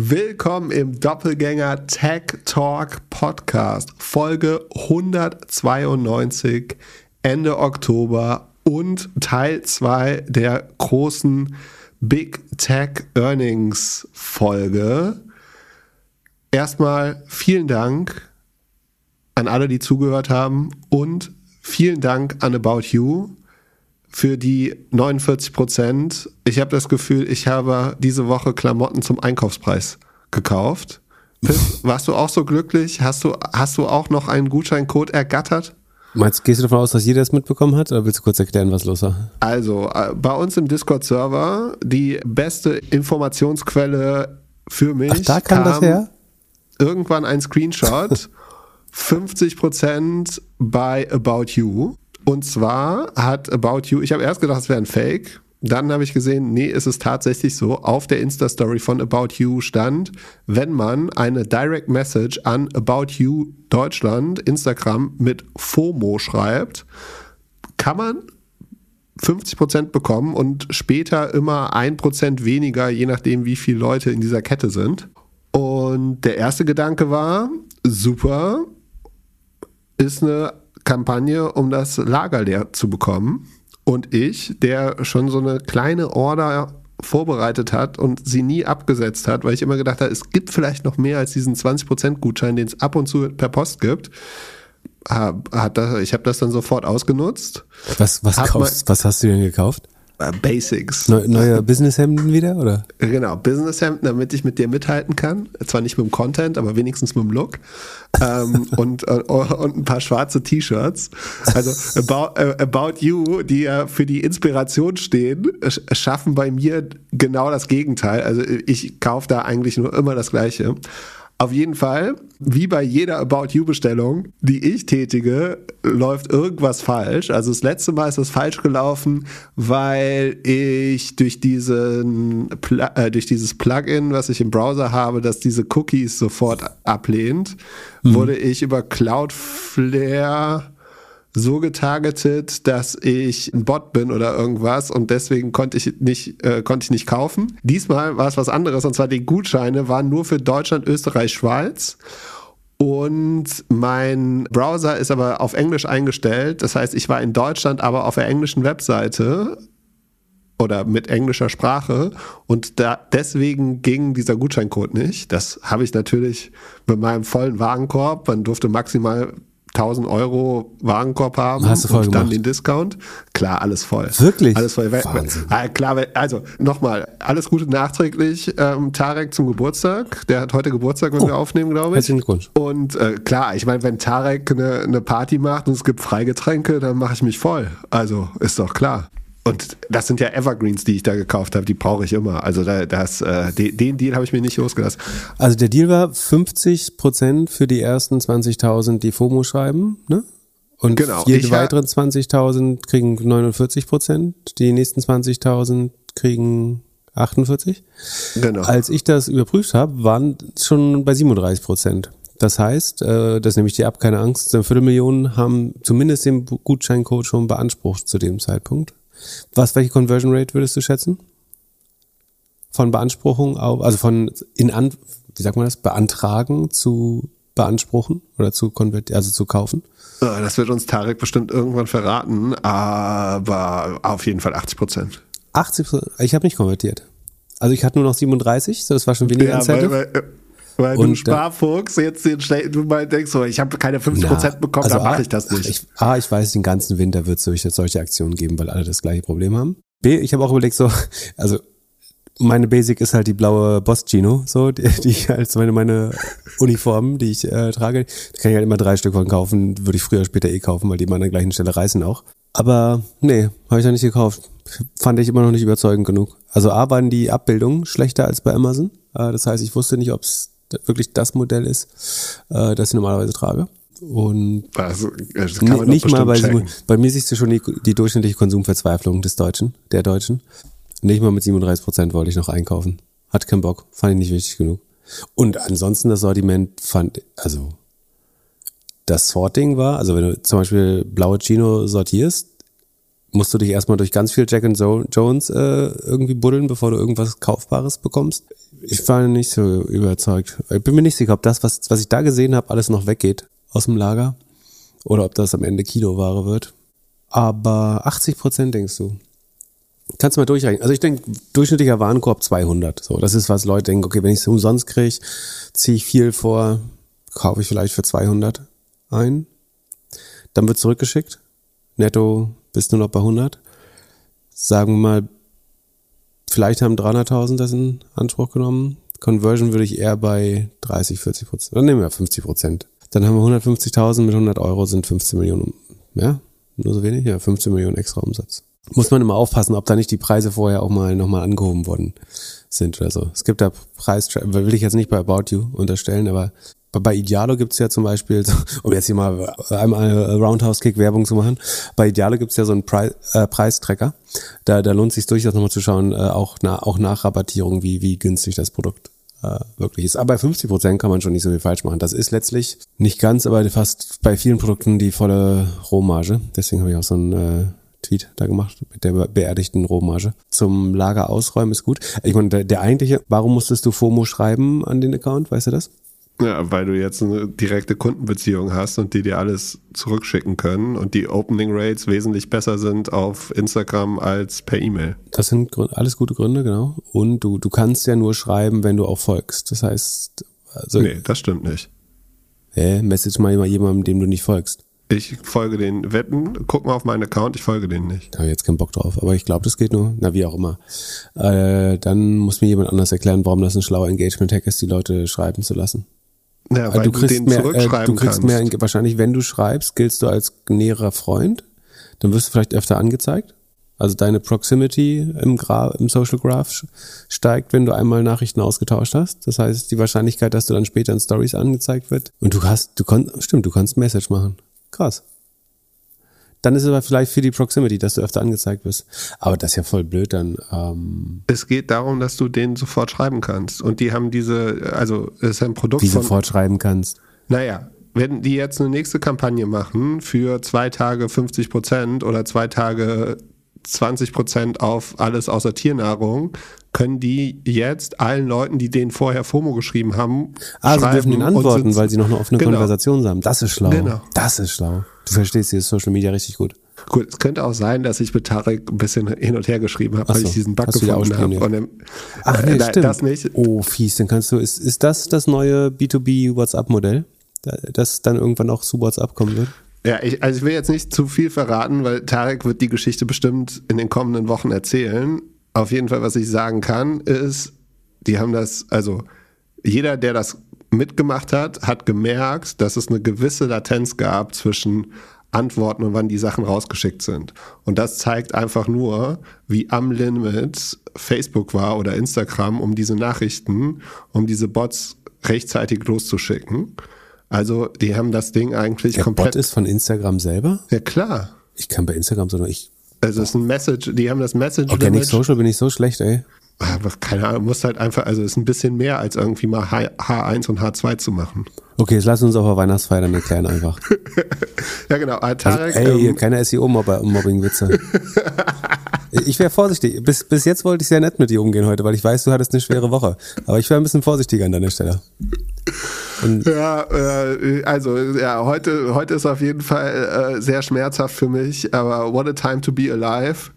Willkommen im Doppelgänger Tech Talk Podcast, Folge 192, Ende Oktober und Teil 2 der großen Big Tech Earnings Folge. Erstmal vielen Dank an alle, die zugehört haben und vielen Dank an About You für die 49 Prozent. Ich habe das Gefühl, ich habe diese Woche Klamotten zum Einkaufspreis gekauft. Piff, warst du auch so glücklich? Hast du, hast du auch noch einen Gutscheincode ergattert? Meinst, gehst du davon aus, dass jeder es mitbekommen hat oder willst du kurz erklären, was los war? Also, äh, bei uns im Discord-Server die beste Informationsquelle für mich. Ach, da kam, kam das her? Irgendwann ein Screenshot. 50% bei About You. Und zwar hat About You, ich habe erst gedacht, es wäre ein Fake. Dann habe ich gesehen, nee, es ist tatsächlich so. Auf der Insta-Story von About You stand, wenn man eine Direct Message an About You Deutschland, Instagram mit FOMO schreibt, kann man 50% bekommen und später immer 1% weniger, je nachdem, wie viele Leute in dieser Kette sind. Und der erste Gedanke war, super, ist eine Kampagne, um das Lager leer zu bekommen. Und ich, der schon so eine kleine Order vorbereitet hat und sie nie abgesetzt hat, weil ich immer gedacht habe, es gibt vielleicht noch mehr als diesen 20% Gutschein, den es ab und zu per Post gibt. Hat das, ich habe das dann sofort ausgenutzt. Was, was, kaufst, was hast du denn gekauft? Äh, Basics. Neu, neue Businesshemden wieder, oder? Genau, Businesshemden, damit ich mit dir mithalten kann. Zwar nicht mit dem Content, aber wenigstens mit dem Look. ähm, und, und, äh, und ein paar schwarze T-Shirts. Also about, uh, about You, die ja für die Inspiration stehen, schaffen bei mir genau das Gegenteil. Also ich kaufe da eigentlich nur immer das Gleiche. Auf jeden Fall, wie bei jeder About You-Bestellung, die ich tätige, läuft irgendwas falsch. Also das letzte Mal ist das falsch gelaufen, weil ich durch, diesen, äh, durch dieses Plugin, was ich im Browser habe, das diese Cookies sofort ablehnt, mhm. wurde ich über Cloudflare so getargetet, dass ich ein Bot bin oder irgendwas und deswegen konnte ich nicht, äh, konnte ich nicht kaufen. Diesmal war es was anderes und zwar die Gutscheine waren nur für Deutschland, Österreich, Schweiz. Und mein Browser ist aber auf Englisch eingestellt. Das heißt, ich war in Deutschland, aber auf der englischen Webseite oder mit englischer Sprache und da deswegen ging dieser Gutscheincode nicht. Das habe ich natürlich mit meinem vollen Warenkorb. Man durfte maximal 1000 Euro Warenkorb haben Hast du voll und dann gemacht? den Discount. Klar, alles voll. Wirklich? Alles voll. Wahnsinn. Ah, klar, also nochmal, alles Gute nachträglich ähm, Tarek zum Geburtstag. Der hat heute Geburtstag, wenn oh, wir aufnehmen, glaube ich. Herzlichen Glückwunsch. Und äh, klar, ich meine, wenn Tarek eine, eine Party macht und es gibt Freigetränke, dann mache ich mich voll. Also ist doch klar. Und das sind ja Evergreens, die ich da gekauft habe, die brauche ich immer. Also da, das, äh, den Deal habe ich mir nicht losgelassen. Also der Deal war 50 Prozent für die ersten 20.000, die FOMO schreiben, ne? Und genau, jede weiteren 20.000 kriegen 49 Prozent, die nächsten 20.000 kriegen 48. Genau. Als ich das überprüft habe, waren schon bei 37 Prozent. Das heißt, äh, das nehme ich dir ab, keine Angst, eine Viertelmillion haben zumindest den Gutscheincode schon beansprucht zu dem Zeitpunkt. Was, welche Conversion Rate würdest du schätzen? Von Beanspruchung auf, also von in an, wie sagt man das, beantragen zu beanspruchen oder zu konvertieren, also zu kaufen? Das wird uns Tarek bestimmt irgendwann verraten, aber auf jeden Fall 80 Prozent. 80 Prozent? Ich habe nicht konvertiert. Also ich hatte nur noch 37, das war schon weniger ja, Incentive. Weil, weil, weil und, du Sparfuchs jetzt den schlechten, du mal denkst so, ich habe keine 50% na, bekommen, also dann mache ich das nicht. Ich, A, ich weiß, den ganzen Winter wird es solche, solche Aktionen geben, weil alle das gleiche Problem haben. B, ich habe auch überlegt so, also meine Basic ist halt die blaue Boss Gino, so, die, die ich als meine, meine Uniform, die ich äh, trage. Da kann ich halt immer drei Stück von kaufen, würde ich früher später eh kaufen, weil die immer an der gleichen Stelle reißen auch. Aber nee, habe ich da nicht gekauft. Fand ich immer noch nicht überzeugend genug. Also A waren die Abbildungen schlechter als bei Amazon. Äh, das heißt, ich wusste nicht, ob es wirklich das Modell ist, äh, das ich normalerweise trage. Und also, nicht mal bei, bei mir siehst du schon die, die durchschnittliche Konsumverzweiflung des Deutschen, der Deutschen. Nicht mal mit 37 Prozent wollte ich noch einkaufen. Hat keinen Bock, fand ich nicht wichtig genug. Und ansonsten das Sortiment fand, also das Sorting war, also wenn du zum Beispiel blaue Chino sortierst, musst du dich erstmal durch ganz viel Jack and Jones äh, irgendwie buddeln, bevor du irgendwas Kaufbares bekommst. Ich war nicht so überzeugt. Ich bin mir nicht sicher, ob das, was, was ich da gesehen habe, alles noch weggeht aus dem Lager. Oder ob das am Ende Kiloware wird. Aber 80 Prozent denkst du. Kannst du mal durchrechnen. Also ich denke, durchschnittlicher Warenkorb 200. So, das ist was Leute denken, okay, wenn ich es umsonst kriege, ziehe ich viel vor, kaufe ich vielleicht für 200 ein. Dann wird zurückgeschickt. Netto bist du noch bei 100. Sagen wir mal, vielleicht haben 300.000 das in Anspruch genommen. Conversion würde ich eher bei 30, 40 Prozent. Dann nehmen wir 50 Prozent. Dann haben wir 150.000 mit 100 Euro sind 15 Millionen. Ja, nur so wenig? Ja, 15 Millionen extra Umsatz. Muss man immer aufpassen, ob da nicht die Preise vorher auch mal nochmal angehoben worden sind oder so. Es gibt da Preis, will ich jetzt nicht bei About You unterstellen, aber bei Idealo gibt's ja zum Beispiel, um jetzt hier mal einmal Roundhouse-Kick-Werbung zu machen, bei Idealo gibt's ja so einen Pre äh, Preistracker. Da, da lohnt sich durchaus nochmal zu schauen, äh, auch, na, auch nach Rabattierung, wie, wie günstig das Produkt äh, wirklich ist. Aber bei 50 Prozent kann man schon nicht so viel falsch machen. Das ist letztlich nicht ganz, aber fast bei vielen Produkten die volle Rohmarge. Deswegen habe ich auch so einen äh, Tweet da gemacht mit der beerdigten Rohmarge. Zum Lager ausräumen ist gut. Ich meine, der, der eigentliche, warum musstest du FOMO schreiben an den Account? Weißt du das? Ja, weil du jetzt eine direkte Kundenbeziehung hast und die dir alles zurückschicken können und die Opening Rates wesentlich besser sind auf Instagram als per E-Mail. Das sind alles gute Gründe, genau. Und du, du kannst ja nur schreiben, wenn du auch folgst. Das heißt, also. Nee, das stimmt nicht. Hä? Message mal jemandem, dem du nicht folgst. Ich folge den Wetten, guck mal auf meinen Account, ich folge denen nicht. Da habe ich jetzt keinen Bock drauf, aber ich glaube, das geht nur. Na, wie auch immer. Äh, dann muss mir jemand anders erklären, warum das ein schlauer Engagement-Hack ist, die Leute schreiben zu lassen. Ja, weil du, kriegst du mehr, äh, du kriegst mehr, wahrscheinlich, wenn du schreibst, giltst du als näherer Freund. Dann wirst du vielleicht öfter angezeigt. Also deine Proximity im, Gra im Social Graph steigt, wenn du einmal Nachrichten ausgetauscht hast. Das heißt, die Wahrscheinlichkeit, dass du dann später in Stories angezeigt wird. Und du hast, du kannst, stimmt, du kannst Message machen. Krass. Dann ist es aber vielleicht für die Proximity, dass du öfter angezeigt wirst. Aber das ist ja voll blöd dann. Ähm es geht darum, dass du denen sofort schreiben kannst. Und die haben diese, also es ist ein Produkt. Wie von, sofort schreiben kannst. Naja, wenn die jetzt eine nächste Kampagne machen für zwei Tage 50 Prozent oder zwei Tage 20 Prozent auf alles außer Tiernahrung, können die jetzt allen Leuten, die denen vorher FOMO geschrieben haben, ah, sie dürfen ihnen antworten, weil sie noch eine offene genau. Konversation haben. Das ist schlau. Genau. Das ist schlau. Du verstehst dieses Social Media richtig gut. Gut, es könnte auch sein, dass ich mit Tarek ein bisschen hin und her geschrieben habe, weil so, ich diesen Bug gefunden habe. Ach nee, äh, stimmt. Das nicht. Oh, fies. Dann kannst du, ist, ist das das neue B2B WhatsApp-Modell, das dann irgendwann auch zu WhatsApp kommen wird? Ja, ich, also ich will jetzt nicht zu viel verraten, weil Tarek wird die Geschichte bestimmt in den kommenden Wochen erzählen. Auf jeden Fall, was ich sagen kann, ist, die haben das, also jeder, der das mitgemacht hat, hat gemerkt, dass es eine gewisse Latenz gab zwischen Antworten und wann die Sachen rausgeschickt sind. Und das zeigt einfach nur, wie am Limit Facebook war oder Instagram, um diese Nachrichten, um diese Bots rechtzeitig loszuschicken. Also die haben das Ding eigentlich Der komplett. Bot ist von Instagram selber? Ja klar. Ich kann bei Instagram, sondern ich. Also es ist ein Message, die haben das Message. Organic Social bin ich so schlecht, ey. Aber keine Ahnung, muss halt einfach, also ist ein bisschen mehr als irgendwie mal H1 und H2 zu machen. Okay, jetzt lass uns auf der Weihnachtsfeier dann erklären einfach. ja, genau. Tarek, also, ey, ähm, keine SEO-Mobbing-Witze. ich wäre vorsichtig. Bis, bis jetzt wollte ich sehr nett mit dir umgehen heute, weil ich weiß, du hattest eine schwere Woche. Aber ich wäre ein bisschen vorsichtiger an deiner Stelle. Und ja, äh, also ja, heute, heute ist auf jeden Fall äh, sehr schmerzhaft für mich, aber what a time to be alive.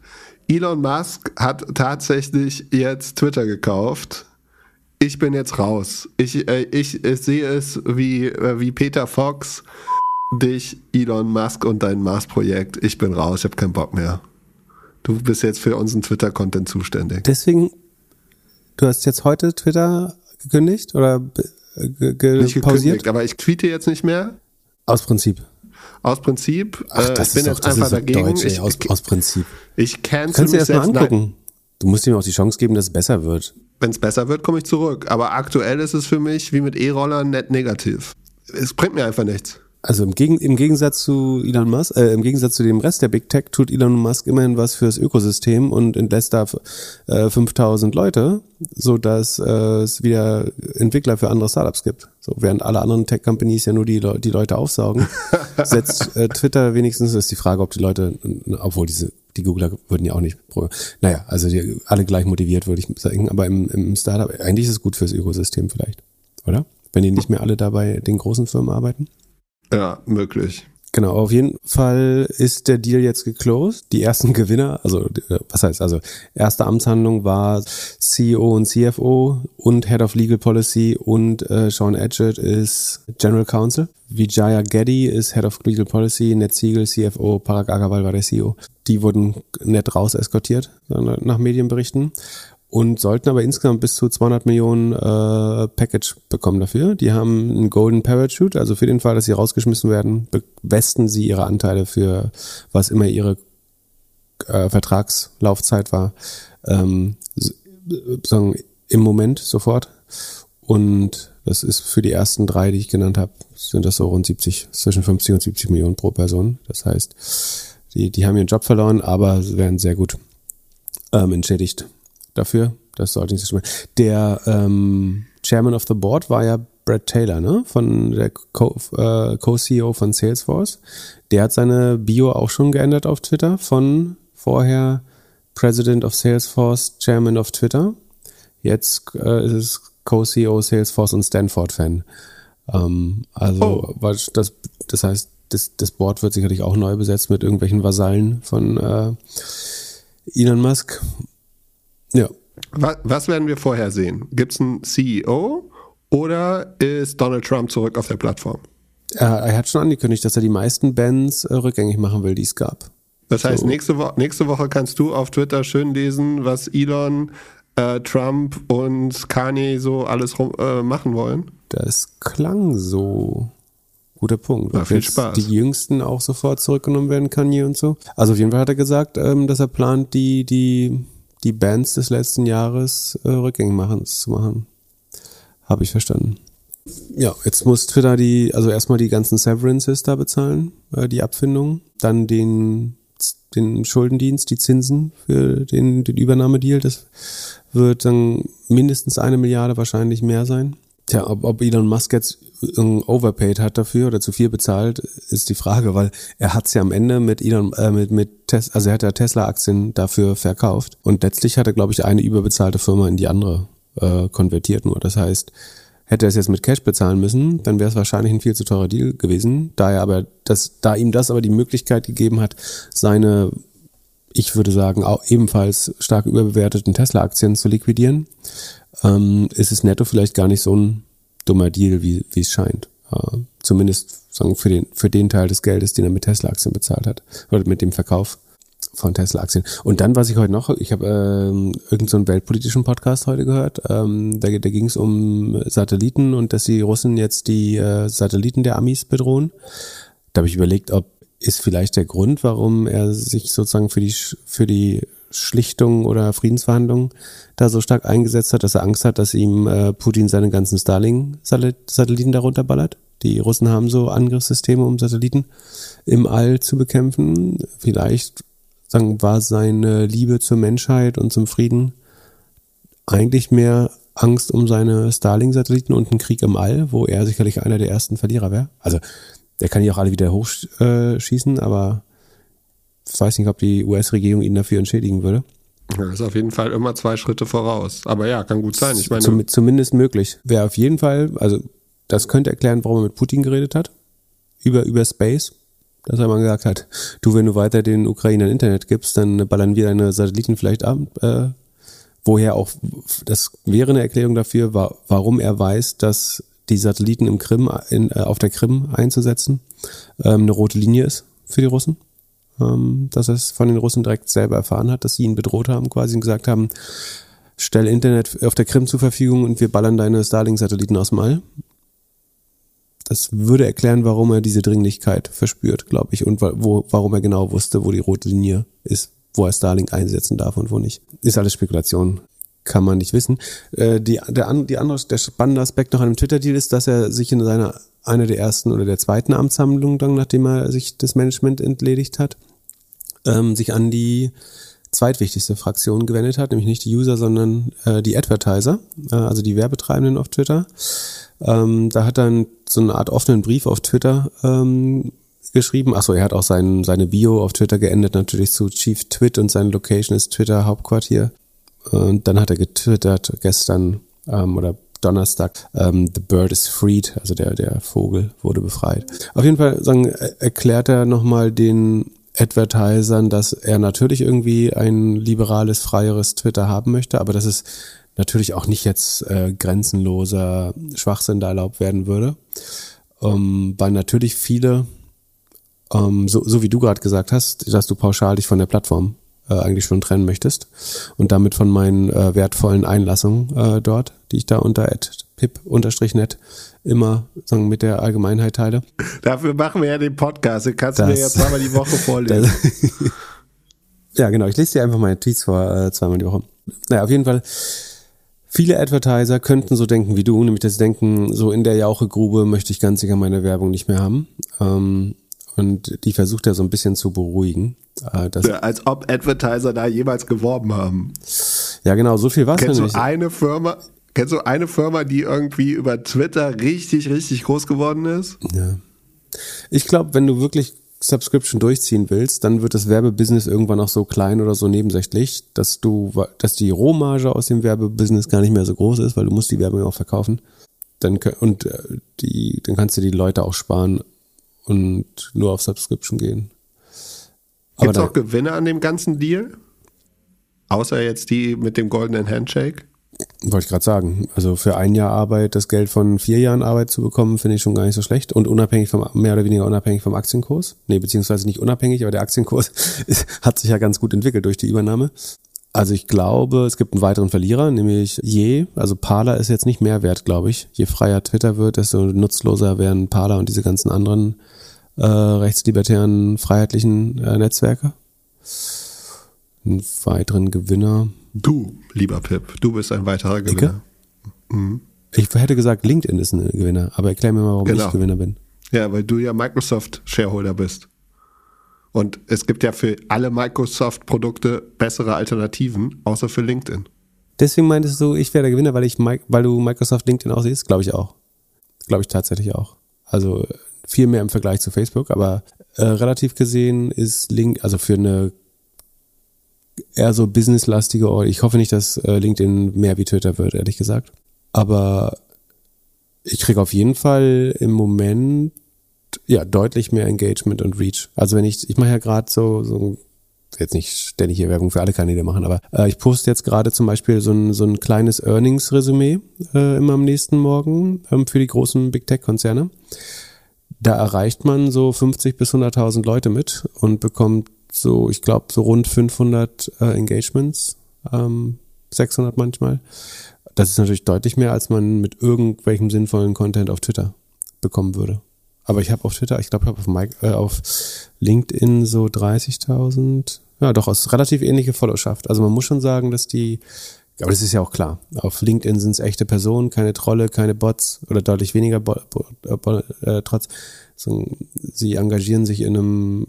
Elon Musk hat tatsächlich jetzt Twitter gekauft. Ich bin jetzt raus. Ich, äh, ich, ich sehe es wie, äh, wie Peter Fox, dich, Elon Musk und dein Mars-Projekt. Ich bin raus, ich habe keinen Bock mehr. Du bist jetzt für unseren Twitter-Content zuständig. Deswegen, du hast jetzt heute Twitter gekündigt oder ge, ge nicht gekündigt, aber ich tweete jetzt nicht mehr. Aus Prinzip aus Prinzip. Ach, äh, das ich bin doch, jetzt einfach dagegen. Deutsch, ey, aus, aus Prinzip. Ich cancel Kannst du erst mal angucken. Nein. Du musst ihm auch die Chance geben, dass es besser wird. Wenn es besser wird, komme ich zurück. Aber aktuell ist es für mich wie mit E-Rollern net negativ. Es bringt mir einfach nichts. Also im, Gegen, im Gegensatz zu Elon Musk, äh, im Gegensatz zu dem Rest der Big Tech tut Elon Musk immerhin was fürs Ökosystem und entlässt da äh, 5000 Leute, so dass äh, es wieder Entwickler für andere Startups gibt. So während alle anderen Tech Companies ja nur die, die Leute aufsaugen, setzt äh, Twitter wenigstens ist die Frage, ob die Leute, obwohl diese die Googler würden ja auch nicht, naja, also die, alle gleich motiviert, würde ich sagen, aber im, im Startup, eigentlich ist es gut fürs Ökosystem vielleicht, oder? Wenn die nicht mehr alle dabei den großen Firmen arbeiten? Ja, möglich. Genau, auf jeden Fall ist der Deal jetzt geclosed. Die ersten Gewinner, also äh, was heißt, also erste Amtshandlung war CEO und CFO und Head of Legal Policy und äh, Sean Edgett ist General Counsel. Vijaya Geddy ist Head of Legal Policy, Ned Siegel CFO, Parag Agarwal war der CEO. Die wurden nett raus eskortiert nach Medienberichten und sollten aber insgesamt bis zu 200 Millionen äh, Package bekommen dafür. Die haben einen Golden Parachute, also für den Fall, dass sie rausgeschmissen werden, besten sie ihre Anteile für was immer ihre äh, Vertragslaufzeit war, ähm, sagen im Moment sofort. Und das ist für die ersten drei, die ich genannt habe, sind das so rund 70, zwischen 50 und 70 Millionen pro Person. Das heißt, die, die haben ihren Job verloren, aber werden sehr gut ähm, entschädigt dafür. Das sollte nicht so schlimm. Der ähm, Chairman of the Board war ja Brad Taylor, ne? Von der Co-CEO äh, Co von Salesforce. Der hat seine Bio auch schon geändert auf Twitter von vorher President of Salesforce, Chairman of Twitter. Jetzt äh, ist es Co-CEO Salesforce und Stanford-Fan. Ähm, also, oh. das, das heißt, das, das Board wird sicherlich auch neu besetzt mit irgendwelchen Vasallen von äh, Elon Musk. Ja. Was, was werden wir vorher sehen? Gibt es einen CEO oder ist Donald Trump zurück auf der Plattform? Er, hat schon angekündigt, dass er die meisten Bands äh, rückgängig machen will, die es gab. Das heißt, so. nächste, Wo nächste Woche kannst du auf Twitter schön lesen, was Elon, äh, Trump und Kanye so alles rum, äh, machen wollen. Das klang so. Guter Punkt. War viel Spaß. Die Jüngsten auch sofort zurückgenommen werden, Kanye und so. Also auf jeden Fall hat er gesagt, ähm, dass er plant, die, die die Bands des letzten Jahres äh, rückgängig machen, zu machen. Habe ich verstanden. Ja, jetzt muss Twitter die, also erstmal die ganzen Severances da bezahlen, äh, die Abfindung, dann den, den Schuldendienst, die Zinsen für den, den Übernahmedeal, das wird dann mindestens eine Milliarde wahrscheinlich mehr sein. Tja, ob, ob Elon Musk jetzt overpaid hat dafür oder zu viel bezahlt, ist die Frage, weil er hat es ja am Ende mit Elon, äh, mit, mit Tesla, also er hat ja Tesla-Aktien dafür verkauft und letztlich hat er, glaube ich, eine überbezahlte Firma in die andere äh, konvertiert nur. Das heißt, hätte er es jetzt mit Cash bezahlen müssen, dann wäre es wahrscheinlich ein viel zu teurer Deal gewesen. Da er aber das, da ihm das aber die Möglichkeit gegeben hat, seine, ich würde sagen, auch ebenfalls stark überbewerteten Tesla-Aktien zu liquidieren, ähm, ist es netto vielleicht gar nicht so ein dummer Deal, wie wie es scheint. Äh, zumindest sagen für den für den Teil des Geldes, den er mit Tesla-Aktien bezahlt hat oder mit dem Verkauf von Tesla-Aktien. Und dann, was ich heute noch, ich habe ähm, irgendeinen so weltpolitischen Podcast heute gehört, ähm, da, da ging es um Satelliten und dass die Russen jetzt die äh, Satelliten der Amis bedrohen. Da habe ich überlegt, ob ist vielleicht der Grund, warum er sich sozusagen für die für die Schlichtung oder Friedensverhandlungen da so stark eingesetzt hat, dass er Angst hat, dass ihm äh, Putin seine ganzen Starlink-Satelliten darunter ballert. Die Russen haben so Angriffssysteme, um Satelliten im All zu bekämpfen. Vielleicht sagen, war seine Liebe zur Menschheit und zum Frieden eigentlich mehr Angst um seine Starlink-Satelliten und einen Krieg im All, wo er sicherlich einer der ersten Verlierer wäre. Also der kann ja auch alle wieder hochschießen, äh, aber ich weiß nicht, ob die US-Regierung ihn dafür entschädigen würde. Ja, ist auf jeden Fall immer zwei Schritte voraus. Aber ja, kann gut sein. Ich meine, Zum, zumindest möglich. Wäre auf jeden Fall, also das könnte erklären, warum er mit Putin geredet hat. Über, über Space. Dass er mal gesagt hat, du, wenn du weiter den Ukrainern Internet gibst, dann ballern wir deine Satelliten vielleicht ab. Äh, woher auch, das wäre eine Erklärung dafür, war, warum er weiß, dass die Satelliten im Krim, in, äh, auf der Krim einzusetzen, ähm, eine rote Linie ist für die Russen ähm, dass er es von den Russen direkt selber erfahren hat, dass sie ihn bedroht haben, quasi und gesagt haben, stell Internet auf der Krim zur Verfügung und wir ballern deine Starlink-Satelliten aus dem All. Das würde erklären, warum er diese Dringlichkeit verspürt, glaube ich, und wo, warum er genau wusste, wo die rote Linie ist, wo er Starlink einsetzen darf und wo nicht. Ist alles Spekulation kann man nicht wissen. Äh, die, der, die andere, der spannende Aspekt noch an dem Twitter-Deal ist, dass er sich in seiner einer der ersten oder der zweiten Amtshandlung dann, nachdem er sich das Management entledigt hat, ähm, sich an die zweitwichtigste Fraktion gewendet hat, nämlich nicht die User, sondern äh, die Advertiser, äh, also die Werbetreibenden auf Twitter. Ähm, da hat er so eine Art offenen Brief auf Twitter ähm, geschrieben. Achso, er hat auch sein, seine Bio auf Twitter geendet, natürlich zu Chief Twit und seine Location ist Twitter Hauptquartier. Und dann hat er getwittert gestern ähm, oder Donnerstag, ähm, The Bird is freed, also der, der Vogel wurde befreit. Auf jeden Fall sagen, erklärt er nochmal den Advertisern, dass er natürlich irgendwie ein liberales, freieres Twitter haben möchte, aber dass es natürlich auch nicht jetzt äh, grenzenloser Schwachsinn da erlaubt werden würde. Ähm, weil natürlich viele, ähm, so, so wie du gerade gesagt hast, dass du pauschal dich von der Plattform äh, eigentlich schon trennen möchtest und damit von meinen äh, wertvollen Einlassungen äh, dort, die ich da unter pip-net immer sagen, mit der Allgemeinheit teile. Dafür machen wir ja den Podcast. Den kannst das, du mir ja zweimal die Woche vorlesen. Das, ja, genau. Ich lese dir einfach meine Tweets vor, äh, zweimal die Woche. Naja, auf jeden Fall. Viele Advertiser könnten so denken wie du, nämlich dass sie denken, so in der Jauchegrube möchte ich ganz sicher meine Werbung nicht mehr haben. Ähm, und die versucht er so ein bisschen zu beruhigen. Äh, ja, als ob Advertiser da jemals geworben haben. Ja, genau, so viel war es Kennst du eine Firma, Kennst du eine Firma, die irgendwie über Twitter richtig, richtig groß geworden ist? Ja. Ich glaube, wenn du wirklich Subscription durchziehen willst, dann wird das Werbebusiness irgendwann auch so klein oder so nebensächlich, dass du, dass die Rohmarge aus dem Werbebusiness gar nicht mehr so groß ist, weil du musst die Werbung auch verkaufen. Dann, und äh, die, dann kannst du die Leute auch sparen und nur auf Subscription gehen. Gibt es auch Gewinne an dem ganzen Deal? Außer jetzt die mit dem goldenen Handshake? Wollte ich gerade sagen. Also für ein Jahr Arbeit das Geld von vier Jahren Arbeit zu bekommen, finde ich schon gar nicht so schlecht. Und unabhängig vom, mehr oder weniger unabhängig vom Aktienkurs. Nee, beziehungsweise nicht unabhängig, aber der Aktienkurs hat sich ja ganz gut entwickelt durch die Übernahme. Also ich glaube, es gibt einen weiteren Verlierer, nämlich Je. Also Parler ist jetzt nicht mehr wert, glaube ich. Je freier Twitter wird, desto nutzloser werden Parler und diese ganzen anderen äh, rechtslibertären, freiheitlichen äh, Netzwerke. Einen weiteren Gewinner. Du, lieber Pip, du bist ein weiterer Gewinner. Mhm. Ich hätte gesagt, LinkedIn ist ein Gewinner, aber erklär mir mal, warum genau. ich Gewinner bin. Ja, weil du ja Microsoft-Shareholder bist. Und es gibt ja für alle Microsoft-Produkte bessere Alternativen, außer für LinkedIn. Deswegen meintest du, ich wäre der Gewinner, weil ich, weil du Microsoft LinkedIn auch siehst? Glaube ich auch. Glaube ich tatsächlich auch. Also viel mehr im Vergleich zu Facebook, aber äh, relativ gesehen ist Link, also für eine eher so businesslastige Ort. Ich hoffe nicht, dass äh, LinkedIn mehr wie Twitter wird, ehrlich gesagt. Aber ich kriege auf jeden Fall im Moment ja deutlich mehr Engagement und Reach. Also wenn ich, ich mache ja gerade so, so jetzt nicht ständig hier Werbung für alle Kanäle machen, aber äh, ich poste jetzt gerade zum Beispiel so ein, so ein kleines Earnings-Resümee äh, immer am nächsten Morgen ähm, für die großen Big Tech-Konzerne. Da erreicht man so 50 bis 100.000 Leute mit und bekommt so, ich glaube, so rund 500 äh, Engagements, ähm, 600 manchmal. Das ist natürlich deutlich mehr, als man mit irgendwelchem sinnvollen Content auf Twitter bekommen würde. Aber ich habe auf Twitter, ich glaube, ich habe auf, Mike, äh, auf LinkedIn so 30.000, ja, doch aus relativ ähnliche Followschaft. Also man muss schon sagen, dass die, aber das ist ja auch klar. Auf LinkedIn sind es echte Personen, keine Trolle, keine Bots oder deutlich weniger Bo Bo Bo äh, trotz. So, sie engagieren sich in einem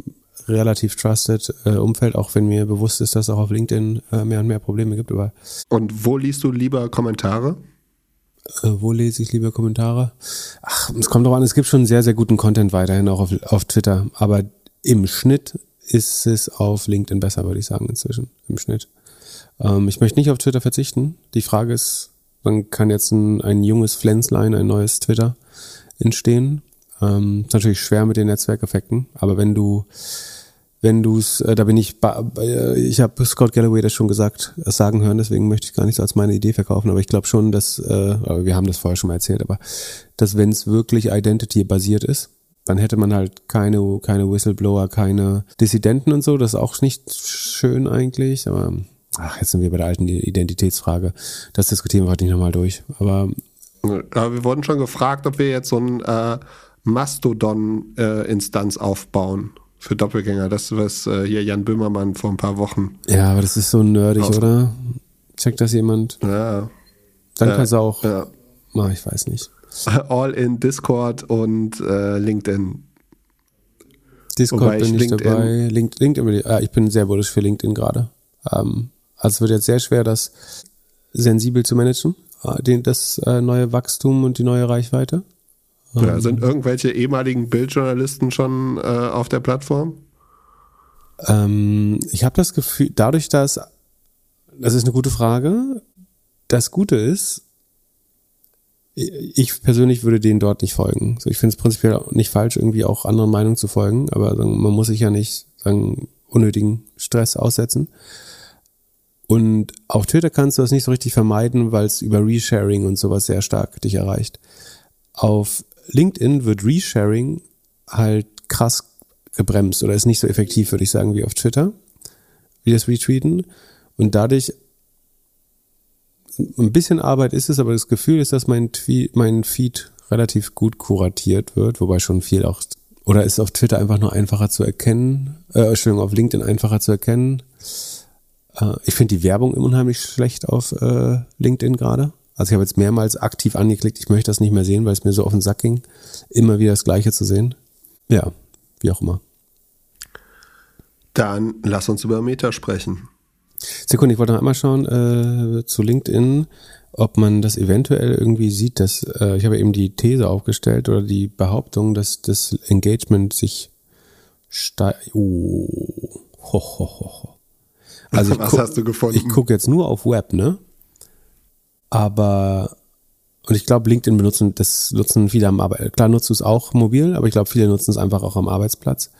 relativ trusted äh, Umfeld, auch wenn mir bewusst ist, dass es auch auf LinkedIn äh, mehr und mehr Probleme gibt. Aber und wo liest du lieber Kommentare? Äh, wo lese ich lieber Kommentare? Ach, es kommt drauf an, es gibt schon sehr, sehr guten Content weiterhin auch auf, auf Twitter. Aber im Schnitt ist es auf LinkedIn besser, würde ich sagen, inzwischen. Im Schnitt. Ähm, ich möchte nicht auf Twitter verzichten. Die Frage ist, wann kann jetzt ein, ein junges Pflänzlein, ein neues Twitter entstehen? Ähm, ist natürlich schwer mit den Netzwerkeffekten, aber wenn du wenn du es, äh, da bin ich, äh, ich habe Scott Galloway das schon gesagt, das sagen hören, deswegen möchte ich gar nicht so als meine Idee verkaufen, aber ich glaube schon, dass, äh, wir haben das vorher schon mal erzählt, aber dass wenn es wirklich Identity-basiert ist, dann hätte man halt keine, keine Whistleblower, keine Dissidenten und so, das ist auch nicht schön eigentlich, aber ach, jetzt sind wir bei der alten Identitätsfrage, das diskutieren wir heute nicht nochmal durch, aber aber wir wurden schon gefragt, ob wir jetzt so ein äh, Mastodon-Instanz äh, aufbauen für Doppelgänger. Das, was äh, hier Jan Böhmermann vor ein paar Wochen. Ja, aber das ist so nerdig, oder? Checkt das jemand? Ja. Dann ja, kannst du auch. Ja. Oh, ich weiß nicht. All in Discord und äh, LinkedIn. Discord Wobei bin ich, LinkedIn dabei. Link, LinkedIn, ja, ich bin sehr bullisch für LinkedIn gerade. Ähm, also es wird jetzt sehr schwer, das sensibel zu managen, äh, das äh, neue Wachstum und die neue Reichweite. Ja, sind irgendwelche ehemaligen Bildjournalisten schon äh, auf der Plattform? Ähm, ich habe das Gefühl, dadurch, dass, das ist eine gute Frage, das Gute ist, ich persönlich würde denen dort nicht folgen. So, ich finde es prinzipiell nicht falsch, irgendwie auch anderen Meinungen zu folgen, aber man muss sich ja nicht sagen, unnötigen Stress aussetzen. Und auf Twitter kannst du das nicht so richtig vermeiden, weil es über Resharing und sowas sehr stark dich erreicht. Auf LinkedIn wird Resharing halt krass gebremst oder ist nicht so effektiv, würde ich sagen, wie auf Twitter, wie das Retweeten. Und dadurch ein bisschen Arbeit ist es, aber das Gefühl ist, dass mein, Tweet, mein Feed relativ gut kuratiert wird, wobei schon viel auch, oder ist auf Twitter einfach nur einfacher zu erkennen, äh, Entschuldigung, auf LinkedIn einfacher zu erkennen. Äh, ich finde die Werbung unheimlich schlecht auf äh, LinkedIn gerade. Also ich habe jetzt mehrmals aktiv angeklickt, ich möchte das nicht mehr sehen, weil es mir so auf den Sack ging, immer wieder das Gleiche zu sehen. Ja, wie auch immer. Dann lass uns über Meta sprechen. Sekunde, ich wollte noch einmal schauen äh, zu LinkedIn, ob man das eventuell irgendwie sieht, dass äh, ich habe eben die These aufgestellt oder die Behauptung, dass das Engagement sich steigt. Oh. Ho, ho, ho, ho. Also Was hast du gefunden? Ich gucke jetzt nur auf Web, ne? Aber und ich glaube, LinkedIn benutzen, das nutzen viele am Arbeitsplatz. Klar nutzt du es auch mobil, aber ich glaube, viele nutzen es einfach auch am Arbeitsplatz.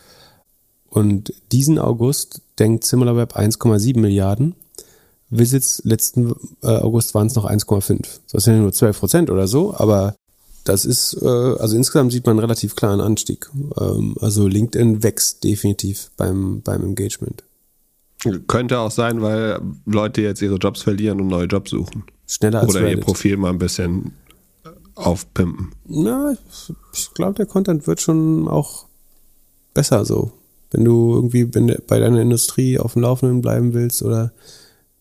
Und diesen August denkt SimilarWeb 1,7 Milliarden. Visits letzten äh, August waren es noch 1,5. Das sind ja nur 12 Prozent oder so, aber das ist, äh, also insgesamt sieht man einen relativ klaren Anstieg. Ähm, also LinkedIn wächst definitiv beim, beim Engagement. Könnte auch sein, weil Leute jetzt ihre Jobs verlieren und neue Jobs suchen. Schneller als Oder Reddit. ihr Profil mal ein bisschen aufpimpen. Na, ich, glaube, der Content wird schon auch besser so wenn du irgendwie bei deiner Industrie auf dem Laufenden bleiben willst oder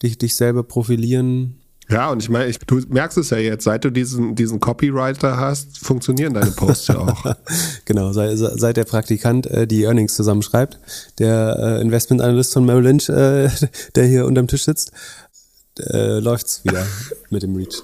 dich, dich selber profilieren. Ja, und ich meine, du merkst es ja jetzt, seit du diesen, diesen Copywriter hast, funktionieren deine Posts ja auch. genau, seit, seit der Praktikant äh, die Earnings zusammenschreibt, der äh, Investment-Analyst von Merrill Lynch, äh, der hier unterm Tisch sitzt, äh, läuft's wieder mit dem Reach.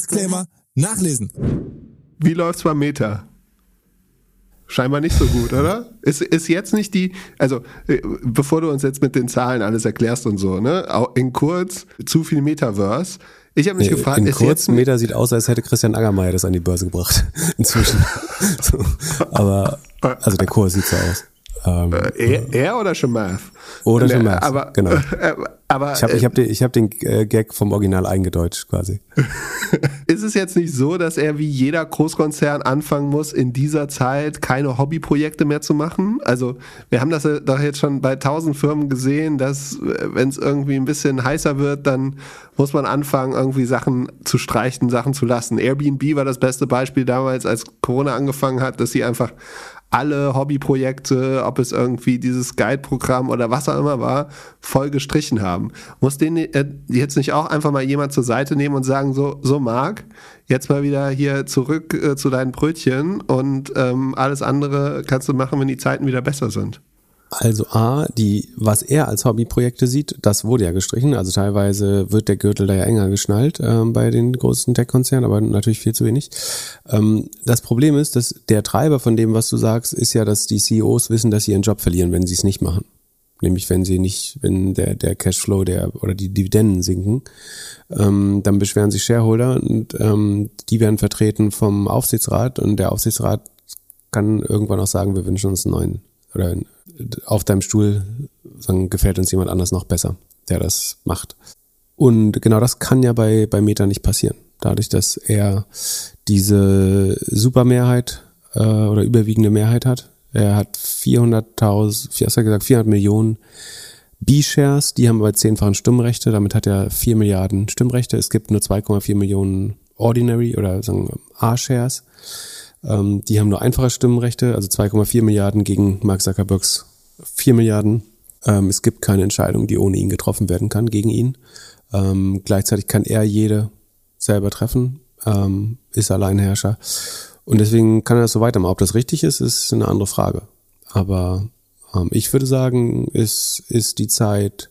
Disclaimer nachlesen. Wie läuft's beim Meta? Scheinbar nicht so gut, oder? Ist, ist jetzt nicht die, also äh, bevor du uns jetzt mit den Zahlen alles erklärst und so, ne? In kurz, zu viel Metaverse. Ich habe mich nee, gefragt, in ist kurz jetzt Meter sieht aus, als hätte Christian Angermeier das an die Börse gebracht. Inzwischen. so. Aber also der Kurs sieht so aus. Ähm, äh, er, er, oder Shemath? Oder Shemath, aber, genau. Äh, aber, ich habe ich hab den, ich hab den äh, Gag vom Original eingedeutscht quasi. ist es jetzt nicht so, dass er wie jeder Großkonzern anfangen muss, in dieser Zeit keine Hobbyprojekte mehr zu machen? Also wir haben das doch jetzt schon bei tausend Firmen gesehen, dass wenn es irgendwie ein bisschen heißer wird, dann muss man anfangen, irgendwie Sachen zu streichen, Sachen zu lassen. Airbnb war das beste Beispiel damals, als Corona angefangen hat, dass sie einfach alle Hobbyprojekte, ob es irgendwie dieses Guide-Programm oder was auch immer war, voll gestrichen haben. Muss den äh, jetzt nicht auch einfach mal jemand zur Seite nehmen und sagen, so, so Marc, jetzt mal wieder hier zurück äh, zu deinen Brötchen und ähm, alles andere kannst du machen, wenn die Zeiten wieder besser sind. Also A, die, was er als Hobbyprojekte sieht, das wurde ja gestrichen. Also teilweise wird der Gürtel da ja enger geschnallt äh, bei den großen Tech-Konzernen, aber natürlich viel zu wenig. Ähm, das Problem ist, dass der Treiber von dem, was du sagst, ist ja, dass die CEOs wissen, dass sie ihren Job verlieren, wenn sie es nicht machen. Nämlich wenn sie nicht, wenn der, der Cashflow der oder die Dividenden sinken, ähm, dann beschweren sich Shareholder und ähm, die werden vertreten vom Aufsichtsrat und der Aufsichtsrat kann irgendwann auch sagen, wir wünschen uns einen neuen oder auf deinem Stuhl sagen, gefällt uns jemand anders noch besser, der das macht. Und genau das kann ja bei, bei Meta nicht passieren. Dadurch, dass er diese Supermehrheit äh, oder überwiegende Mehrheit hat. Er hat 400.000, was hat er gesagt, 400 Millionen B-Shares, die haben aber zehnfachen Stimmrechte, damit hat er 4 Milliarden Stimmrechte. Es gibt nur 2,4 Millionen Ordinary oder A-Shares. Ähm, die haben nur einfache Stimmenrechte, also 2,4 Milliarden gegen Mark Zuckerbergs 4 Milliarden. Ähm, es gibt keine Entscheidung, die ohne ihn getroffen werden kann gegen ihn. Ähm, gleichzeitig kann er jede selber treffen, ähm, ist Alleinherrscher. Und deswegen kann er das so weitermachen. Ob das richtig ist, ist eine andere Frage. Aber ähm, ich würde sagen, es ist die Zeit,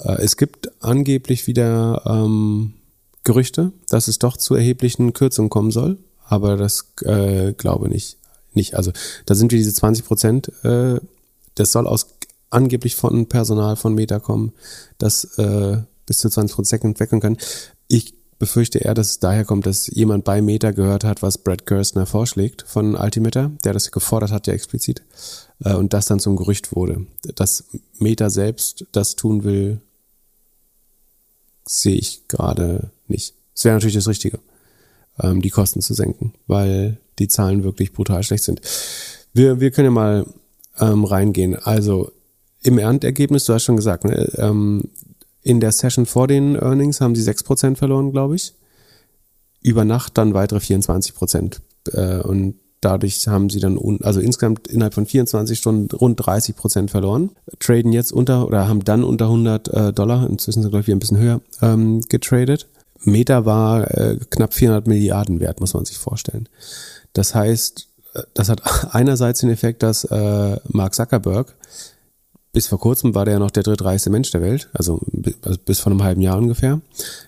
äh, es gibt angeblich wieder ähm, Gerüchte, dass es doch zu erheblichen Kürzungen kommen soll. Aber das äh, glaube nicht. Nicht. Also da sind wir diese 20 Prozent, äh, das soll aus angeblich von Personal von Meta kommen, das äh, bis zu 20 Prozent entwickeln kann. Ich befürchte eher, dass es daher kommt, dass jemand bei Meta gehört hat, was Brad Gerstner vorschlägt von Altimeter, der das gefordert hat ja explizit, äh, und das dann zum Gerücht wurde. Dass Meta selbst das tun will, sehe ich gerade nicht. Es wäre natürlich das Richtige, ähm, die Kosten zu senken, weil die Zahlen wirklich brutal schlecht sind. Wir, wir können ja mal ähm, reingehen. Also im Erdergebnis, du hast schon gesagt, ne, ähm, in der Session vor den Earnings haben sie 6% verloren, glaube ich. Über Nacht dann weitere 24%. Äh, und dadurch haben sie dann, also insgesamt innerhalb von 24 Stunden rund 30% verloren. Traden jetzt unter oder haben dann unter 100 äh, Dollar, inzwischen sind glaube ich ein bisschen höher, ähm, getradet. Meta war äh, knapp 400 Milliarden wert, muss man sich vorstellen. Das heißt, das hat einerseits den Effekt, dass äh, Mark Zuckerberg bis vor kurzem war der ja noch der drittreichste Mensch der Welt, also bis vor einem halben Jahr ungefähr.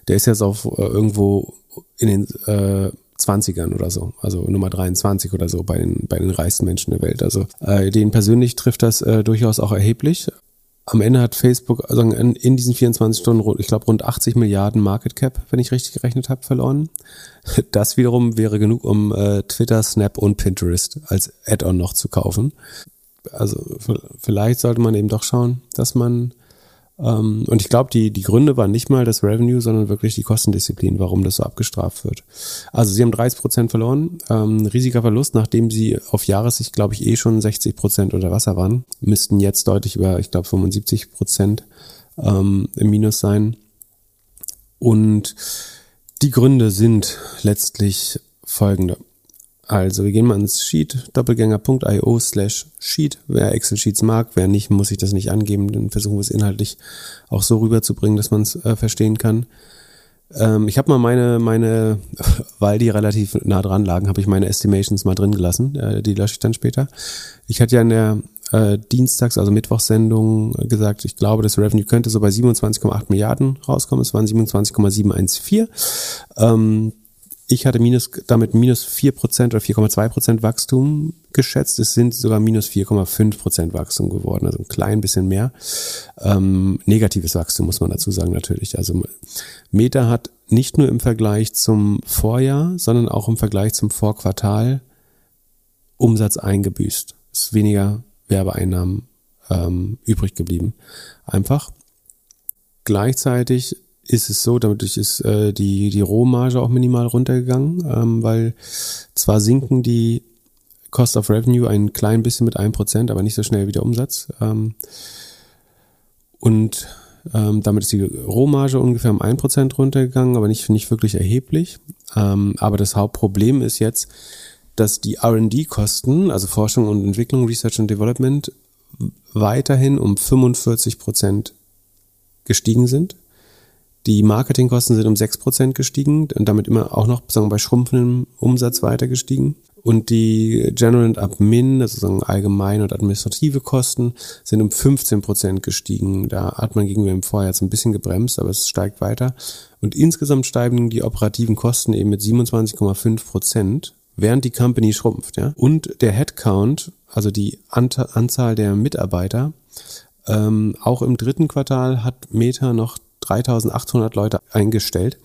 Der ist jetzt auf äh, irgendwo in den äh, 20ern oder so, also Nummer 23 oder so bei den, bei den reichsten Menschen der Welt. Also äh, den persönlich trifft das äh, durchaus auch erheblich. Am Ende hat Facebook also in, in diesen 24 Stunden, ich glaube, rund 80 Milliarden Market Cap, wenn ich richtig gerechnet habe, verloren. Das wiederum wäre genug, um äh, Twitter, Snap und Pinterest als Add-on noch zu kaufen also vielleicht sollte man eben doch schauen, dass man und ich glaube, die, die Gründe waren nicht mal das Revenue, sondern wirklich die Kostendisziplin, warum das so abgestraft wird. Also sie haben 30 Prozent verloren, ähm, riesiger Verlust, nachdem sie auf Jahressicht, glaube ich, eh schon 60 Prozent unter Wasser waren, müssten jetzt deutlich über, ich glaube, 75 Prozent ähm, im Minus sein. Und die Gründe sind letztlich folgende. Also wir gehen mal ins Sheet, doppelgänger.io slash Sheet. Wer Excel-Sheets mag, wer nicht, muss ich das nicht angeben. Dann versuchen wir es inhaltlich auch so rüberzubringen, dass man es äh, verstehen kann. Ähm, ich habe mal meine, meine, weil die relativ nah dran lagen, habe ich meine Estimations mal drin gelassen. Äh, die lösche ich dann später. Ich hatte ja in der äh, Dienstags-, also Mittwochssendung gesagt, ich glaube, das Revenue könnte so bei 27,8 Milliarden rauskommen. Es waren 27,714. Ähm, ich hatte minus, damit minus 4% oder 4,2% Wachstum geschätzt. Es sind sogar minus 4,5% Wachstum geworden, also ein klein bisschen mehr. Ähm, negatives Wachstum muss man dazu sagen natürlich. Also Meta hat nicht nur im Vergleich zum Vorjahr, sondern auch im Vergleich zum Vorquartal Umsatz eingebüßt. Es ist weniger Werbeeinnahmen ähm, übrig geblieben. Einfach. Gleichzeitig ist es so, dadurch ist äh, die, die Rohmarge auch minimal runtergegangen, ähm, weil zwar sinken die Cost of Revenue ein klein bisschen mit einem Prozent, aber nicht so schnell wie der Umsatz. Ähm, und ähm, damit ist die Rohmarge ungefähr um ein Prozent runtergegangen, aber nicht, nicht wirklich erheblich. Ähm, aber das Hauptproblem ist jetzt, dass die R&D-Kosten, also Forschung und Entwicklung, Research and Development, weiterhin um 45 Prozent gestiegen sind. Die Marketingkosten sind um 6% gestiegen und damit immer auch noch sagen wir, bei schrumpfendem Umsatz weiter gestiegen. Und die General and Admin, also sagen allgemeine und administrative Kosten, sind um 15% gestiegen. Da hat man gegenüber dem Vorjahr jetzt ein bisschen gebremst, aber es steigt weiter. Und insgesamt steigen die operativen Kosten eben mit 27,5%, während die Company schrumpft. Ja? Und der Headcount, also die Anzahl der Mitarbeiter, ähm, auch im dritten Quartal hat Meta noch 3800 Leute eingestellt,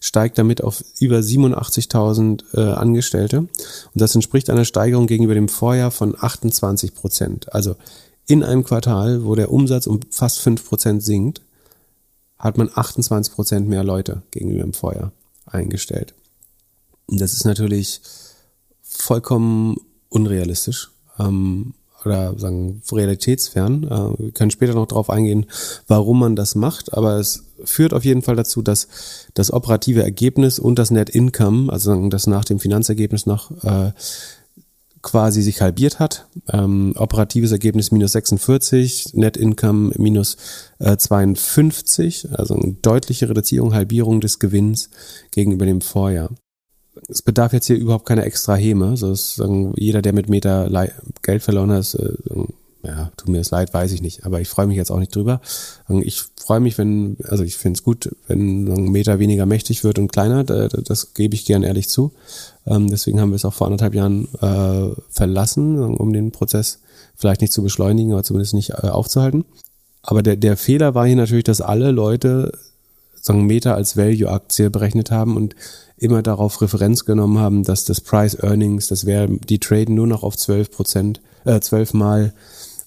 steigt damit auf über 87.000 äh, Angestellte. Und das entspricht einer Steigerung gegenüber dem Vorjahr von 28 Prozent. Also in einem Quartal, wo der Umsatz um fast 5 Prozent sinkt, hat man 28 Prozent mehr Leute gegenüber dem Vorjahr eingestellt. Und das ist natürlich vollkommen unrealistisch. Ähm, oder sagen realitätsfern. Äh, wir können später noch darauf eingehen, warum man das macht, aber es führt auf jeden Fall dazu, dass das operative Ergebnis und das Net Income, also das nach dem Finanzergebnis noch äh, quasi sich halbiert hat. Ähm, operatives Ergebnis minus 46, Net Income minus äh, 52, also eine deutliche Reduzierung, Halbierung des Gewinns gegenüber dem Vorjahr. Es bedarf jetzt hier überhaupt keiner extra Heme. So ist, jeder, der mit Meta Geld verloren hat, äh, ja, tut mir das leid, weiß ich nicht. Aber ich freue mich jetzt auch nicht drüber. Ich freue mich, wenn, also ich finde es gut, wenn Meter weniger mächtig wird und kleiner. Das, gebe ich gern ehrlich zu. Ähm, deswegen haben wir es auch vor anderthalb Jahren äh, verlassen, um den Prozess vielleicht nicht zu beschleunigen, aber zumindest nicht äh, aufzuhalten. Aber der, der Fehler war hier natürlich, dass alle Leute sagen Meta als Value-Aktie berechnet haben und immer darauf Referenz genommen haben, dass das Price Earnings, das wäre, die traden nur noch auf 12 Prozent, äh, 12 mal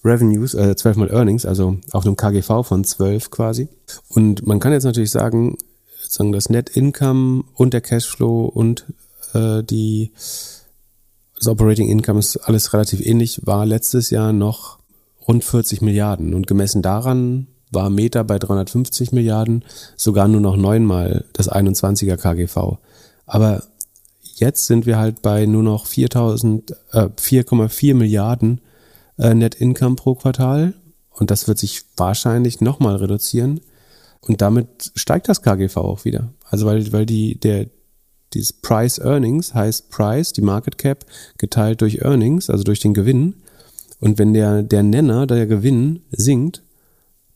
Revenues, äh, 12 mal Earnings, also auf einem KGV von 12 quasi. Und man kann jetzt natürlich sagen, sagen das Net Income und der Cashflow und äh, die das Operating Income ist alles relativ ähnlich, war letztes Jahr noch rund 40 Milliarden und gemessen daran war Meta bei 350 Milliarden sogar nur noch neunmal das 21er KGV. Aber jetzt sind wir halt bei nur noch 4.000, äh, 4,4 Milliarden äh, Net Income pro Quartal und das wird sich wahrscheinlich nochmal reduzieren und damit steigt das KGV auch wieder. Also weil, weil die, der, dieses Price Earnings heißt Price, die Market Cap, geteilt durch Earnings, also durch den Gewinn. Und wenn der, der Nenner, der Gewinn sinkt,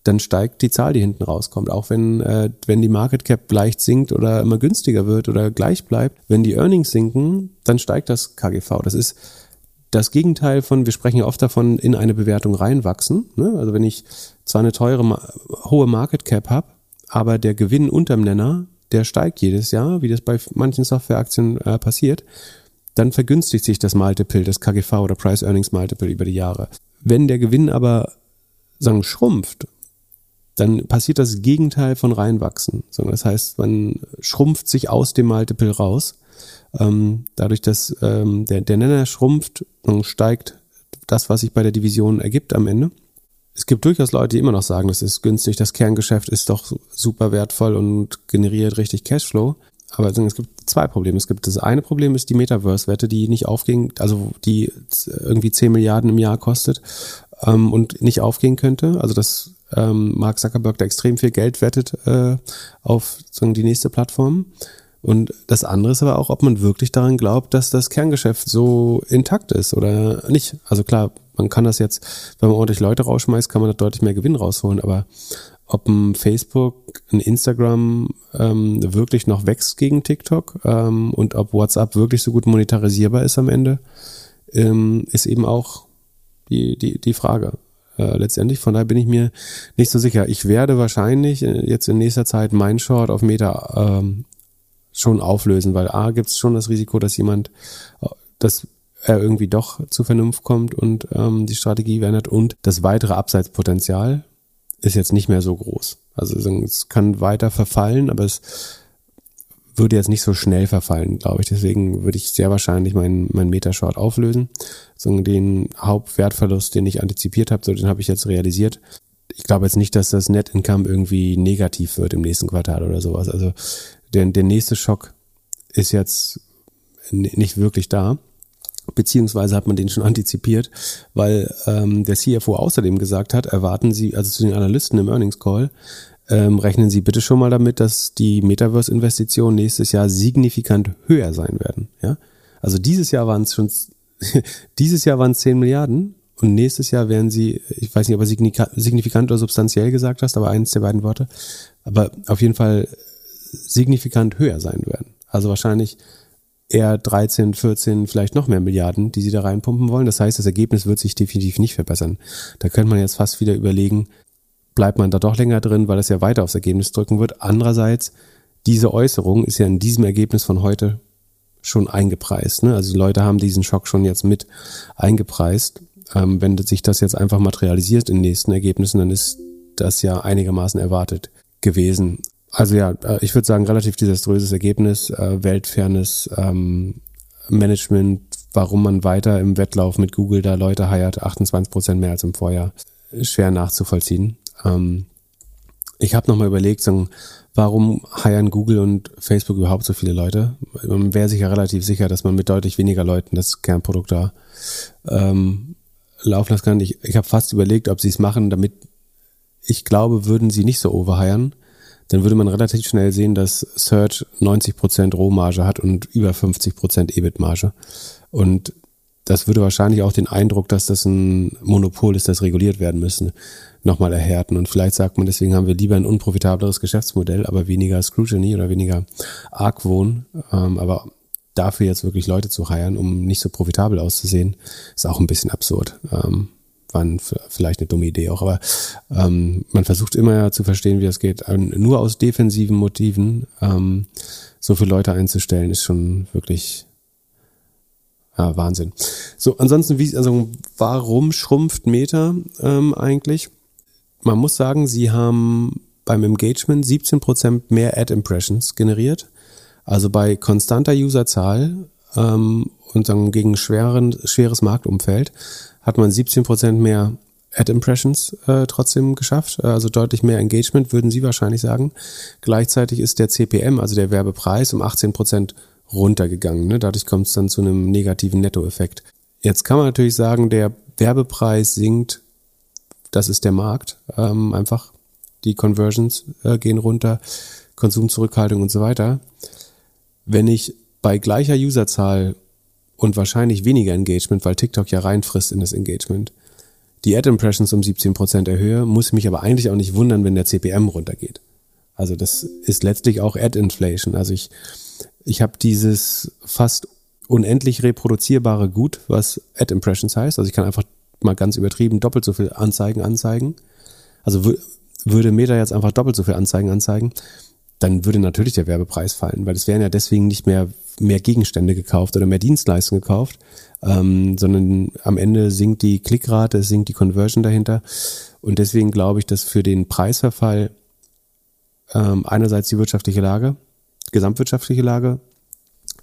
dann steigt die Zahl, die hinten rauskommt. Auch wenn, äh, wenn die Market Cap leicht sinkt oder immer günstiger wird oder gleich bleibt, wenn die Earnings sinken, dann steigt das KGV. Das ist das Gegenteil von, wir sprechen ja oft davon, in eine Bewertung reinwachsen. Ne? Also wenn ich zwar eine teure, hohe Market Cap habe, aber der Gewinn unterm Nenner, der steigt jedes Jahr, wie das bei manchen Softwareaktien äh, passiert, dann vergünstigt sich das Multiple, das KGV oder Price Earnings Multiple über die Jahre. Wenn der Gewinn aber sagen schrumpft dann passiert das Gegenteil von reinwachsen. Das heißt, man schrumpft sich aus dem Multiple raus. Ähm, dadurch, dass ähm, der, Nenner schrumpft, steigt das, was sich bei der Division ergibt am Ende. Es gibt durchaus Leute, die immer noch sagen, das ist günstig, das Kerngeschäft ist doch super wertvoll und generiert richtig Cashflow. Aber es gibt zwei Probleme. Es gibt das eine Problem ist die Metaverse-Wette, die nicht aufging, also die irgendwie 10 Milliarden im Jahr kostet ähm, und nicht aufgehen könnte. Also das ähm, Mark Zuckerberg da extrem viel Geld wettet äh, auf sagen, die nächste Plattform. Und das andere ist aber auch, ob man wirklich daran glaubt, dass das Kerngeschäft so intakt ist oder nicht. Also klar, man kann das jetzt, wenn man ordentlich Leute rausschmeißt, kann man da deutlich mehr Gewinn rausholen. Aber ob ein Facebook, ein Instagram ähm, wirklich noch wächst gegen TikTok ähm, und ob WhatsApp wirklich so gut monetarisierbar ist am Ende, ähm, ist eben auch die, die, die Frage äh, letztendlich. Von daher bin ich mir nicht so sicher. Ich werde wahrscheinlich äh, jetzt in nächster Zeit mein Short auf Meta ähm, schon auflösen, weil A gibt es schon das Risiko, dass jemand, äh, dass er irgendwie doch zu Vernunft kommt und ähm, die Strategie verändert und das weitere Abseitspotenzial ist jetzt nicht mehr so groß. Also es kann weiter verfallen, aber es würde jetzt nicht so schnell verfallen, glaube ich. Deswegen würde ich sehr wahrscheinlich meinen mein Metashort auflösen. So den Hauptwertverlust, den ich antizipiert habe, so den habe ich jetzt realisiert. Ich glaube jetzt nicht, dass das Net Income irgendwie negativ wird im nächsten Quartal oder sowas. Also der, der nächste Schock ist jetzt nicht wirklich da. Beziehungsweise hat man den schon antizipiert, weil ähm, der CFO außerdem gesagt hat, erwarten Sie, also zu den Analysten im Earnings Call, ähm, rechnen Sie bitte schon mal damit, dass die Metaverse-Investitionen nächstes Jahr signifikant höher sein werden. Ja? Also dieses Jahr waren es schon, dieses Jahr waren es 10 Milliarden und nächstes Jahr werden sie, ich weiß nicht, ob er signifikant oder substanziell gesagt hast, aber eins der beiden Worte, aber auf jeden Fall signifikant höher sein werden. Also wahrscheinlich eher 13, 14, vielleicht noch mehr Milliarden, die sie da reinpumpen wollen. Das heißt, das Ergebnis wird sich definitiv nicht verbessern. Da könnte man jetzt fast wieder überlegen, bleibt man da doch länger drin, weil es ja weiter aufs Ergebnis drücken wird. Andererseits, diese Äußerung ist ja in diesem Ergebnis von heute schon eingepreist. Ne? Also die Leute haben diesen Schock schon jetzt mit eingepreist. Ähm, wenn sich das jetzt einfach materialisiert in den nächsten Ergebnissen, dann ist das ja einigermaßen erwartet gewesen. Also ja, äh, ich würde sagen, relativ desaströses Ergebnis, äh, weltfernes ähm, Management, warum man weiter im Wettlauf mit Google da Leute heiert, 28 Prozent mehr als im Vorjahr, schwer nachzuvollziehen. Ähm, ich habe nochmal überlegt, sagen, warum heiern Google und Facebook überhaupt so viele Leute? Man wäre sich ja relativ sicher, dass man mit deutlich weniger Leuten das Kernprodukt da ähm, laufen lassen kann. Ich, ich habe fast überlegt, ob sie es machen, damit ich glaube, würden sie nicht so overhiren, dann würde man relativ schnell sehen, dass Search 90% Rohmarge hat und über 50% EBIT-Marge. Und das würde wahrscheinlich auch den Eindruck, dass das ein Monopol ist, das reguliert werden müssen, nochmal erhärten. Und vielleicht sagt man, deswegen haben wir lieber ein unprofitableres Geschäftsmodell, aber weniger Scrutiny oder weniger Argwohn. Ähm, aber dafür jetzt wirklich Leute zu heiren, um nicht so profitabel auszusehen, ist auch ein bisschen absurd. Ähm, war vielleicht eine dumme Idee auch, aber ähm, man versucht immer zu verstehen, wie es geht. Nur aus defensiven Motiven ähm, so viele Leute einzustellen, ist schon wirklich ja, Wahnsinn. So, ansonsten, wie, also warum schrumpft Meta ähm, eigentlich? Man muss sagen, sie haben beim Engagement 17% mehr Ad-Impressions generiert. Also bei konstanter Userzahl ähm, und sagen, gegen schweren, schweres Marktumfeld hat man 17% mehr Ad-Impressions äh, trotzdem geschafft, äh, also deutlich mehr Engagement, würden Sie wahrscheinlich sagen. Gleichzeitig ist der CPM, also der Werbepreis, um 18% runtergegangen. Ne? Dadurch kommt es dann zu einem negativen Nettoeffekt. Jetzt kann man natürlich sagen, der Werbepreis sinkt, das ist der Markt, ähm, einfach die Conversions äh, gehen runter, Konsumzurückhaltung und so weiter. Wenn ich bei gleicher Userzahl und wahrscheinlich weniger Engagement, weil TikTok ja reinfrisst in das Engagement, die Ad-Impressions um 17% erhöhe, muss mich aber eigentlich auch nicht wundern, wenn der CPM runtergeht. Also das ist letztlich auch Ad-Inflation. Also ich, ich habe dieses fast unendlich reproduzierbare Gut, was Ad-Impressions heißt. Also ich kann einfach mal ganz übertrieben doppelt so viel Anzeigen anzeigen. Also würde Meta jetzt einfach doppelt so viel Anzeigen anzeigen, dann würde natürlich der Werbepreis fallen, weil es wären ja deswegen nicht mehr mehr Gegenstände gekauft oder mehr Dienstleistungen gekauft, ähm, sondern am Ende sinkt die Klickrate, es sinkt die Conversion dahinter. Und deswegen glaube ich, dass für den Preisverfall ähm, einerseits die wirtschaftliche Lage, gesamtwirtschaftliche Lage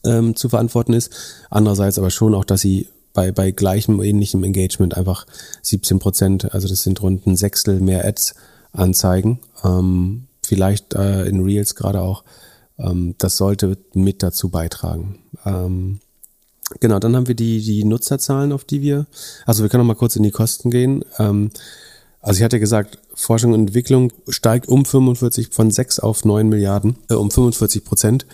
ähm, zu verantworten ist, andererseits aber schon auch, dass sie bei, bei gleichem ähnlichem Engagement einfach 17 Prozent, also das sind rund ein Sechstel mehr Ads anzeigen. Ähm, vielleicht äh, in Reels gerade auch. Ähm, das sollte mit dazu beitragen. Ähm, genau, dann haben wir die, die Nutzerzahlen, auf die wir, also wir können noch mal kurz in die Kosten gehen. Ähm, also ich hatte gesagt, Forschung und Entwicklung steigt um 45 von 6 auf 9 Milliarden, äh, um 45 Prozent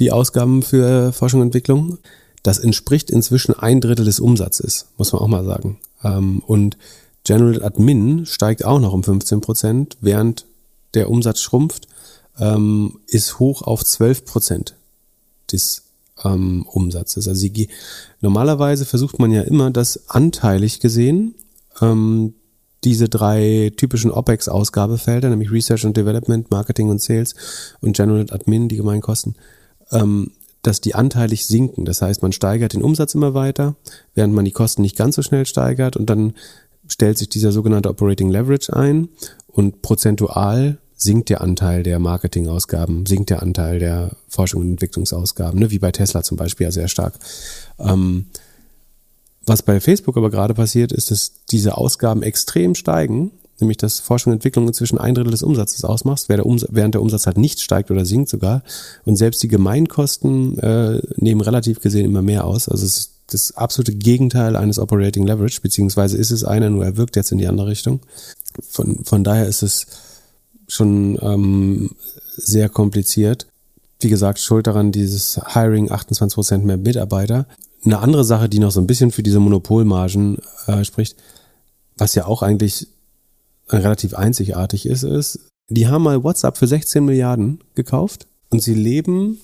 die Ausgaben für Forschung und Entwicklung. Das entspricht inzwischen ein Drittel des Umsatzes, muss man auch mal sagen. Ähm, und General Admin steigt auch noch um 15 Prozent, während der Umsatz schrumpft, ähm, ist hoch auf 12 Prozent des ähm, Umsatzes. Also sie, normalerweise versucht man ja immer, das anteilig gesehen, diese drei typischen OPEX-Ausgabefelder, nämlich Research and Development, Marketing und Sales und General Admin, die Gemeinkosten, ähm, dass die anteilig sinken. Das heißt, man steigert den Umsatz immer weiter, während man die Kosten nicht ganz so schnell steigert und dann stellt sich dieser sogenannte Operating Leverage ein und prozentual sinkt der Anteil der Marketingausgaben, sinkt der Anteil der Forschung und Entwicklungsausgaben, ne, wie bei Tesla zum Beispiel ja sehr stark. Ähm, was bei Facebook aber gerade passiert, ist, dass diese Ausgaben extrem steigen, nämlich dass Forschung und Entwicklung inzwischen ein Drittel des Umsatzes ausmacht, während der Umsatz halt nicht steigt oder sinkt sogar. Und selbst die Gemeinkosten äh, nehmen relativ gesehen immer mehr aus. Also es ist das absolute Gegenteil eines Operating Leverage, beziehungsweise ist es einer, nur er wirkt jetzt in die andere Richtung. Von, von daher ist es schon ähm, sehr kompliziert. Wie gesagt, schuld daran dieses Hiring 28% mehr Mitarbeiter. Eine andere Sache, die noch so ein bisschen für diese Monopolmargen äh, spricht, was ja auch eigentlich relativ einzigartig ist, ist, die haben mal WhatsApp für 16 Milliarden gekauft und sie leben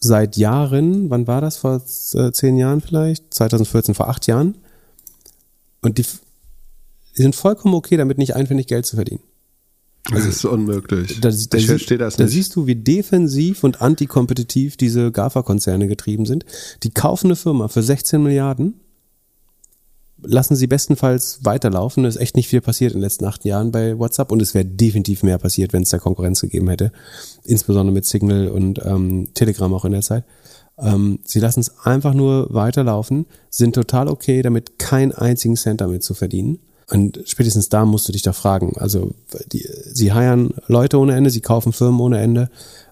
seit Jahren, wann war das? Vor äh, zehn Jahren vielleicht? 2014, vor acht Jahren. Und die, die sind vollkommen okay damit, nicht einfindig Geld zu verdienen. Also, das ist unmöglich. Da, da, ich verstehe das nicht. Da siehst du, wie defensiv und antikompetitiv diese GAFA-Konzerne getrieben sind. Die kaufen eine Firma für 16 Milliarden, lassen sie bestenfalls weiterlaufen. Es ist echt nicht viel passiert in den letzten acht Jahren bei WhatsApp und es wäre definitiv mehr passiert, wenn es da Konkurrenz gegeben hätte. Insbesondere mit Signal und ähm, Telegram auch in der Zeit. Ähm, sie lassen es einfach nur weiterlaufen, sind total okay damit, keinen einzigen Cent damit zu verdienen. Und spätestens da musst du dich da fragen. Also die, sie heiern Leute ohne Ende, sie kaufen Firmen ohne Ende,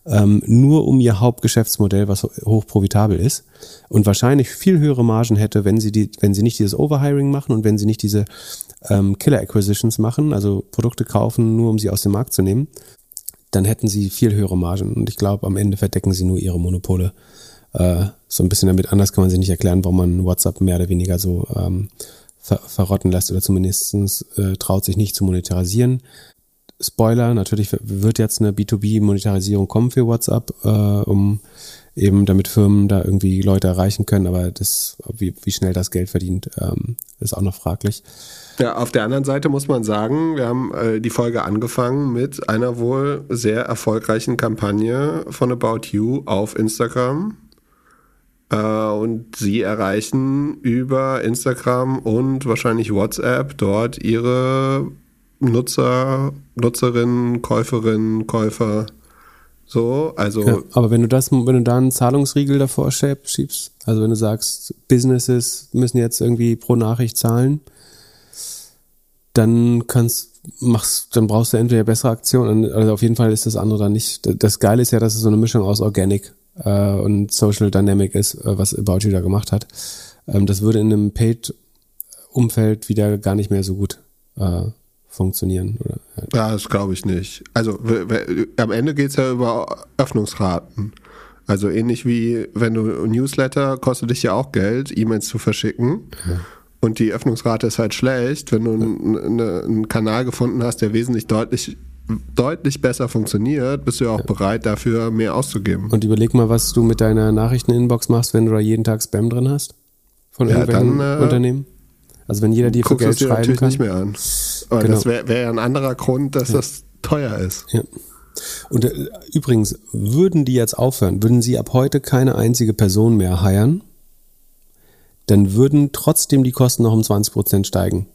ähm, nur um ihr Hauptgeschäftsmodell, was hoch profitabel ist und wahrscheinlich viel höhere Margen hätte, wenn sie die, wenn sie nicht dieses Overhiring machen und wenn sie nicht diese ähm, Killer Acquisitions machen, also Produkte kaufen, nur um sie aus dem Markt zu nehmen, dann hätten sie viel höhere Margen. Und ich glaube, am Ende verdecken sie nur ihre Monopole äh, so ein bisschen damit. Anders kann man sich nicht erklären, warum man WhatsApp mehr oder weniger so ähm, ver verrotten lässt oder zumindest äh, traut sich nicht zu monetarisieren. Spoiler, natürlich wird jetzt eine B2B-Monetarisierung kommen für WhatsApp, äh, um eben damit Firmen da irgendwie Leute erreichen können, aber das, wie, wie schnell das Geld verdient, ähm, ist auch noch fraglich. Ja, auf der anderen Seite muss man sagen, wir haben äh, die Folge angefangen mit einer wohl sehr erfolgreichen Kampagne von About You auf Instagram. Äh, und sie erreichen über Instagram und wahrscheinlich WhatsApp dort ihre Nutzer, Nutzerinnen, Käuferinnen, Käufer. So, also. Ja, aber wenn du das, wenn du da einen Zahlungsriegel davor schiebst, also wenn du sagst, Businesses müssen jetzt irgendwie pro Nachricht zahlen, dann kannst, machst, dann brauchst du entweder bessere Aktionen, also auf jeden Fall ist das andere dann nicht. Das Geile ist ja, dass es so eine Mischung aus Organic äh, und Social Dynamic ist, äh, was About You da gemacht hat. Ähm, das würde in einem Paid-Umfeld wieder gar nicht mehr so gut äh, funktionieren. Oder, ja. das glaube ich nicht. Also am Ende geht es ja über Öffnungsraten. Also ähnlich wie wenn du Newsletter kostet dich ja auch Geld, E-Mails zu verschicken. Ja. Und die Öffnungsrate ist halt schlecht, wenn du einen, einen Kanal gefunden hast, der wesentlich deutlich deutlich besser funktioniert, bist du ja auch bereit, dafür mehr auszugeben. Und überleg mal, was du mit deiner Nachrichteninbox machst, wenn du da jeden Tag Spam drin hast von ja, irgendwelchen dann, äh, Unternehmen. Also wenn jeder dir für Geld schreiben natürlich kann. nicht mehr an. Aber genau. das wäre wär ja ein anderer Grund, dass ja. das teuer ist. Ja. Und äh, übrigens, würden die jetzt aufhören, würden sie ab heute keine einzige Person mehr heiern, dann würden trotzdem die Kosten noch um 20 Prozent steigen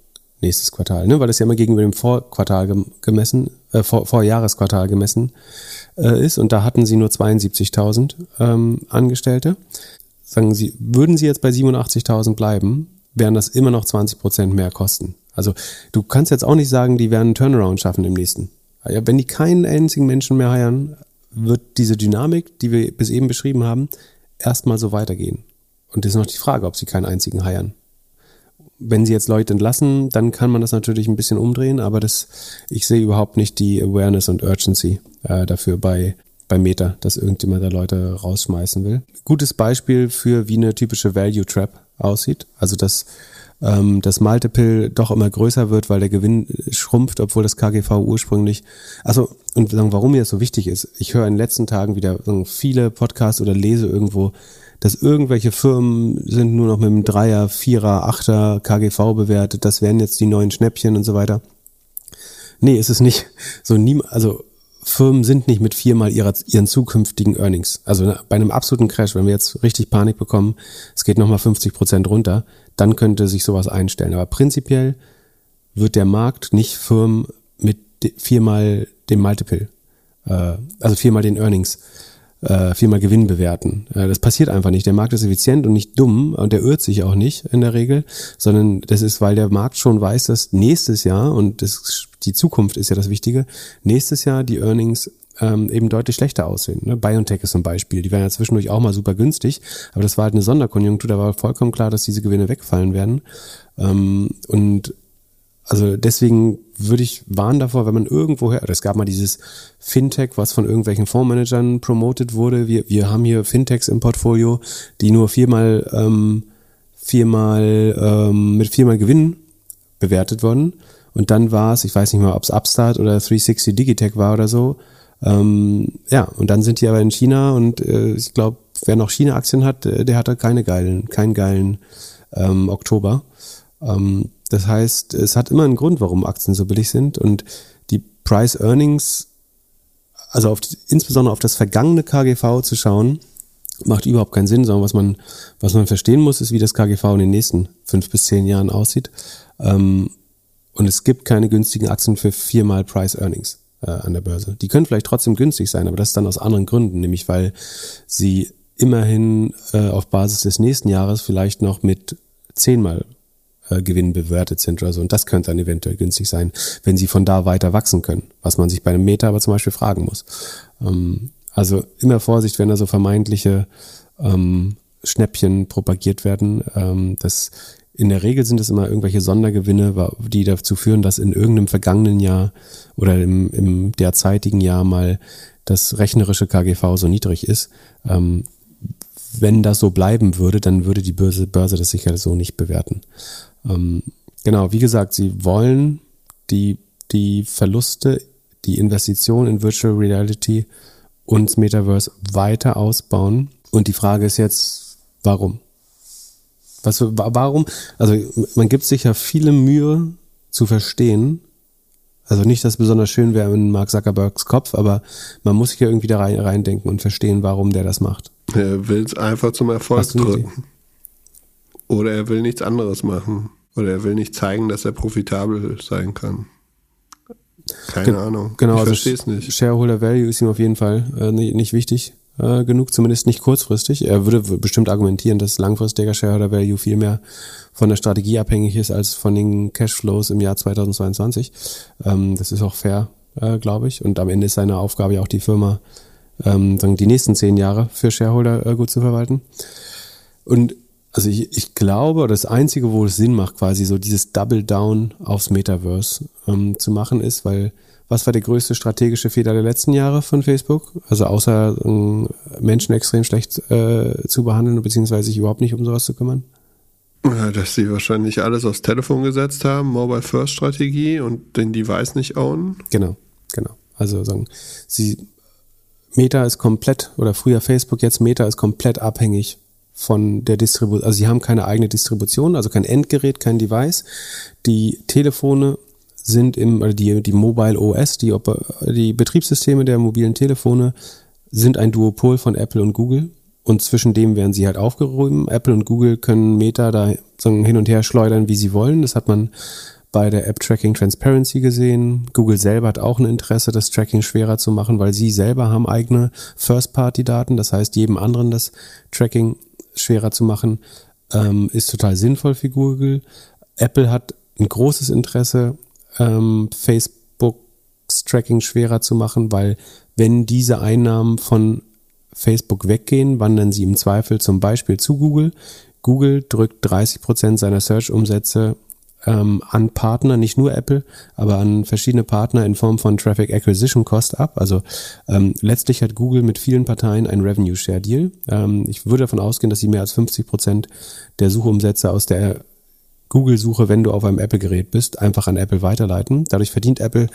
nächstes Quartal, ne? weil das ja immer gegenüber dem Vorquartal gemessen, äh, Vor Vorjahresquartal gemessen äh, ist und da hatten sie nur 72.000 ähm, Angestellte. Sagen Sie, würden Sie jetzt bei 87.000 bleiben, wären das immer noch 20 Prozent mehr Kosten. Also du kannst jetzt auch nicht sagen, die werden einen Turnaround schaffen im nächsten. Wenn die keinen einzigen Menschen mehr heiern, wird diese Dynamik, die wir bis eben beschrieben haben, erstmal so weitergehen. Und das ist noch die Frage, ob sie keinen einzigen heiern wenn sie jetzt Leute entlassen, dann kann man das natürlich ein bisschen umdrehen, aber das, ich sehe überhaupt nicht die Awareness und Urgency äh, dafür bei, bei Meta, dass irgendjemand da Leute rausschmeißen will. Gutes Beispiel für, wie eine typische Value Trap aussieht. Also, dass ähm, das Multiple doch immer größer wird, weil der Gewinn schrumpft, obwohl das KGV ursprünglich, also, und sagen, warum mir das so wichtig ist. Ich höre in den letzten Tagen wieder viele Podcasts oder lese irgendwo, dass irgendwelche Firmen sind nur noch mit einem Dreier, Vierer, Achter KGV bewertet, das wären jetzt die neuen Schnäppchen und so weiter. Nee, ist es nicht. So nie, also Firmen sind nicht mit viermal ihrer, ihren zukünftigen Earnings. Also ne, bei einem absoluten Crash, wenn wir jetzt richtig Panik bekommen, es geht nochmal 50 Prozent runter, dann könnte sich sowas einstellen. Aber prinzipiell wird der Markt nicht Firmen mit viermal dem Multiple, äh, also viermal den Earnings äh, viermal Gewinn bewerten. Äh, das passiert einfach nicht. Der Markt ist effizient und nicht dumm und der irrt sich auch nicht in der Regel, sondern das ist, weil der Markt schon weiß, dass nächstes Jahr, und das, die Zukunft ist ja das Wichtige, nächstes Jahr die Earnings ähm, eben deutlich schlechter aussehen. Ne? BioNTech ist ein Beispiel. Die werden ja zwischendurch auch mal super günstig, aber das war halt eine Sonderkonjunktur, da war vollkommen klar, dass diese Gewinne wegfallen werden. Ähm, und also deswegen würde ich warnen davor, wenn man irgendwoher, es gab mal dieses Fintech, was von irgendwelchen Fondsmanagern promotet wurde. Wir, wir haben hier Fintechs im Portfolio, die nur viermal, ähm, viermal ähm, mit viermal Gewinn bewertet wurden. Und dann war es, ich weiß nicht mal, ob es Upstart oder 360 Digitech war oder so. Ähm, ja, und dann sind die aber in China und äh, ich glaube, wer noch China-Aktien hat, der, der hatte keine geilen, keinen geilen ähm, Oktober. Ähm, das heißt, es hat immer einen Grund, warum Aktien so billig sind und die Price Earnings, also auf, insbesondere auf das vergangene KGV zu schauen, macht überhaupt keinen Sinn, sondern was man, was man verstehen muss, ist, wie das KGV in den nächsten fünf bis zehn Jahren aussieht. Ähm, und es gibt keine günstigen Aktien für viermal Price Earnings äh, an der Börse. Die können vielleicht trotzdem günstig sein, aber das ist dann aus anderen Gründen, nämlich weil sie immerhin äh, auf Basis des nächsten Jahres vielleicht noch mit zehnmal äh, Gewinn bewertet sind oder so. Und das könnte dann eventuell günstig sein, wenn sie von da weiter wachsen können, was man sich bei einem Meta aber zum Beispiel fragen muss. Ähm, also immer Vorsicht, wenn da so vermeintliche ähm, Schnäppchen propagiert werden. Ähm, das in der Regel sind es immer irgendwelche Sondergewinne, die dazu führen, dass in irgendeinem vergangenen Jahr oder im, im derzeitigen Jahr mal das rechnerische KGV so niedrig ist. Ähm, wenn das so bleiben würde, dann würde die Börse, Börse das sicher so nicht bewerten. Ähm, genau, wie gesagt, sie wollen die, die Verluste, die Investition in Virtual Reality und Metaverse weiter ausbauen. Und die Frage ist jetzt, warum? Was, warum? Also man gibt sich ja viele Mühe zu verstehen. Also nicht, dass es besonders schön wäre in Mark Zuckerbergs Kopf, aber man muss sich ja irgendwie da rein, reindenken und verstehen, warum der das macht. Er will es einfach zum Erfolg drücken. Oder er will nichts anderes machen. Oder er will nicht zeigen, dass er profitabel sein kann. Keine Ge Ahnung. Genau, ich also verstehe es nicht. Shareholder Value ist ihm auf jeden Fall äh, nicht, wichtig äh, genug, zumindest nicht kurzfristig. Er würde bestimmt argumentieren, dass langfristiger Shareholder Value viel mehr von der Strategie abhängig ist als von den Cashflows im Jahr 2022. Ähm, das ist auch fair, äh, glaube ich. Und am Ende ist seine Aufgabe ja auch die Firma, ähm, die nächsten zehn Jahre für Shareholder äh, gut zu verwalten. Und also ich, ich glaube, das Einzige, wo es Sinn macht, quasi so dieses Double Down aufs Metaverse ähm, zu machen, ist, weil was war der größte strategische Fehler der letzten Jahre von Facebook? Also außer ähm, Menschen extrem schlecht äh, zu behandeln beziehungsweise sich überhaupt nicht um sowas zu kümmern? Ja, dass sie wahrscheinlich alles aufs Telefon gesetzt haben, Mobile First Strategie und den Device nicht ownen. Genau, genau. Also sagen, sie Meta ist komplett oder früher Facebook jetzt Meta ist komplett abhängig von der Distribution. Also sie haben keine eigene Distribution, also kein Endgerät, kein Device. Die Telefone sind im, oder die, die Mobile OS, die, die Betriebssysteme der mobilen Telefone sind ein Duopol von Apple und Google. Und zwischen dem werden sie halt aufgehoben. Apple und Google können Meta da so hin und her schleudern, wie sie wollen. Das hat man bei der App Tracking Transparency gesehen. Google selber hat auch ein Interesse, das Tracking schwerer zu machen, weil sie selber haben eigene First-Party-Daten. Das heißt, jedem anderen das Tracking schwerer zu machen, ähm, ist total sinnvoll für Google. Apple hat ein großes Interesse, ähm, Facebooks Tracking schwerer zu machen, weil wenn diese Einnahmen von Facebook weggehen, wandern sie im Zweifel zum Beispiel zu Google. Google drückt 30 Prozent seiner Search-Umsätze ähm, an Partner, nicht nur Apple, aber an verschiedene Partner in Form von Traffic Acquisition Cost ab. Also ähm, letztlich hat Google mit vielen Parteien ein Revenue Share Deal. Ähm, ich würde davon ausgehen, dass sie mehr als 50 Prozent der Suchumsätze aus der Google-Suche, wenn du auf einem Apple-Gerät bist, einfach an Apple weiterleiten. Dadurch verdient Apple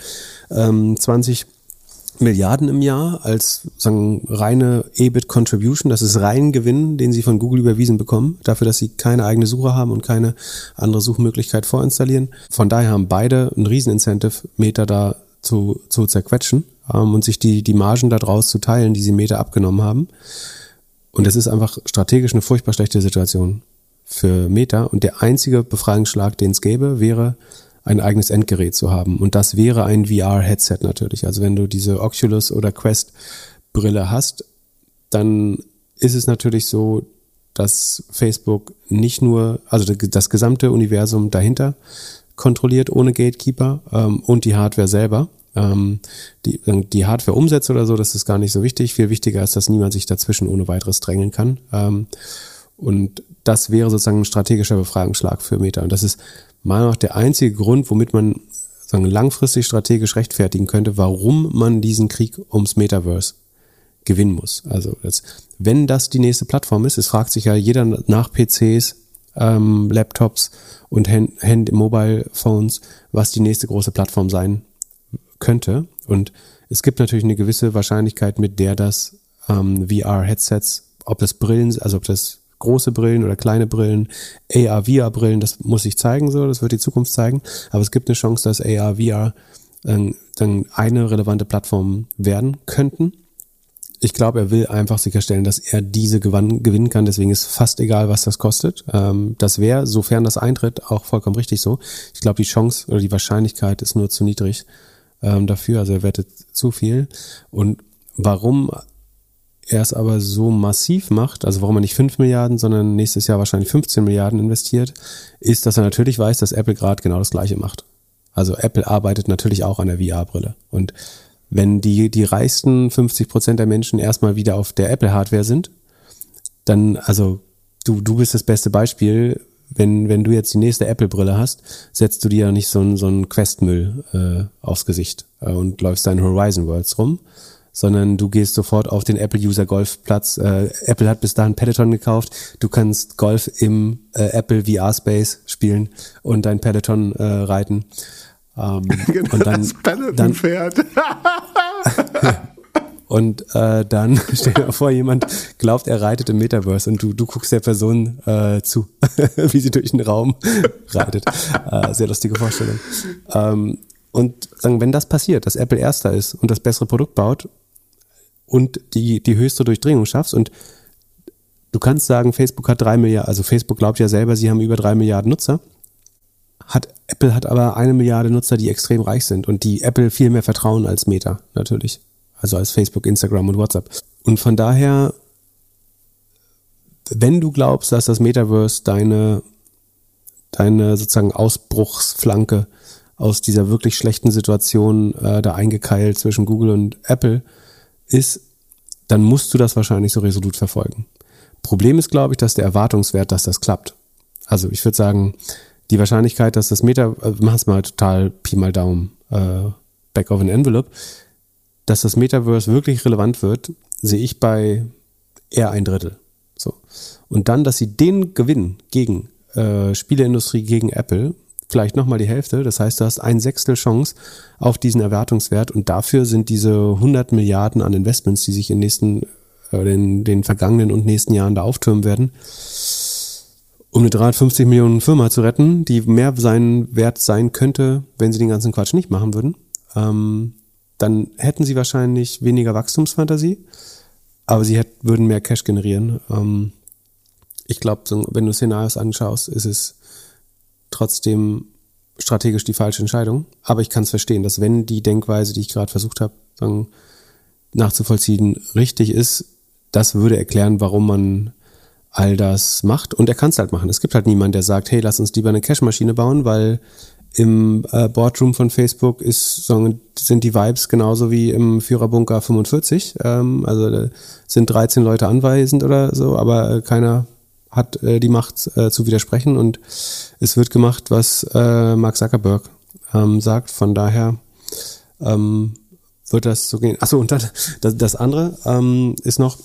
ähm, 20 Milliarden im Jahr als sagen, reine EBIT-Contribution. Das ist rein Gewinn, den sie von Google überwiesen bekommen, dafür, dass sie keine eigene Suche haben und keine andere Suchmöglichkeit vorinstallieren. Von daher haben beide ein Riesenincentive, Meta da zu, zu zerquetschen ähm, und sich die, die Margen daraus zu teilen, die sie Meta abgenommen haben. Und das ist einfach strategisch eine furchtbar schlechte Situation für Meta und der einzige Befreiungsschlag, den es gäbe, wäre ein eigenes Endgerät zu haben. Und das wäre ein VR-Headset natürlich. Also wenn du diese Oculus oder Quest Brille hast, dann ist es natürlich so, dass Facebook nicht nur, also das gesamte Universum dahinter kontrolliert ohne Gatekeeper ähm, und die Hardware selber. Ähm, die, die Hardware-Umsätze oder so, das ist gar nicht so wichtig. Viel wichtiger ist, dass niemand sich dazwischen ohne weiteres drängeln kann. Ähm, und das wäre sozusagen ein strategischer Befragungsschlag für Meta. Und das ist meiner nach der einzige Grund, womit man sagen, langfristig strategisch rechtfertigen könnte, warum man diesen Krieg ums Metaverse gewinnen muss. Also das, wenn das die nächste Plattform ist, es fragt sich ja jeder nach PCs, ähm, Laptops und Hand, Hand Mobile Phones, was die nächste große Plattform sein könnte. Und es gibt natürlich eine gewisse Wahrscheinlichkeit, mit der das ähm, VR-Headsets, ob das Brillen, also ob das große Brillen oder kleine Brillen, AR, VR-Brillen, das muss sich zeigen so, das wird die Zukunft zeigen. Aber es gibt eine Chance, dass AR, VR äh, dann eine relevante Plattform werden könnten. Ich glaube, er will einfach sicherstellen, dass er diese gewinnen kann. Deswegen ist fast egal, was das kostet. Ähm, das wäre, sofern das eintritt, auch vollkommen richtig so. Ich glaube, die Chance oder die Wahrscheinlichkeit ist nur zu niedrig ähm, dafür. Also er wettet zu viel. Und warum er es aber so massiv macht, also warum er nicht 5 Milliarden, sondern nächstes Jahr wahrscheinlich 15 Milliarden investiert, ist, dass er natürlich weiß, dass Apple gerade genau das gleiche macht. Also Apple arbeitet natürlich auch an der VR-Brille. Und wenn die, die reichsten 50 Prozent der Menschen erstmal wieder auf der Apple-Hardware sind, dann, also du, du bist das beste Beispiel. Wenn, wenn du jetzt die nächste Apple-Brille hast, setzt du dir ja nicht so einen, so einen Quest-Müll äh, aufs Gesicht äh, und läufst da in Horizon Worlds rum, sondern du gehst sofort auf den Apple User Golfplatz. Äh, Apple hat bis dahin Peloton gekauft. Du kannst Golf im äh, Apple VR Space spielen und dein Peloton äh, reiten. Ähm, Genau, und dann, das Peloton fährt. und äh, dann stell dir vor, jemand glaubt, er reitet im Metaverse und du, du guckst der Person äh, zu, wie sie durch den Raum reitet. Äh, sehr lustige Vorstellung. Ähm, und sagen, wenn das passiert, dass Apple erster ist und das bessere Produkt baut und die, die höchste Durchdringung schaffst und du kannst sagen, Facebook hat drei Milliarden, also Facebook glaubt ja selber, sie haben über drei Milliarden Nutzer. Hat, Apple hat aber eine Milliarde Nutzer, die extrem reich sind und die Apple viel mehr vertrauen als Meta, natürlich. Also als Facebook, Instagram und WhatsApp. Und von daher, wenn du glaubst, dass das Metaverse deine, deine sozusagen Ausbruchsflanke aus dieser wirklich schlechten Situation äh, da eingekeilt zwischen Google und Apple ist, dann musst du das wahrscheinlich so resolut verfolgen. Problem ist, glaube ich, dass der Erwartungswert, dass das klappt. Also ich würde sagen, die Wahrscheinlichkeit, dass das Meta, äh, mach es mal total Pi mal Daumen, äh, back of an envelope, dass das Metaverse wirklich relevant wird, sehe ich bei eher ein Drittel. So. Und dann, dass sie den Gewinn gegen äh, Spieleindustrie, gegen Apple, vielleicht nochmal die Hälfte, das heißt, du hast ein Sechstel Chance auf diesen Erwartungswert und dafür sind diese 100 Milliarden an Investments, die sich in den nächsten, äh, den, den vergangenen und nächsten Jahren da auftürmen werden, um eine 350 Millionen Firma zu retten, die mehr sein wert sein könnte, wenn sie den ganzen Quatsch nicht machen würden, ähm, dann hätten sie wahrscheinlich weniger Wachstumsfantasie, aber sie hätt, würden mehr Cash generieren. Ähm, ich glaube, wenn du Szenarios anschaust, ist es trotzdem strategisch die falsche Entscheidung. Aber ich kann es verstehen, dass wenn die Denkweise, die ich gerade versucht habe, nachzuvollziehen, richtig ist, das würde erklären, warum man all das macht. Und er kann es halt machen. Es gibt halt niemanden, der sagt, hey, lass uns lieber eine Cash-Maschine bauen, weil im äh, Boardroom von Facebook ist, sind die Vibes genauso wie im Führerbunker 45. Ähm, also sind 13 Leute anweisend oder so, aber äh, keiner hat äh, die Macht äh, zu widersprechen und es wird gemacht, was äh, Mark Zuckerberg ähm, sagt. Von daher ähm, wird das so gehen. Achso, und dann das, das andere ähm, ist noch,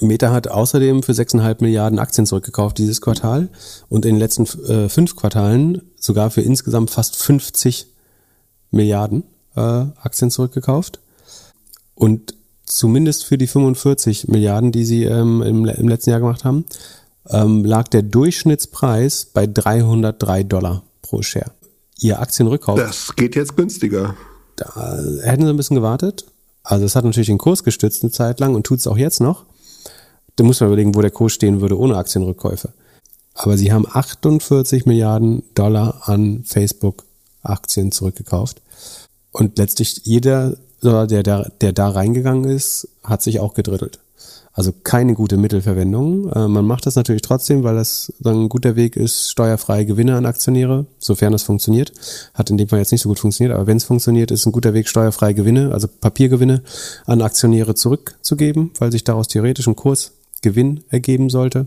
Meta hat außerdem für 6,5 Milliarden Aktien zurückgekauft dieses Quartal und in den letzten äh, fünf Quartalen sogar für insgesamt fast 50 Milliarden äh, Aktien zurückgekauft. Und zumindest für die 45 Milliarden, die sie ähm, im, im letzten Jahr gemacht haben, ähm, lag der Durchschnittspreis bei 303 Dollar pro Share. Ihr Aktienrückkauf. Das geht jetzt günstiger. Da hätten sie ein bisschen gewartet. Also es hat natürlich den Kurs gestützt eine Zeit lang und tut es auch jetzt noch. Da muss man überlegen, wo der Kurs stehen würde ohne Aktienrückkäufe. Aber sie haben 48 Milliarden Dollar an Facebook-Aktien zurückgekauft. Und letztlich jeder, der, der, der da reingegangen ist, hat sich auch gedrittelt. Also keine gute Mittelverwendung. Äh, man macht das natürlich trotzdem, weil das dann ein guter Weg ist, steuerfreie Gewinne an Aktionäre, sofern das funktioniert. Hat in dem Fall jetzt nicht so gut funktioniert, aber wenn es funktioniert, ist ein guter Weg, steuerfreie Gewinne, also Papiergewinne an Aktionäre zurückzugeben, weil sich daraus theoretisch ein Kursgewinn ergeben sollte.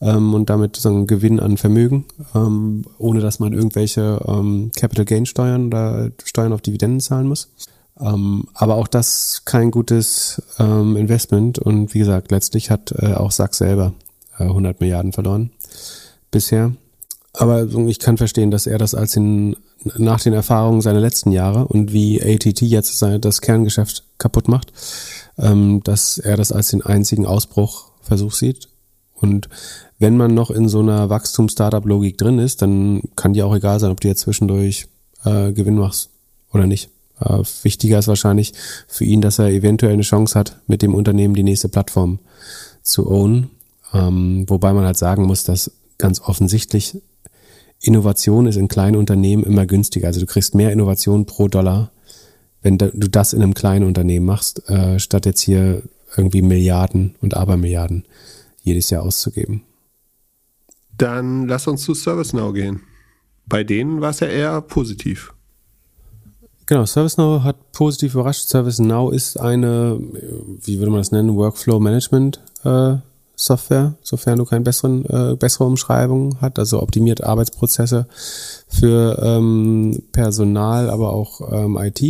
Ähm, und damit so ein Gewinn an Vermögen, ähm, ohne dass man irgendwelche ähm, Capital Gain Steuern oder Steuern auf Dividenden zahlen muss. Ähm, aber auch das kein gutes ähm, Investment und wie gesagt, letztlich hat äh, auch Sachs selber äh, 100 Milliarden verloren bisher. Aber ich kann verstehen, dass er das als in, nach den Erfahrungen seiner letzten Jahre und wie ATT jetzt das Kerngeschäft kaputt macht, ähm, dass er das als den einzigen Ausbruchversuch sieht. Und wenn man noch in so einer Wachstum-Startup-Logik drin ist, dann kann dir auch egal sein, ob du jetzt zwischendurch äh, Gewinn machst oder nicht. Äh, wichtiger ist wahrscheinlich für ihn, dass er eventuell eine Chance hat, mit dem Unternehmen die nächste Plattform zu ownen. Ähm, wobei man halt sagen muss, dass ganz offensichtlich Innovation ist in kleinen Unternehmen immer günstiger. Also du kriegst mehr Innovation pro Dollar, wenn du das in einem kleinen Unternehmen machst, äh, statt jetzt hier irgendwie Milliarden und Abermilliarden jedes Jahr auszugeben. Dann lass uns zu ServiceNow gehen. Bei denen war es ja eher positiv. Genau, ServiceNow hat positiv überrascht. ServiceNow ist eine, wie würde man das nennen, Workflow Management äh, sofern du keine besseren, äh, bessere Umschreibung hat, also optimiert Arbeitsprozesse für ähm, Personal, aber auch ähm, IT.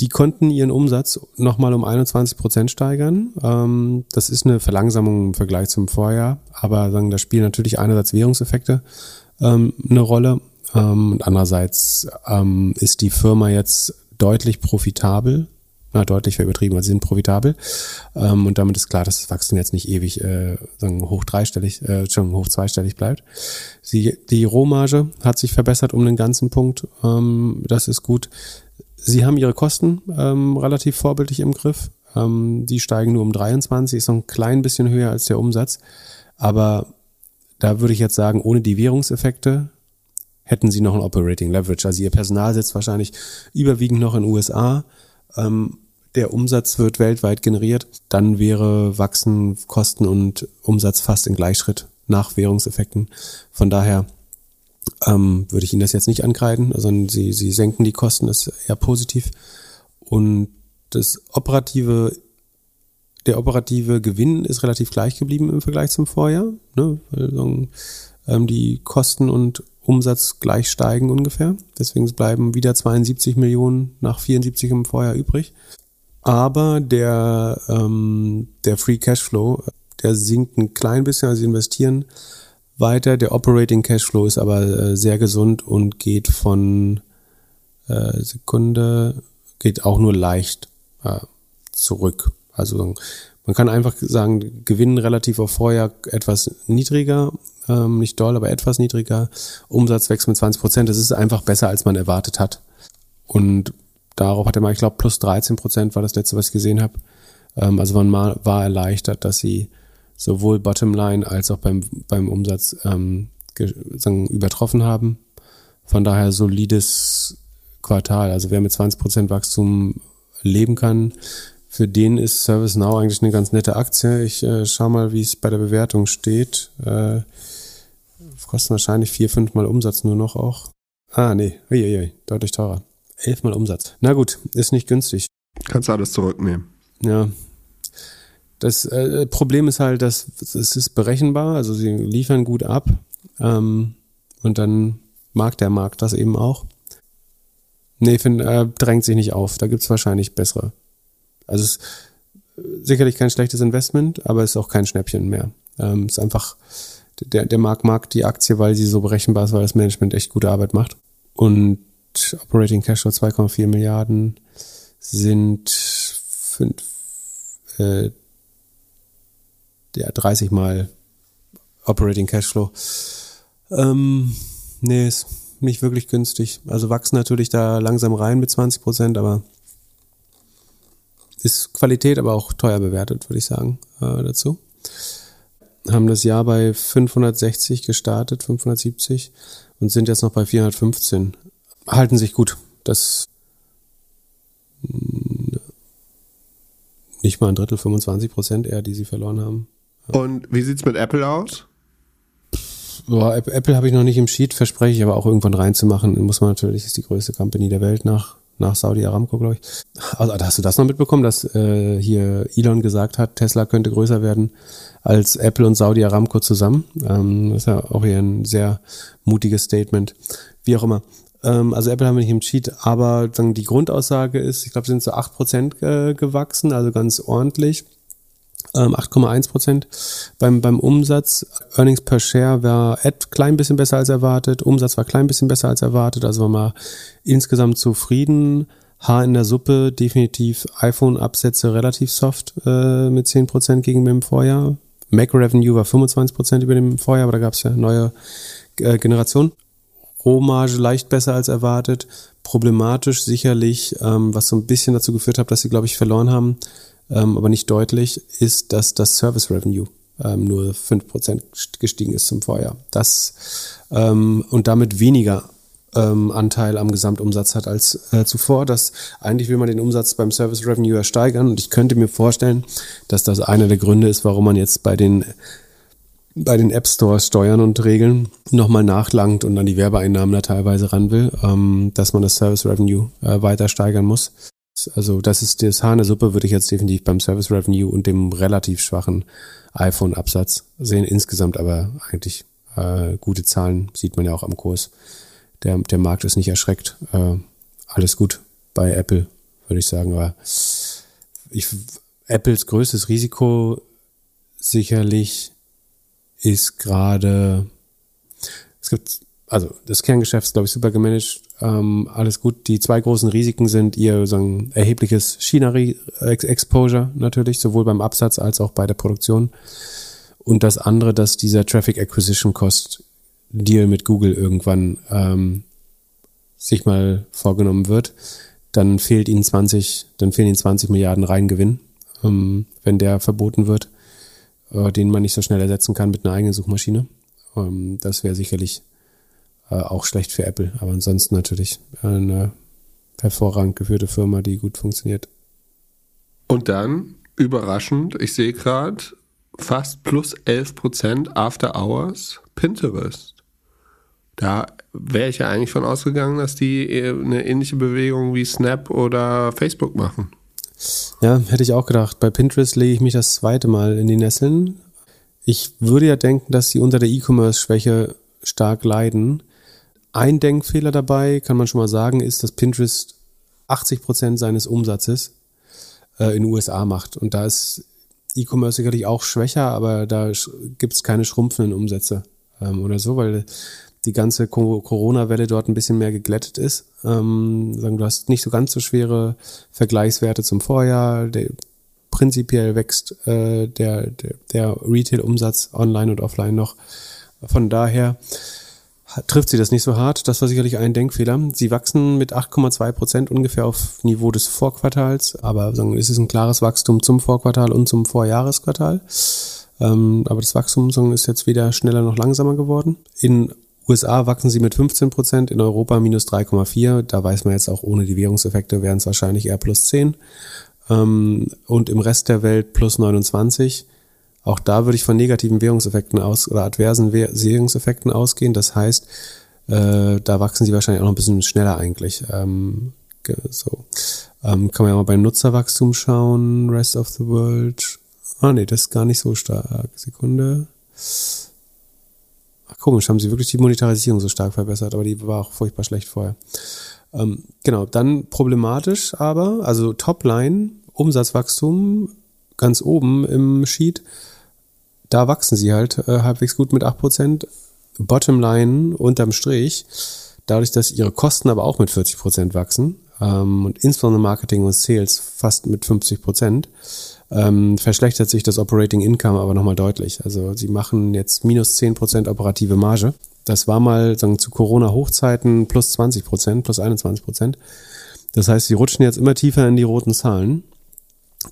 Die konnten ihren Umsatz nochmal um 21 Prozent steigern. Ähm, das ist eine Verlangsamung im Vergleich zum Vorjahr, aber sagen, da spielen natürlich einerseits Währungseffekte ähm, eine Rolle ähm, und andererseits ähm, ist die Firma jetzt deutlich profitabel na, deutlich übertrieben, also sie sind profitabel. Ähm, und damit ist klar, dass das Wachstum jetzt nicht ewig äh, sagen, hoch dreistellig, äh, schon hoch zweistellig bleibt. Sie, die Rohmarge hat sich verbessert um den ganzen Punkt. Ähm, das ist gut. Sie haben ihre Kosten ähm, relativ vorbildlich im Griff. Ähm, die steigen nur um 23, ist noch ein klein bisschen höher als der Umsatz. Aber da würde ich jetzt sagen, ohne die Währungseffekte hätten sie noch ein Operating Leverage. Also ihr Personal sitzt wahrscheinlich überwiegend noch in USA ähm, der Umsatz wird weltweit generiert, dann wäre Wachsen, Kosten und Umsatz fast in Gleichschritt nach Währungseffekten. Von daher ähm, würde ich Ihnen das jetzt nicht ankreiden, sondern Sie, Sie senken die Kosten, das ist eher positiv. Und das operative, der operative Gewinn ist relativ gleich geblieben im Vergleich zum Vorjahr. Ne? Weil, ähm, die Kosten und Umsatz gleich steigen ungefähr. Deswegen bleiben wieder 72 Millionen nach 74 im Vorjahr übrig. Aber der, ähm, der Free Cashflow, der sinkt ein klein bisschen, also sie investieren weiter. Der Operating Cashflow ist aber äh, sehr gesund und geht von äh, Sekunde, geht auch nur leicht äh, zurück. Also man kann einfach sagen, Gewinn relativ auf Vorjahr etwas niedriger, ähm, nicht doll, aber etwas niedriger. Umsatz wächst mit 20 Prozent. Das ist einfach besser, als man erwartet hat. Und darauf hat er mal, ich glaube, plus 13 Prozent war das letzte, was ich gesehen habe. Ähm, also man war erleichtert, dass sie sowohl Bottomline als auch beim, beim Umsatz ähm, sagen, übertroffen haben. Von daher solides Quartal. Also wer mit 20 Prozent Wachstum leben kann, für den ist ServiceNow eigentlich eine ganz nette Aktie. Ich äh, schau mal, wie es bei der Bewertung steht. Äh, kosten wahrscheinlich vier, fünf Mal Umsatz nur noch auch. Ah, nee, uiuiui, deutlich teurer. Elf Mal Umsatz. Na gut, ist nicht günstig. Kannst du alles zurücknehmen. Ja. Das äh, Problem ist halt, dass es ist berechenbar, also sie liefern gut ab ähm, und dann mag der Markt das eben auch. Nee, find, äh, drängt sich nicht auf. Da gibt's wahrscheinlich bessere. Also es ist sicherlich kein schlechtes Investment, aber es ist auch kein Schnäppchen mehr. Ähm, es ist einfach, der, der Markt mag die Aktie, weil sie so berechenbar ist, weil das Management echt gute Arbeit macht. Und Operating Cashflow 2,4 Milliarden sind fünf, äh, ja, 30 mal Operating Cashflow. Ähm, nee, ist nicht wirklich günstig. Also wachsen natürlich da langsam rein mit 20 Prozent, aber ist Qualität aber auch teuer bewertet, würde ich sagen, äh, dazu. Haben das Jahr bei 560 gestartet, 570 und sind jetzt noch bei 415. Halten sich gut. Das mm, nicht mal ein Drittel, 25 Prozent eher, die sie verloren haben. Und wie sieht's mit Apple aus? Boah, Apple habe ich noch nicht im Sheet, verspreche ich aber auch irgendwann reinzumachen. Muss man natürlich, ist die größte Company der Welt nach nach Saudi Aramco, glaube ich. Also hast du das noch mitbekommen, dass äh, hier Elon gesagt hat, Tesla könnte größer werden als Apple und Saudi Aramco zusammen? Ähm, das ist ja auch hier ein sehr mutiges Statement. Wie auch immer. Ähm, also Apple haben wir nicht im Cheat, aber sagen, die Grundaussage ist, ich glaube, sind so acht Prozent äh, gewachsen, also ganz ordentlich. 8,1 ähm, Prozent. Beim, beim Umsatz, Earnings per Share war klein bisschen besser als erwartet, Umsatz war klein bisschen besser als erwartet, also war mal insgesamt zufrieden. Haar in der Suppe, definitiv iPhone-Absätze relativ soft äh, mit 10 Prozent gegen dem Vorjahr. Mac Revenue war 25 Prozent über dem Vorjahr, aber da gab es ja neue äh, Generation. Rohmarge leicht besser als erwartet. Problematisch sicherlich, ähm, was so ein bisschen dazu geführt hat, dass sie, glaube ich, verloren haben, ähm, aber nicht deutlich, ist, dass das Service Revenue ähm, nur 5% gestiegen ist zum Vorjahr. Das ähm, und damit weniger ähm, Anteil am Gesamtumsatz hat als äh, zuvor. Das eigentlich will man den Umsatz beim Service Revenue ja steigern und ich könnte mir vorstellen, dass das einer der Gründe ist, warum man jetzt bei den bei den App Stores Steuern und Regeln nochmal nachlangt und an die Werbeeinnahmen da teilweise ran will, ähm, dass man das Service Revenue äh, weiter steigern muss. Also das ist das Haar in der Suppe, würde ich jetzt definitiv beim Service Revenue und dem relativ schwachen iPhone-Absatz sehen. Insgesamt aber eigentlich äh, gute Zahlen, sieht man ja auch am Kurs. Der, der Markt ist nicht erschreckt. Äh, alles gut bei Apple, würde ich sagen. Aber ich, Apples größtes Risiko sicherlich ist gerade, es gibt, also das Kerngeschäft ist, glaube ich, super gemanagt, ähm, alles gut. Die zwei großen Risiken sind ihr sagen, erhebliches China-Exposure natürlich, sowohl beim Absatz als auch bei der Produktion. Und das andere, dass dieser Traffic Acquisition Cost Deal mit Google irgendwann ähm, sich mal vorgenommen wird, dann fehlt ihnen 20, dann fehlen ihnen 20 Milliarden Reingewinn, ähm, wenn der verboten wird äh, den man nicht so schnell ersetzen kann mit einer eigenen Suchmaschine. Ähm, das wäre sicherlich äh, auch schlecht für Apple, aber ansonsten natürlich eine hervorragend geführte Firma, die gut funktioniert. Und dann, überraschend, ich sehe gerade, fast plus 11% After Hours Pinterest. Da wäre ich ja eigentlich von ausgegangen, dass die eine ähnliche Bewegung wie Snap oder Facebook machen. Ja, hätte ich auch gedacht. Bei Pinterest lege ich mich das zweite Mal in die Nesseln. Ich würde ja denken, dass sie unter der E-Commerce-Schwäche stark leiden. Ein Denkfehler dabei, kann man schon mal sagen, ist, dass Pinterest 80 Prozent seines Umsatzes äh, in den USA macht. Und da ist E-Commerce sicherlich auch schwächer, aber da gibt es keine schrumpfenden Umsätze ähm, oder so, weil die ganze Corona-Welle dort ein bisschen mehr geglättet ist. Ähm, du hast nicht so ganz so schwere Vergleichswerte zum Vorjahr. Der, prinzipiell wächst äh, der, der, der Retail-Umsatz online und offline noch. Von daher trifft sie das nicht so hart. Das war sicherlich ein Denkfehler. Sie wachsen mit 8,2 Prozent ungefähr auf Niveau des Vorquartals, aber es ist ein klares Wachstum zum Vorquartal und zum Vorjahresquartal. Ähm, aber das Wachstum ist jetzt weder schneller noch langsamer geworden. In USA wachsen sie mit 15 Prozent, in Europa minus 3,4. Da weiß man jetzt auch ohne die Währungseffekte wären es wahrscheinlich eher plus 10. Ähm, und im Rest der Welt plus 29. Auch da würde ich von negativen Währungseffekten aus oder adversen Währungseffekten ausgehen. Das heißt, äh, da wachsen sie wahrscheinlich auch noch ein bisschen schneller eigentlich. Ähm, so. Ähm, kann man ja mal beim Nutzerwachstum schauen. Rest of the World. Ah, nee, das ist gar nicht so stark. Sekunde. Komisch, haben sie wirklich die Monetarisierung so stark verbessert, aber die war auch furchtbar schlecht vorher. Ähm, genau, dann problematisch aber, also Topline, Umsatzwachstum ganz oben im Sheet, da wachsen sie halt äh, halbwegs gut mit 8%. Bottomline unterm Strich, dadurch, dass ihre Kosten aber auch mit 40% wachsen ähm, und insbesondere Marketing und Sales fast mit 50%, ähm, verschlechtert sich das Operating Income aber nochmal deutlich. Also sie machen jetzt minus 10% operative Marge. Das war mal sagen, zu Corona-Hochzeiten plus 20%, plus 21%. Das heißt, sie rutschen jetzt immer tiefer in die roten Zahlen.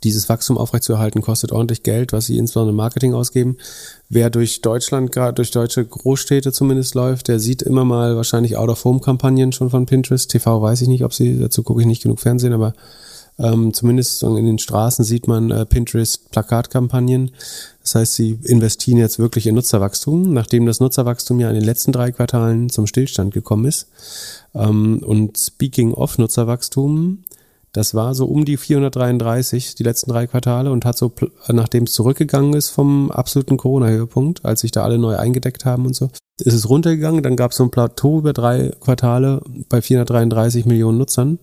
Dieses Wachstum aufrechtzuerhalten kostet ordentlich Geld, was sie insbesondere Marketing ausgeben. Wer durch Deutschland, gerade durch deutsche Großstädte zumindest läuft, der sieht immer mal wahrscheinlich Out-of-Home-Kampagnen schon von Pinterest. TV weiß ich nicht, ob sie, dazu gucke ich nicht genug Fernsehen, aber ähm, zumindest in den Straßen sieht man äh, Pinterest-Plakatkampagnen. Das heißt, sie investieren jetzt wirklich in Nutzerwachstum, nachdem das Nutzerwachstum ja in den letzten drei Quartalen zum Stillstand gekommen ist. Ähm, und speaking of Nutzerwachstum, das war so um die 433 die letzten drei Quartale und hat so, nachdem es zurückgegangen ist vom absoluten Corona-Höhepunkt, als sich da alle neu eingedeckt haben und so, ist es runtergegangen. Dann gab es so ein Plateau über drei Quartale bei 433 Millionen Nutzern.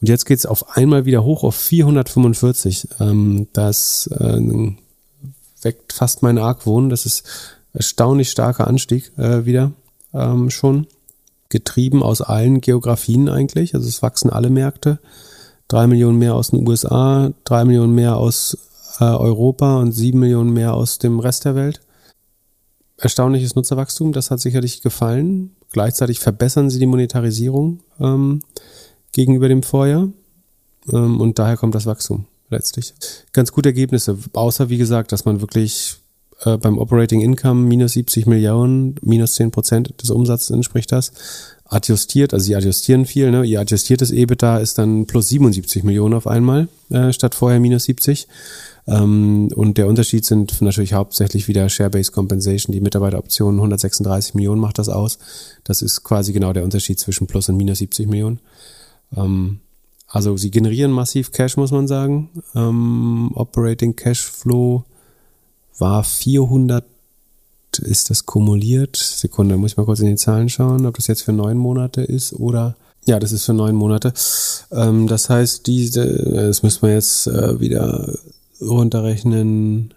Und jetzt geht es auf einmal wieder hoch auf 445. Ähm, das äh, weckt fast meinen Argwohn. Das ist erstaunlich starker Anstieg äh, wieder ähm, schon. Getrieben aus allen Geografien eigentlich. Also es wachsen alle Märkte drei Millionen mehr aus den USA, drei Millionen mehr aus äh, Europa und sieben Millionen mehr aus dem Rest der Welt. Erstaunliches Nutzerwachstum, das hat sicherlich gefallen. Gleichzeitig verbessern sie die Monetarisierung ähm, gegenüber dem Vorjahr ähm, und daher kommt das Wachstum letztlich. Ganz gute Ergebnisse, außer wie gesagt, dass man wirklich äh, beim Operating Income minus 70 Millionen, minus 10 Prozent des Umsatzes entspricht das. Adjustiert, also sie adjustieren viel, ne? ihr adjustiertes EBITDA ist dann plus 77 Millionen auf einmal, äh, statt vorher minus 70. Ähm, und der Unterschied sind natürlich hauptsächlich wieder Share-Based Compensation, die Mitarbeiteroptionen, 136 Millionen macht das aus. Das ist quasi genau der Unterschied zwischen plus und minus 70 Millionen. Ähm, also sie generieren massiv Cash, muss man sagen. Ähm, Operating Cash Flow war 400 ist das kumuliert. Sekunde, muss ich mal kurz in die Zahlen schauen, ob das jetzt für neun Monate ist oder. Ja, das ist für neun Monate. Das heißt, diese, das müssen wir jetzt äh, wieder runterrechnen.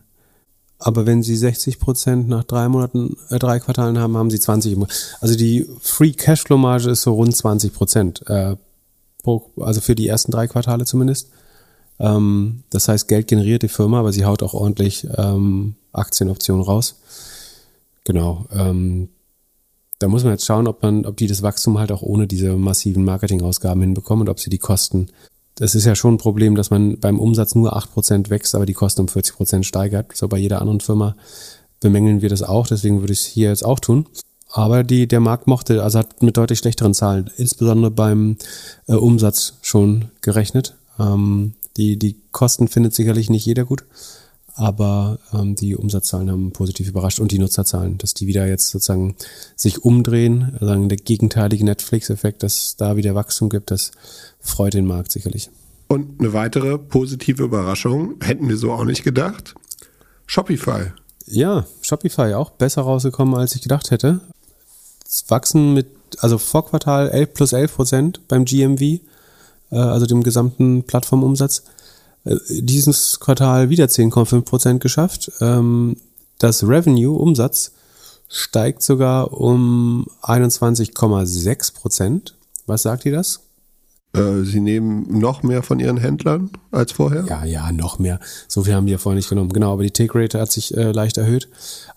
Aber wenn Sie 60 Prozent nach drei Monaten, äh, drei Quartalen haben, haben Sie 20. Also die Free Cashflow Marge ist so rund 20 Prozent, äh, also für die ersten drei Quartale zumindest. Ähm, das heißt, Geld generiert die Firma, aber sie haut auch ordentlich ähm, Aktienoptionen raus. Genau. Ähm, da muss man jetzt schauen, ob man, ob die das Wachstum halt auch ohne diese massiven Marketingausgaben hinbekommen und ob sie die Kosten. Das ist ja schon ein Problem, dass man beim Umsatz nur acht Prozent wächst, aber die Kosten um 40 Prozent steigert. So bei jeder anderen Firma bemängeln wir das auch, deswegen würde ich es hier jetzt auch tun. Aber die, der Markt mochte, also hat mit deutlich schlechteren Zahlen, insbesondere beim äh, Umsatz schon gerechnet. Ähm, die, die Kosten findet sicherlich nicht jeder gut aber ähm, die Umsatzzahlen haben positiv überrascht und die Nutzerzahlen, dass die wieder jetzt sozusagen sich umdrehen, also der gegenteilige Netflix-Effekt, dass da wieder Wachstum gibt, das freut den Markt sicherlich. Und eine weitere positive Überraschung, hätten wir so auch nicht gedacht, Shopify. Ja, Shopify auch besser rausgekommen, als ich gedacht hätte. Wachsen mit, also vor Quartal 11 plus 11 Prozent beim GMV, äh, also dem gesamten Plattformumsatz. Äh, dieses Quartal wieder 10,5 Prozent geschafft. Ähm, das Revenue, Umsatz, steigt sogar um 21,6 Prozent. Was sagt ihr das? Äh, sie nehmen noch mehr von ihren Händlern als vorher? Ja, ja, noch mehr. So viel haben die ja vorher nicht genommen. Genau, aber die Take Rate hat sich äh, leicht erhöht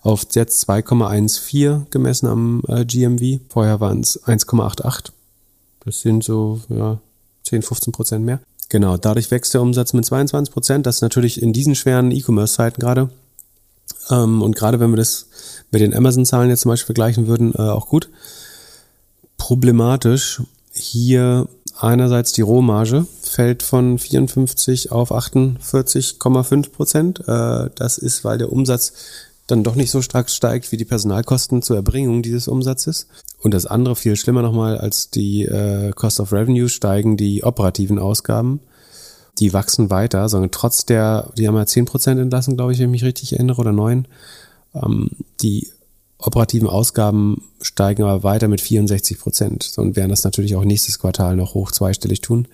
auf jetzt 2,14 gemessen am äh, GMV. Vorher waren es 1,88. Das sind so ja, 10, 15 Prozent mehr. Genau, dadurch wächst der Umsatz mit 22 Prozent. Das ist natürlich in diesen schweren E-Commerce-Zeiten gerade. Ähm, und gerade wenn wir das mit den Amazon-Zahlen jetzt zum Beispiel vergleichen würden, äh, auch gut. Problematisch hier einerseits die Rohmarge fällt von 54 auf 48,5 Prozent. Äh, das ist, weil der Umsatz dann doch nicht so stark steigt wie die Personalkosten zur Erbringung dieses Umsatzes. Und das andere viel schlimmer nochmal als die äh, Cost of Revenue steigen die operativen Ausgaben. Die wachsen weiter, sondern trotz der, die haben ja 10% entlassen, glaube ich, wenn ich mich richtig erinnere, oder 9. Ähm, die operativen Ausgaben steigen aber weiter mit 64 Prozent und werden das natürlich auch nächstes Quartal noch hoch zweistellig tun.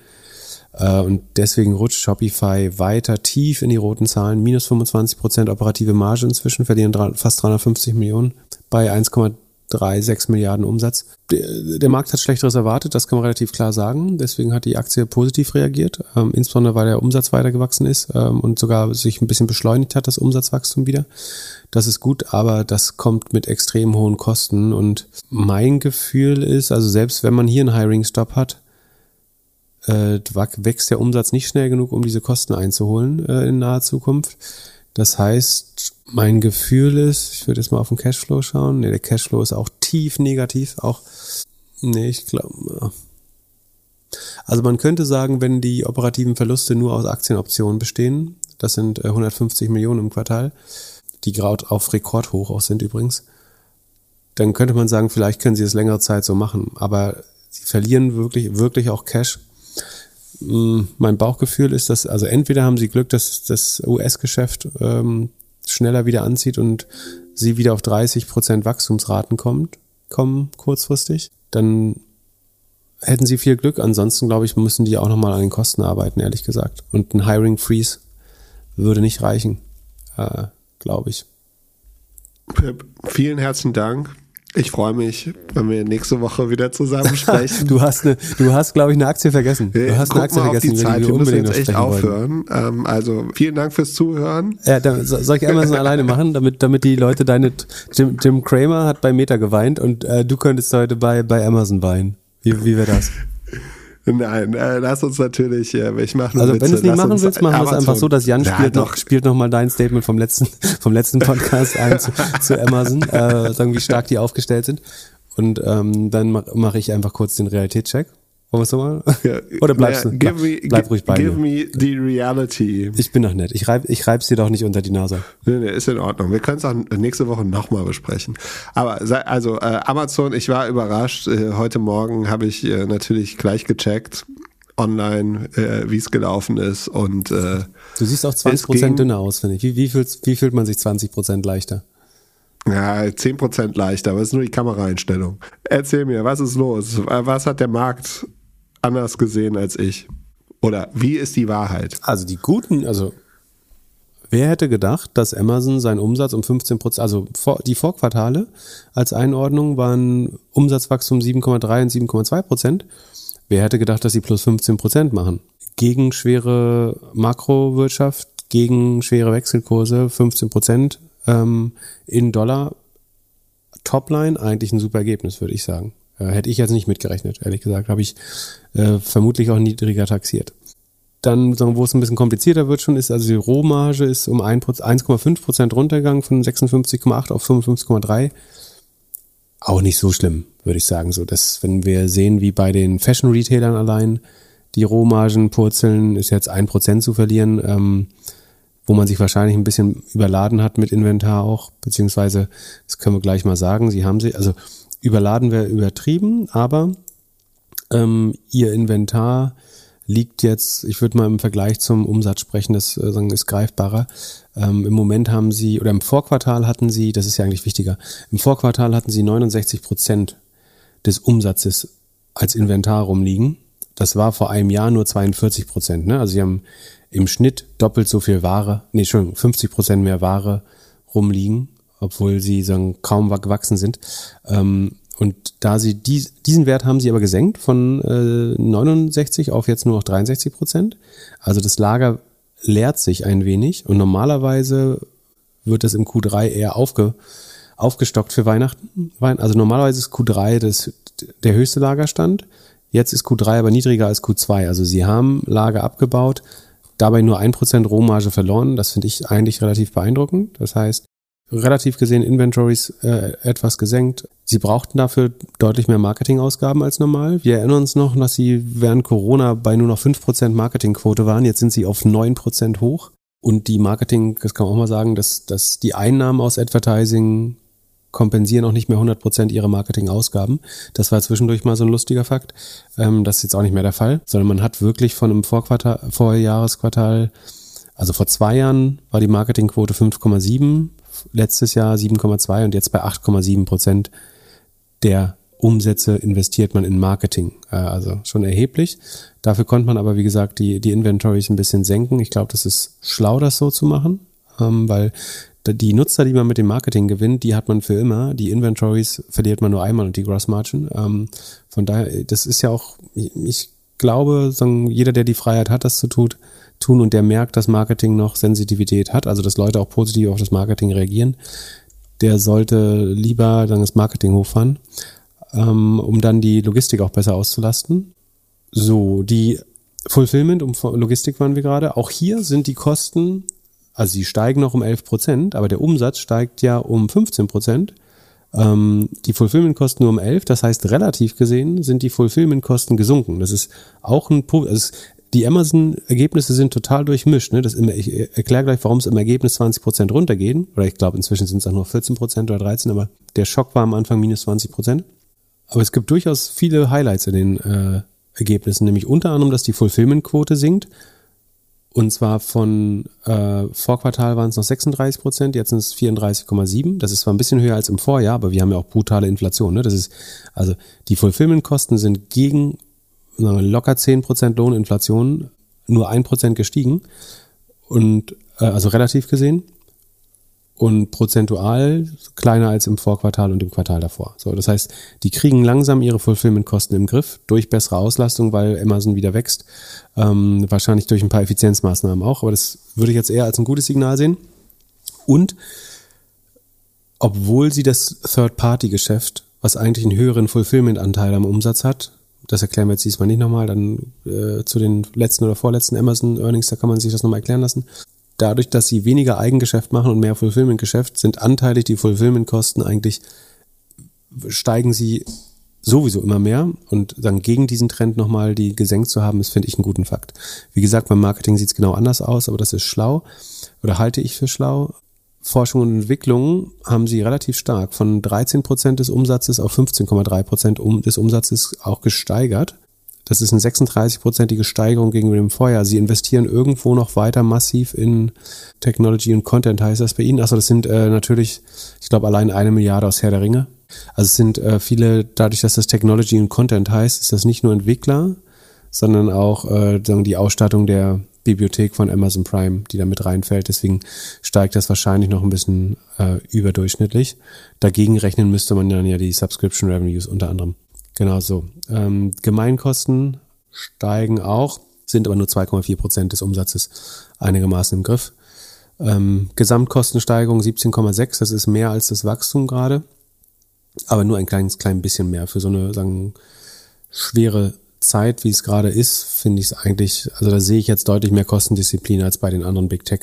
Äh, und deswegen rutscht Shopify weiter tief in die roten Zahlen. Minus 25 Prozent operative Marge inzwischen, verlieren fast 350 Millionen bei 1,36 Milliarden Umsatz. Der, Markt hat Schlechteres erwartet, das kann man relativ klar sagen. Deswegen hat die Aktie positiv reagiert, ähm, insbesondere weil der Umsatz weiter gewachsen ist ähm, und sogar sich ein bisschen beschleunigt hat, das Umsatzwachstum wieder. Das ist gut, aber das kommt mit extrem hohen Kosten. Und mein Gefühl ist, also selbst wenn man hier einen Hiring-Stop hat, äh, wächst der Umsatz nicht schnell genug, um diese Kosten einzuholen äh, in naher Zukunft. Das heißt, mein Gefühl ist, ich würde jetzt mal auf den Cashflow schauen. Nee, der Cashflow ist auch tief negativ. Auch, nee, ich glaube. Also man könnte sagen, wenn die operativen Verluste nur aus Aktienoptionen bestehen, das sind 150 äh, Millionen im Quartal, die gerade auf Rekordhoch auch sind übrigens, dann könnte man sagen, vielleicht können sie es längere Zeit so machen. Aber sie verlieren wirklich, wirklich auch Cash mein Bauchgefühl ist, dass, also entweder haben sie Glück, dass das US-Geschäft ähm, schneller wieder anzieht und sie wieder auf 30 Prozent Wachstumsraten kommt, kommen kurzfristig, dann hätten sie viel Glück. Ansonsten, glaube ich, müssen die auch nochmal an den Kosten arbeiten, ehrlich gesagt. Und ein Hiring Freeze würde nicht reichen, äh, glaube ich. Vielen herzlichen Dank. Ich freue mich, wenn wir nächste Woche wieder zusammen sprechen. du hast, eine, du hast, glaube ich, eine Aktie vergessen. Du hast Guck eine Aktie vergessen. Die Zeit. Wir müssen jetzt echt aufhören. Ähm, also vielen Dank fürs Zuhören. Ja, dann, soll ich Amazon alleine machen, damit, damit die Leute deine Jim, Jim Kramer hat bei Meta geweint und äh, du könntest heute bei, bei Amazon weinen. Wie, wie wäre das? Nein, äh, lass uns natürlich, äh, ich mache Also Witze. wenn du es nicht Lass machen willst, machen wir es einfach so, dass Jan Ja, spielt, doch. noch, spielt noch mal dein Statement vom letzten, vom letzten Podcast ein zu, zu Amazon, äh, sagen, wie stark die aufgestellt sind. Und ähm, dann mache mach ich einfach kurz den Realitätscheck. Wollen wir es? Ja, Oder bleibst ja, du? give me, bleib ruhig bei Give mir. me the reality. Ich bin doch nett. Ich reib, ich reib's dir doch nicht unter die Nase. Nee, nee, ist in Ordnung. Wir können es auch nächste Woche nochmal besprechen. Aber also äh, Amazon, ich war überrascht. Äh, heute Morgen habe ich äh, natürlich gleich gecheckt online, äh, wie es gelaufen ist und äh, Du siehst auch Es 20% ging- dünner aus, finde ich. Wie, wie, fühlt, wie fühlt man sich 20% leichter? ja, 10% leichter, aber es ist nur die Kameraeinstellung. Erzähl mir, was ist los? Äh, Was hat der Markt anders gesehen als ich? Oder wie ist die Wahrheit? Also die guten, also wer hätte gedacht, dass Amazon seinen Umsatz um 15 Prozent, also die Vorquartale als Einordnung waren Umsatzwachstum 7,3 und 7,2 Prozent. Wer hätte gedacht, dass sie plus 15 Prozent machen? Gegen schwere Makrowirtschaft, gegen schwere Wechselkurse, 15 Prozent ähm, in Dollar. Topline eigentlich ein super Ergebnis, würde ich sagen. Äh, hätte ich jetzt nicht mitgerechnet, ehrlich gesagt. Habe ich äh, vermutlich auch niedriger taxiert. Dann, wo es ein bisschen komplizierter wird schon, ist also die Rohmarge ist um 1 Proz- 1,5 Prozent runtergegangen von 56,8 auf 55,3. Auch nicht so schlimm, würde ich sagen. So, dass, wenn wir sehen, wie bei den Fashion-Retailern allein die Rohmargen purzeln, ist jetzt ein Prozent zu verlieren, ähm, wo man sich wahrscheinlich ein bisschen überladen hat mit Inventar auch, beziehungsweise, das können wir gleich mal sagen, sie haben sie, also überladen wäre übertrieben, aber ähm, ihr Inventar liegt jetzt, ich würde mal im Vergleich zum Umsatz sprechen, das äh, sagen, ist greifbarer. Ähm, Im Moment haben sie, oder im Vorquartal hatten sie, das ist ja eigentlich wichtiger, im Vorquartal hatten sie 69 Prozent des Umsatzes als Inventar rumliegen. Das war vor einem Jahr nur 42 Prozent. Ne? Also sie haben im Schnitt doppelt so viel Ware, nee, Entschuldigung, 50 Prozent mehr Ware rumliegen, obwohl sie sagen, kaum wa- gewachsen sind. Ähm, und da sie dies, diesen Wert haben sie aber gesenkt von äh, 69 auf jetzt nur noch 63 Prozent. Also das Lager leert sich ein wenig und normalerweise wird das im Q3 eher aufge, aufgestockt für Weihnachten. Also normalerweise ist Q3 das, der höchste Lagerstand. Jetzt ist Q3 aber niedriger als Q2. Also sie haben Lager abgebaut, dabei nur 1% Rohmarge verloren. Das finde ich eigentlich relativ beeindruckend. Das heißt, relativ gesehen Inventories äh, etwas gesenkt. Sie brauchten dafür deutlich mehr Marketingausgaben als normal. Wir erinnern uns noch, dass sie während Corona bei nur noch 5% Marketingquote waren. Jetzt sind sie auf 9% hoch. Und die Marketing, das kann man auch mal sagen, dass, dass die Einnahmen aus Advertising kompensieren auch nicht mehr 100% ihre Marketingausgaben. Das war zwischendurch mal so ein lustiger Fakt. Ähm, das ist jetzt auch nicht mehr der Fall, sondern man hat wirklich von einem Vorquartal, Vorjahresquartal, also vor zwei Jahren war die Marketingquote 5,7, letztes Jahr 7,2 und jetzt bei 8,7 Prozent der Umsätze investiert man in Marketing. Äh, Also schon erheblich. Dafür konnte man aber, wie gesagt, die, die Inventories ein bisschen senken. Ich glaube, das ist schlau, das so zu machen, ähm, weil die Nutzer, die man mit dem Marketing gewinnt, die hat man für immer. Die Inventories verliert man nur einmal und die Gross Margin. Ähm, von daher, das ist ja auch, ich- glaube, jeder, der die Freiheit hat, das zu tut, tun und der merkt, dass Marketing noch Sensitivität hat, also dass Leute auch positiv auf das Marketing reagieren, der sollte lieber dann das Marketing hochfahren, ähm, um dann die Logistik auch besser auszulasten. So, die Fulfillment, um Logistik waren wir gerade. Auch hier sind die Kosten, also sie steigen noch um 11 Prozent, aber der Umsatz steigt ja um 15 Prozent. Ähm, die Fulfillment-Kosten nur um 11, das heißt relativ gesehen sind die Fulfillment-Kosten gesunken. Das ist auch ein. Also die Amazon-Ergebnisse sind total durchmischt. Ne? Das ich erkläre gleich, warum es im Ergebnis 20 Prozent runtergehen. Oder ich glaube, inzwischen sind es auch nur 14 Prozent oder 13, aber der Schock war am Anfang minus 20 Prozent. Aber es gibt durchaus viele Highlights in den äh, Ergebnissen, nämlich unter anderem, dass die Fulfillment-Quote sinkt. Und zwar von äh, Vorquartal waren es noch 36 Prozent, jetzt sind es 34,7. Das ist zwar ein bisschen höher als im Vorjahr, aber wir haben ja auch brutale Inflation. Ne? Das ist also die Fulfillment-Kosten sind gegen locker 10 Prozent Lohninflation nur ein Prozent gestiegen und äh, also relativ gesehen und prozentual kleiner als im Vorquartal und im Quartal davor. So, das heißt, die kriegen langsam ihre Fulfillment-Kosten im Griff durch bessere Auslastung, weil Amazon wieder wächst. Ähm, wahrscheinlich durch ein paar Effizienzmaßnahmen auch, aber das würde ich jetzt eher als ein gutes Signal sehen. Und obwohl sie das Third-Party-Geschäft, was eigentlich einen höheren Fulfillment-Anteil am Umsatz hat, Das erklären wir jetzt diesmal nicht nochmal. Dann äh, zu den letzten oder vorletzten Amazon Earnings, da kann man sich das nochmal erklären lassen. Dadurch, dass sie weniger Eigengeschäft machen und mehr Fulfillment-Geschäft, sind anteilig die Fulfillment-Kosten eigentlich, steigen sie sowieso immer mehr und dann gegen diesen Trend nochmal die gesenkt zu haben, ist, finde ich, einen guten Fakt. Wie gesagt, beim Marketing sieht es genau anders aus, aber das ist schlau oder halte ich für schlau. Forschung und Entwicklung haben sie relativ stark von 13 Prozent des Umsatzes auf 15,3 Prozent des Umsatzes auch gesteigert. Das ist eine 36-prozentige Steigerung gegenüber dem Vorjahr. Sie investieren irgendwo noch weiter massiv in Technology und Content, heißt das bei Ihnen? Achso, das sind äh, natürlich, ich glaube, allein eine Milliarde aus Herr der Ringe. Also es sind äh, viele, dadurch, dass das Technology und Content heißt, ist das nicht nur Entwickler, sondern auch äh, die Ausstattung der Bibliothek von Amazon Prime, die da mit reinfällt. Deswegen steigt das wahrscheinlich noch ein bisschen äh, überdurchschnittlich. Dagegen rechnen müsste man dann ja die Subscription Revenues unter anderem. Genau so. Ähm, Gemeinkosten steigen auch, sind aber nur 2,4 Prozent des Umsatzes einigermaßen im Griff. Ähm, Gesamtkostensteigerung 17,6, das ist mehr als das Wachstum gerade aber nur ein kleines, klein bisschen mehr. Für so eine, sagen, schwere Zeit, wie es gerade ist, finde ich es eigentlich, also da sehe ich jetzt deutlich mehr Kostendisziplin als bei den anderen Big Tech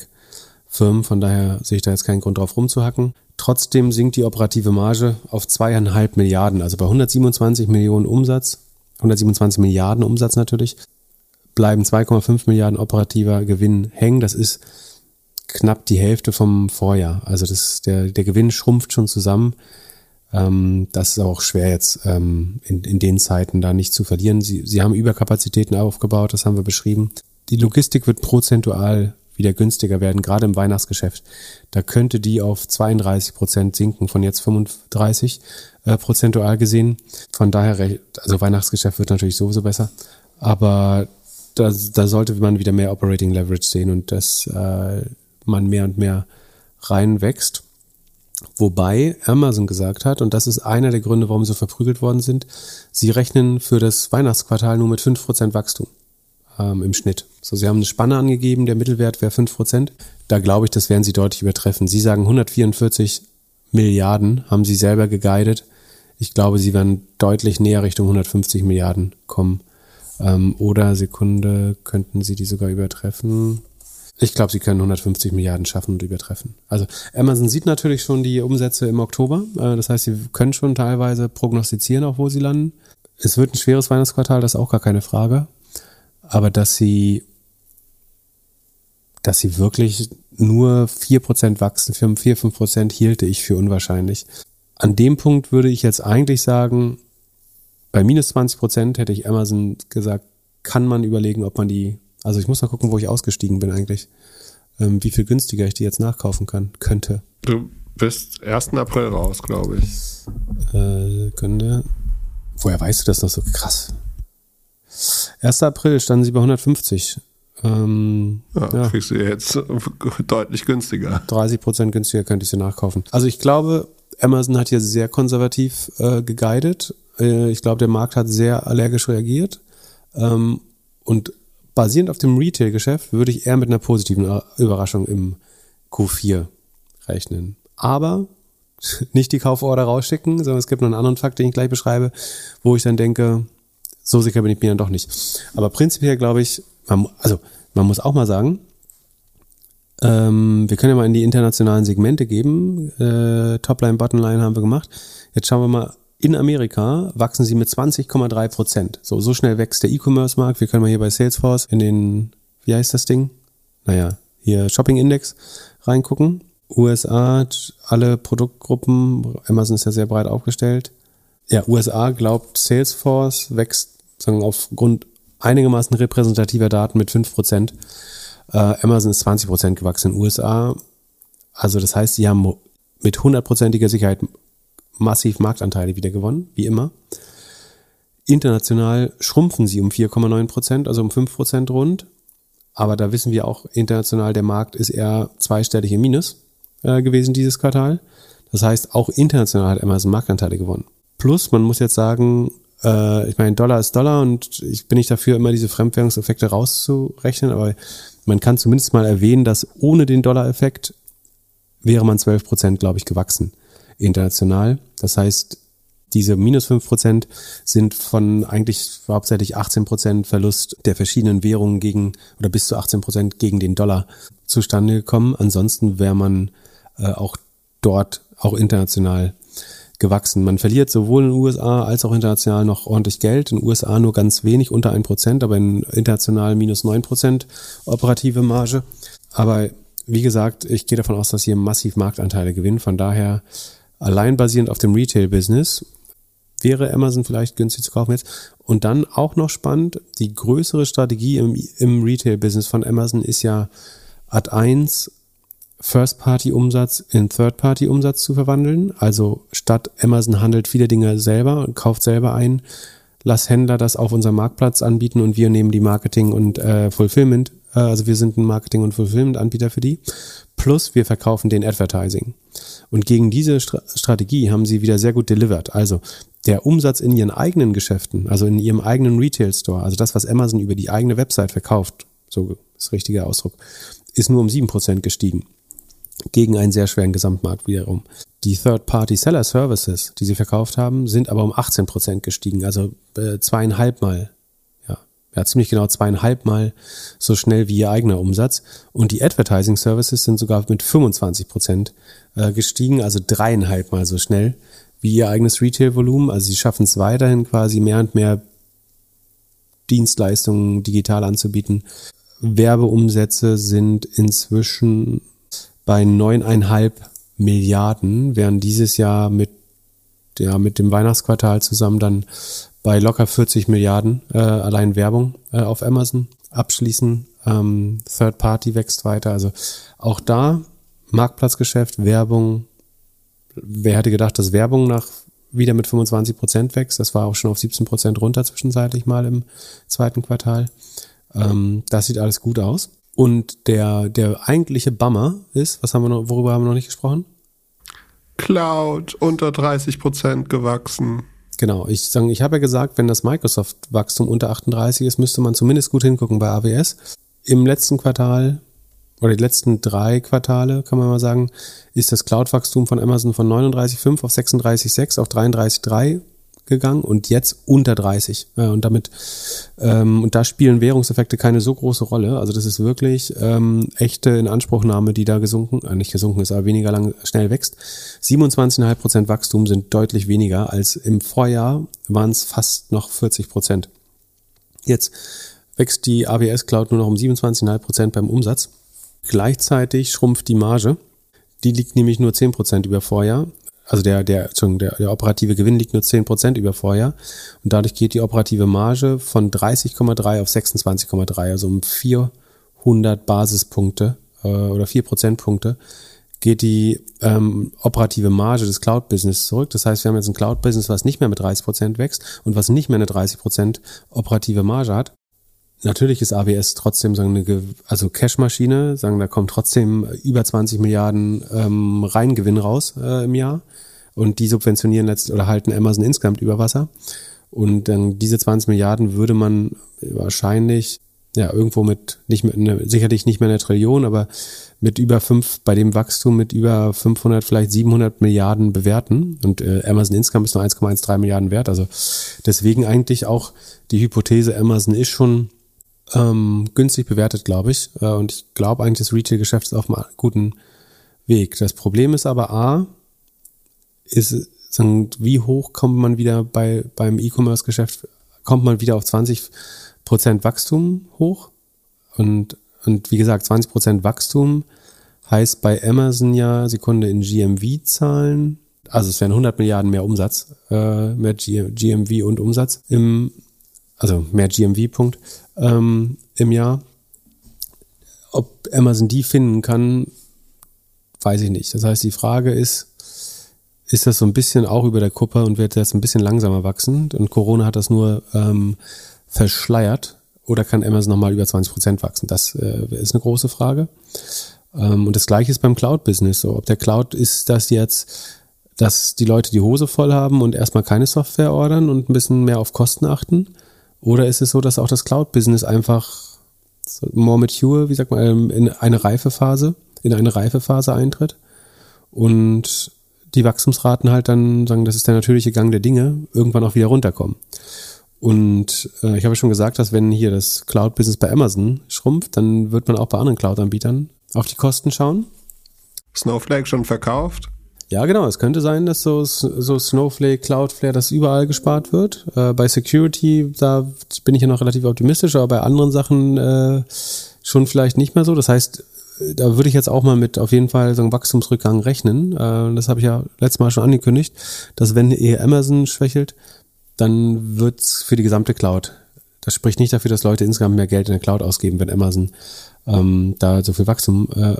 Firmen. Von daher sehe ich da jetzt keinen Grund drauf rumzuhacken. Trotzdem sinkt die operative Marge auf zweieinhalb Milliarden, also bei 127 Millionen Umsatz, 127 Milliarden Umsatz natürlich, bleiben 2,5 Milliarden operativer Gewinn hängen. Das ist knapp die Hälfte vom Vorjahr. Also das, der, der Gewinn schrumpft schon zusammen. Ähm, das ist auch schwer jetzt ähm, in, in den Zeiten da nicht zu verlieren. Sie, sie haben Überkapazitäten aufgebaut, das haben wir beschrieben. Die Logistik wird prozentual wieder günstiger werden, gerade im Weihnachtsgeschäft. Da könnte die auf 32 Prozent sinken, von jetzt 35 äh, prozentual gesehen. Von daher, also Weihnachtsgeschäft wird natürlich sowieso besser, aber da, da sollte man wieder mehr Operating Leverage sehen und dass äh, man mehr und mehr reinwächst. Wobei Amazon gesagt hat, und das ist einer der Gründe, warum sie verprügelt worden sind, sie rechnen für das Weihnachtsquartal nur mit 5% Wachstum ähm, im Schnitt. So, sie haben eine Spanne angegeben, der Mittelwert wäre 5%. Da glaube ich, das werden sie deutlich übertreffen. Sie sagen 144 Milliarden, haben sie selber geguidet. Ich glaube, sie werden deutlich näher Richtung 150 Milliarden kommen. Ähm, oder Sekunde könnten sie die sogar übertreffen. Ich glaube, sie können 150 Milliarden schaffen und übertreffen. Also Amazon sieht natürlich schon die Umsätze im Oktober. Äh, das heißt, sie können schon teilweise prognostizieren, auch wo sie landen. Es wird ein schweres Weihnachtsquartal, das ist auch gar keine Frage. Aber dass sie, dass sie wirklich nur 4% wachsen, 4, 5% hielte ich für unwahrscheinlich. An dem Punkt würde ich jetzt eigentlich sagen, bei minus 20% hätte ich Amazon gesagt, kann man überlegen, ob man die also ich muss mal gucken, wo ich ausgestiegen bin eigentlich. Ähm, wie viel günstiger ich die jetzt nachkaufen kann, könnte. Du bist 1. April raus, glaube ich. Äh, könnte. Woher weißt du das noch so krass? 1. April standen sie bei 150. Ähm, ja, ja. kriegst du jetzt deutlich günstiger. 30 Prozent günstiger könnte ich sie nachkaufen. Also ich glaube, Amazon hat hier sehr konservativ äh, geguidet. Äh, ich glaube, der Markt hat sehr allergisch reagiert. Ähm, und basierend auf dem Retail-Geschäft würde ich eher mit einer positiven Überraschung im Q4 rechnen. Aber nicht die Kauforder rausschicken, sondern es gibt noch einen anderen Fakt, den ich gleich beschreibe, wo ich dann denke, so sicher bin ich mir dann doch nicht. Aber prinzipiell glaube ich, man, also man muss auch mal sagen, ähm, wir können ja mal in die internationalen Segmente geben. Äh, Topline, Bottomline haben wir gemacht. Jetzt schauen wir mal in Amerika wachsen sie mit 20,3 Prozent. So, so schnell wächst der E-Commerce-Markt. Wir können mal hier bei Salesforce in den, wie heißt das Ding? Naja, hier Shopping Index reingucken. USA, alle Produktgruppen, Amazon ist ja sehr breit aufgestellt. Ja, USA glaubt, Salesforce wächst sagen, aufgrund einigermaßen repräsentativer Daten mit 5 Prozent. Äh, Amazon ist 20 Prozent gewachsen in USA. Also das heißt, sie haben mit hundertprozentiger Sicherheit massiv Marktanteile wieder gewonnen, wie immer. International schrumpfen sie um 4,9 Prozent, also um 5 Prozent rund. Aber da wissen wir auch international, der Markt ist eher zweistellig im Minus äh, gewesen dieses Quartal. Das heißt, auch international hat Amazon Marktanteile gewonnen. Plus, man muss jetzt sagen, äh, ich meine, Dollar ist Dollar und ich bin nicht dafür, immer diese Fremdwährungseffekte rauszurechnen, aber man kann zumindest mal erwähnen, dass ohne den Dollar-Effekt wäre man 12 Prozent, glaube ich, gewachsen international. Das heißt, Diese minus fünf Prozent sind von eigentlich hauptsächlich 18 Prozent Verlust der verschiedenen Währungen gegen oder bis zu 18 Prozent gegen den Dollar zustande gekommen. Ansonsten wäre man äh, auch dort auch international gewachsen. Man verliert sowohl in den USA als auch international noch ordentlich Geld. In den USA nur ganz wenig, unter ein Prozent, aber in international minus neun Prozent operative Marge. Aber wie gesagt, ich gehe davon aus, dass hier massiv Marktanteile gewinnen. Von daher allein basierend auf dem Retail-Business wäre Amazon vielleicht günstig zu kaufen jetzt. Und dann auch noch spannend, die größere Strategie im, im Retail-Business von Amazon ist ja Ad 1 First-Party-Umsatz in Third-Party-Umsatz zu verwandeln. Also statt Amazon handelt viele Dinge selber und kauft selber ein, lass Händler das auf unserem Marktplatz anbieten und wir nehmen die Marketing und äh, Fulfillment, äh, also wir sind ein Marketing- und Fulfillment-Anbieter für die. Plus wir verkaufen den Advertising. Und gegen diese Stra Strategie haben sie wieder sehr gut delivered. Also der Umsatz in ihren eigenen Geschäften, also in ihrem eigenen Retail-Store, also das, was Amazon über die eigene Website verkauft, so ist richtiger Ausdruck, ist nur um sieben Prozent gestiegen gegen einen sehr schweren Gesamtmarkt wiederum. Die Third-Party-Seller-Services, die sie verkauft haben, sind aber um 18 Prozent gestiegen, also äh, zweieinhalb Mal. Ja, ziemlich genau zweieinhalb Mal so schnell wie ihr eigener Umsatz. Und die Advertising-Services sind sogar mit 25 Prozent äh, gestiegen, also dreieinhalb Mal so schnell wie ihr eigenes Retail-Volumen. Also sie schaffen es weiterhin quasi mehr und mehr Dienstleistungen digital anzubieten. Werbeumsätze sind inzwischen bei neuneinhalb Milliarden, während dieses Jahr mit, ja, mit dem Weihnachtsquartal zusammen dann bei locker 40 Milliarden äh, allein Werbung äh, auf Amazon abschließen. Ähm, Third Party wächst weiter. Also auch da Marktplatzgeschäft, Werbung. Wer hätte gedacht, dass Werbung nach wieder mit 25 Prozent wächst? Das war auch schon auf 17 Prozent runter zwischenzeitlich mal im zweiten Quartal. Ähm, das sieht alles gut aus. Und der, der eigentliche Bummer ist, was haben wir noch, worüber haben wir noch nicht gesprochen? Cloud unter 30 Prozent gewachsen. Genau, ich sagen, ich habe ja gesagt, wenn das Microsoft-Wachstum unter 38 ist, müsste man zumindest gut hingucken bei AWS. Im letzten Quartal oder die letzten drei Quartale, kann man mal sagen, ist das Cloud-Wachstum von Amazon von 39,5 auf 36,6 auf 33,3 gegangen und jetzt unter 30. Ja, und damit, ähm, und da spielen Währungseffekte keine so große Rolle. Also das ist wirklich ähm, echte Inanspruchnahme, die da gesunken, äh, nicht gesunken ist, aber weniger lang schnell wächst. 27,5 Prozent Wachstum sind deutlich weniger als im Vorjahr waren es fast noch 40 Prozent. Jetzt wächst die AWS Cloud nur noch um 27,5 Prozent beim Umsatz. Gleichzeitig schrumpft die Marge. Die liegt nämlich nur 10 Prozent über Vorjahr also der, der, der, der operative Gewinn liegt nur zehn Prozent über Vorjahr und dadurch geht die operative Marge von 30,3 auf 26,3, also um 400 Basispunkte äh, oder vier Prozentpunkte geht die ähm, operative Marge des Cloud-Business zurück. Das heißt, wir haben jetzt ein Cloud-Business, was nicht mehr mit 30 Prozent wächst und was nicht mehr eine 30 Prozent operative Marge hat. Natürlich ist AWS trotzdem sagen eine, also Cash-Maschine, sagen da kommt trotzdem über 20 Milliarden ähm, Reingewinn raus äh, im Jahr. Und die subventionieren letzt oder halten Amazon insgesamt über Wasser. Und dann diese 20 Milliarden würde man wahrscheinlich ja irgendwo mit nicht mit ne, sicherlich nicht mehr eine Trillion, aber mit über fünf bei dem Wachstum mit über 500 vielleicht 700 Milliarden bewerten. Und äh, Amazon Insgesamt ist nur 1,13 Milliarden wert, also deswegen eigentlich auch die Hypothese Amazon ist schon ähm, günstig bewertet, glaube ich. Äh, und ich glaube eigentlich, das Retail-Geschäft ist auf einem guten Weg. Das Problem ist aber A, ist, wie hoch kommt man wieder bei, beim E-Commerce-Geschäft, kommt man wieder auf 20 Prozent Wachstum hoch? Und, und wie gesagt, 20 Prozent Wachstum heißt bei Amazon ja Sekunde in GMV-Zahlen, also es wären 100 Milliarden mehr Umsatz, äh, mehr GMV und Umsatz im, also mehr GMV, Punkt, ähm, im Jahr. Ob Amazon die finden kann, weiß ich nicht. Das heißt, die Frage ist, ist das so ein bisschen auch über der Kuppe und wird jetzt ein bisschen langsamer wachsen? Und Corona hat das nur ähm, verschleiert. Oder kann Amazon nochmal über 20 Prozent wachsen? Das äh, ist eine große Frage. Ähm, und das gleiche ist beim Cloud-Business so. Ob der Cloud ist das jetzt, dass die Leute die Hose voll haben und erstmal keine Software ordern und ein bisschen mehr auf Kosten achten? Oder ist es so, dass auch das Cloud-Business einfach more mature, wie sagt man, ähm, in eine Reifephase, in eine Reifephase eintritt und die Wachstumsraten halt dann sagen, das ist der natürliche Gang der Dinge, irgendwann auch wieder runterkommen. Und äh, ich habe schon gesagt, dass wenn hier das Cloud-Business bei Amazon schrumpft, dann wird man auch bei anderen Cloud-Anbietern auf die Kosten schauen. Snowflake schon verkauft? Ja, genau. Es könnte sein, dass so, so Snowflake, Cloudflare, dass überall gespart wird. Äh, bei Security, da bin ich ja noch relativ optimistisch, aber bei anderen Sachen äh, schon vielleicht nicht mehr so. Das heißt, da würde ich jetzt auch mal mit auf jeden Fall so einem Wachstumsrückgang rechnen. Äh, das habe ich ja letztes Mal schon angekündigt, dass wenn eher Amazon schwächelt, dann wird's für die gesamte Cloud. Das spricht nicht dafür, dass Leute insgesamt mehr Geld in der Cloud ausgeben, wenn Amazon ähm, da so viel Wachstum äh,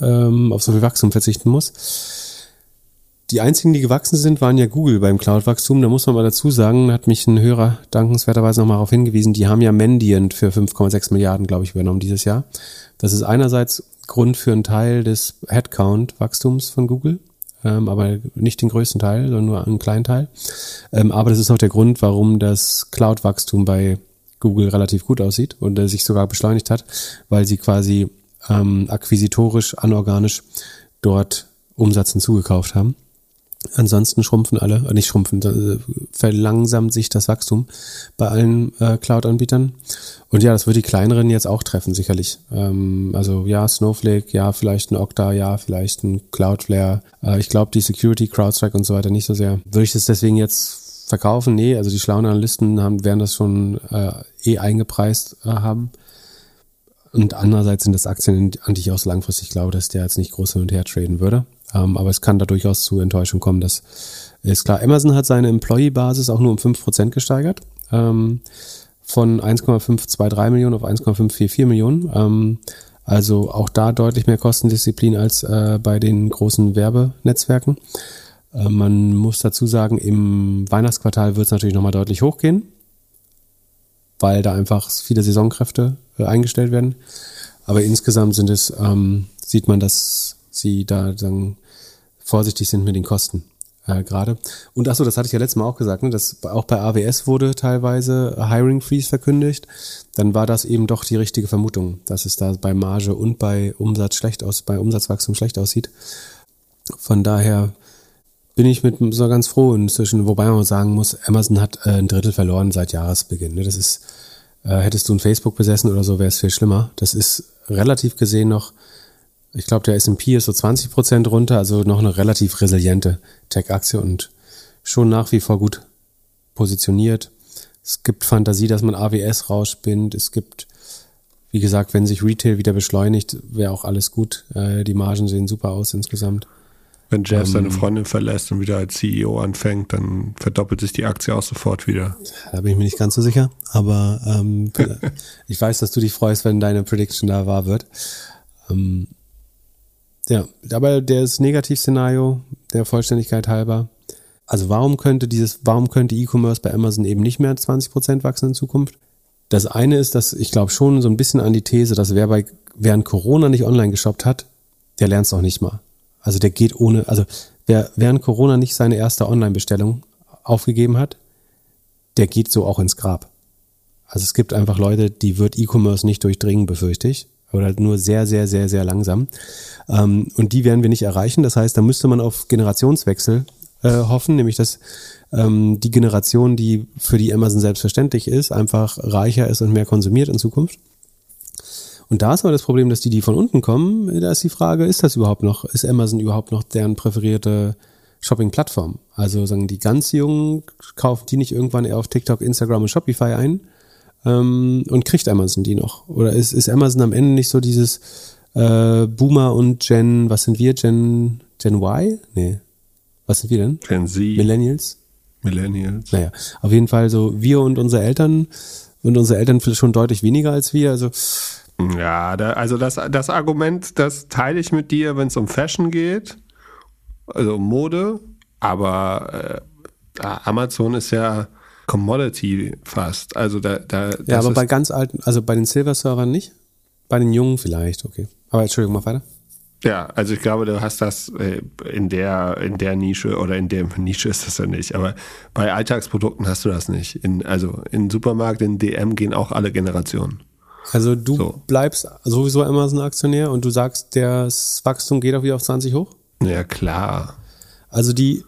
ähm, auf so viel Wachstum verzichten muss. Die einzigen, die gewachsen sind, waren ja Google beim Cloud-Wachstum. Da muss man mal dazu sagen, hat mich ein Hörer dankenswerterweise nochmal darauf hingewiesen, die haben ja Mendient für 5,6 Milliarden, glaube ich, übernommen dieses Jahr. Das ist einerseits Grund für einen Teil des Headcount-Wachstums von Google, ähm, aber nicht den größten Teil, sondern nur einen kleinen Teil. Ähm, aber das ist auch der Grund, warum das Cloud-Wachstum bei Google relativ gut aussieht und äh, sich sogar beschleunigt hat, weil sie quasi ähm, akquisitorisch, anorganisch dort Umsatz hinzugekauft haben. Ansonsten schrumpfen alle, äh, nicht schrumpfen, äh, verlangsamt sich das Wachstum bei allen äh, Cloud-Anbietern. Und ja, das wird die kleineren jetzt auch treffen, sicherlich. Ähm, also ja, Snowflake, ja, vielleicht ein Okta, ja, vielleicht ein Cloudflare. Äh, ich glaube, die Security, CrowdStrike und so weiter nicht so sehr. Würde ich das deswegen jetzt verkaufen? Nee, also die schlauen Analysten haben, werden das schon äh, eh eingepreist äh, haben. Und andererseits sind das Aktien, an die ich auch langfristig glaube, dass der jetzt nicht groß hin und her traden würde. Ähm, aber es kann da durchaus zu Enttäuschung kommen. Das ist klar. Amazon hat seine Employee-Basis auch nur um 5% gesteigert. Ähm, von 1,523 Millionen auf 1,544 Millionen. Ähm, also auch da deutlich mehr Kostendisziplin als äh, bei den großen Werbenetzwerken. Äh, man muss dazu sagen, im Weihnachtsquartal wird es natürlich nochmal deutlich hochgehen, weil da einfach viele Saisonkräfte äh, eingestellt werden. Aber insgesamt sind es, ähm, sieht man, dass sie da dann vorsichtig sind mit den Kosten äh, gerade. Und achso, das hatte ich ja letztes Mal auch gesagt, ne, dass auch bei AWS wurde teilweise Hiring Freeze verkündigt. Dann war das eben doch die richtige Vermutung, dass es da bei Marge und bei Umsatz schlecht aus, bei Umsatzwachstum schlecht aussieht. Von daher bin ich mit so ganz froh inzwischen, wobei man sagen muss, Amazon hat äh, ein Drittel verloren seit Jahresbeginn. Ne? Das ist, äh, hättest du ein Facebook besessen oder so, wäre es viel schlimmer. Das ist relativ gesehen noch ich glaube, der S&P ist so 20 Prozent runter, also noch eine relativ resiliente Tech-Aktie und schon nach wie vor gut positioniert. Es gibt Fantasie, dass man AWS rausspinnt. Es gibt, wie gesagt, wenn sich Retail wieder beschleunigt, wäre auch alles gut. Äh, die Margen sehen super aus insgesamt. Wenn Jeff ähm, seine Freundin verlässt und wieder als CEO anfängt, dann verdoppelt sich die Aktie auch sofort wieder. Da bin ich mir nicht ganz so sicher, aber ähm, ich weiß, dass du dich freust, wenn deine Prediction da wahr wird. Ähm, ja, aber das Negativszenario der Vollständigkeit halber. Also warum könnte dieses, warum könnte E-Commerce bei Amazon eben nicht mehr 20 Prozent wachsen in Zukunft? Das eine ist, dass ich glaube schon so ein bisschen an die These, dass wer bei, während Corona nicht online geshoppt hat, der lernt es auch nicht mal. Also der geht ohne, also wer während Corona nicht seine erste Online-Bestellung aufgegeben hat, der geht so auch ins Grab. Also es gibt einfach Leute, die wird E-Commerce nicht durchdringen, befürchte ich oder nur sehr, sehr, sehr, sehr langsam. Ähm, und die werden wir nicht erreichen. Das heißt, da müsste man auf Generationswechsel äh, hoffen, nämlich dass ähm, die Generation, die für die Amazon selbstverständlich ist, einfach reicher ist und mehr konsumiert in Zukunft. Und da ist aber das Problem, dass die, die von unten kommen, da ist die Frage, ist das überhaupt noch, ist Amazon überhaupt noch deren präferierte Shopping-Plattform? Also sagen die ganz Jungen, kaufen die nicht irgendwann eher auf TikTok, Instagram und Shopify ein? ähm, und kriegt Amazon die noch? Oder ist, ist Amazon am Ende nicht so dieses äh, Boomer und Gen, was sind wir? Gen, Gen Y? Nee. Was sind wir denn? Gen Z. Millennials? Millennials. Naja, auf jeden Fall so wir und unsere Eltern und unsere Eltern schon deutlich weniger als wir. Also ja, da, also das, das Argument, das teile ich mit dir, wenn es um Fashion geht, also um Mode, aber äh, Amazon ist ja Commodity fast. Also da, da Ja, aber bei ganz alten, also bei den Silver-Servern nicht? Bei den jungen vielleicht, okay. Aber Entschuldigung, mal weiter. Ja, also ich glaube, du hast das äh, in der, in der Nische oder in der Nische ist das ja nicht. Aber bei Alltagsprodukten hast du das nicht. In, also in Supermarkt, in DM gehen auch alle Generationen. Also du so. bleibst sowieso Amazon-Aktionär und du sagst, das Wachstum geht auch wieder auf 20 hoch? Ja, klar. Also die,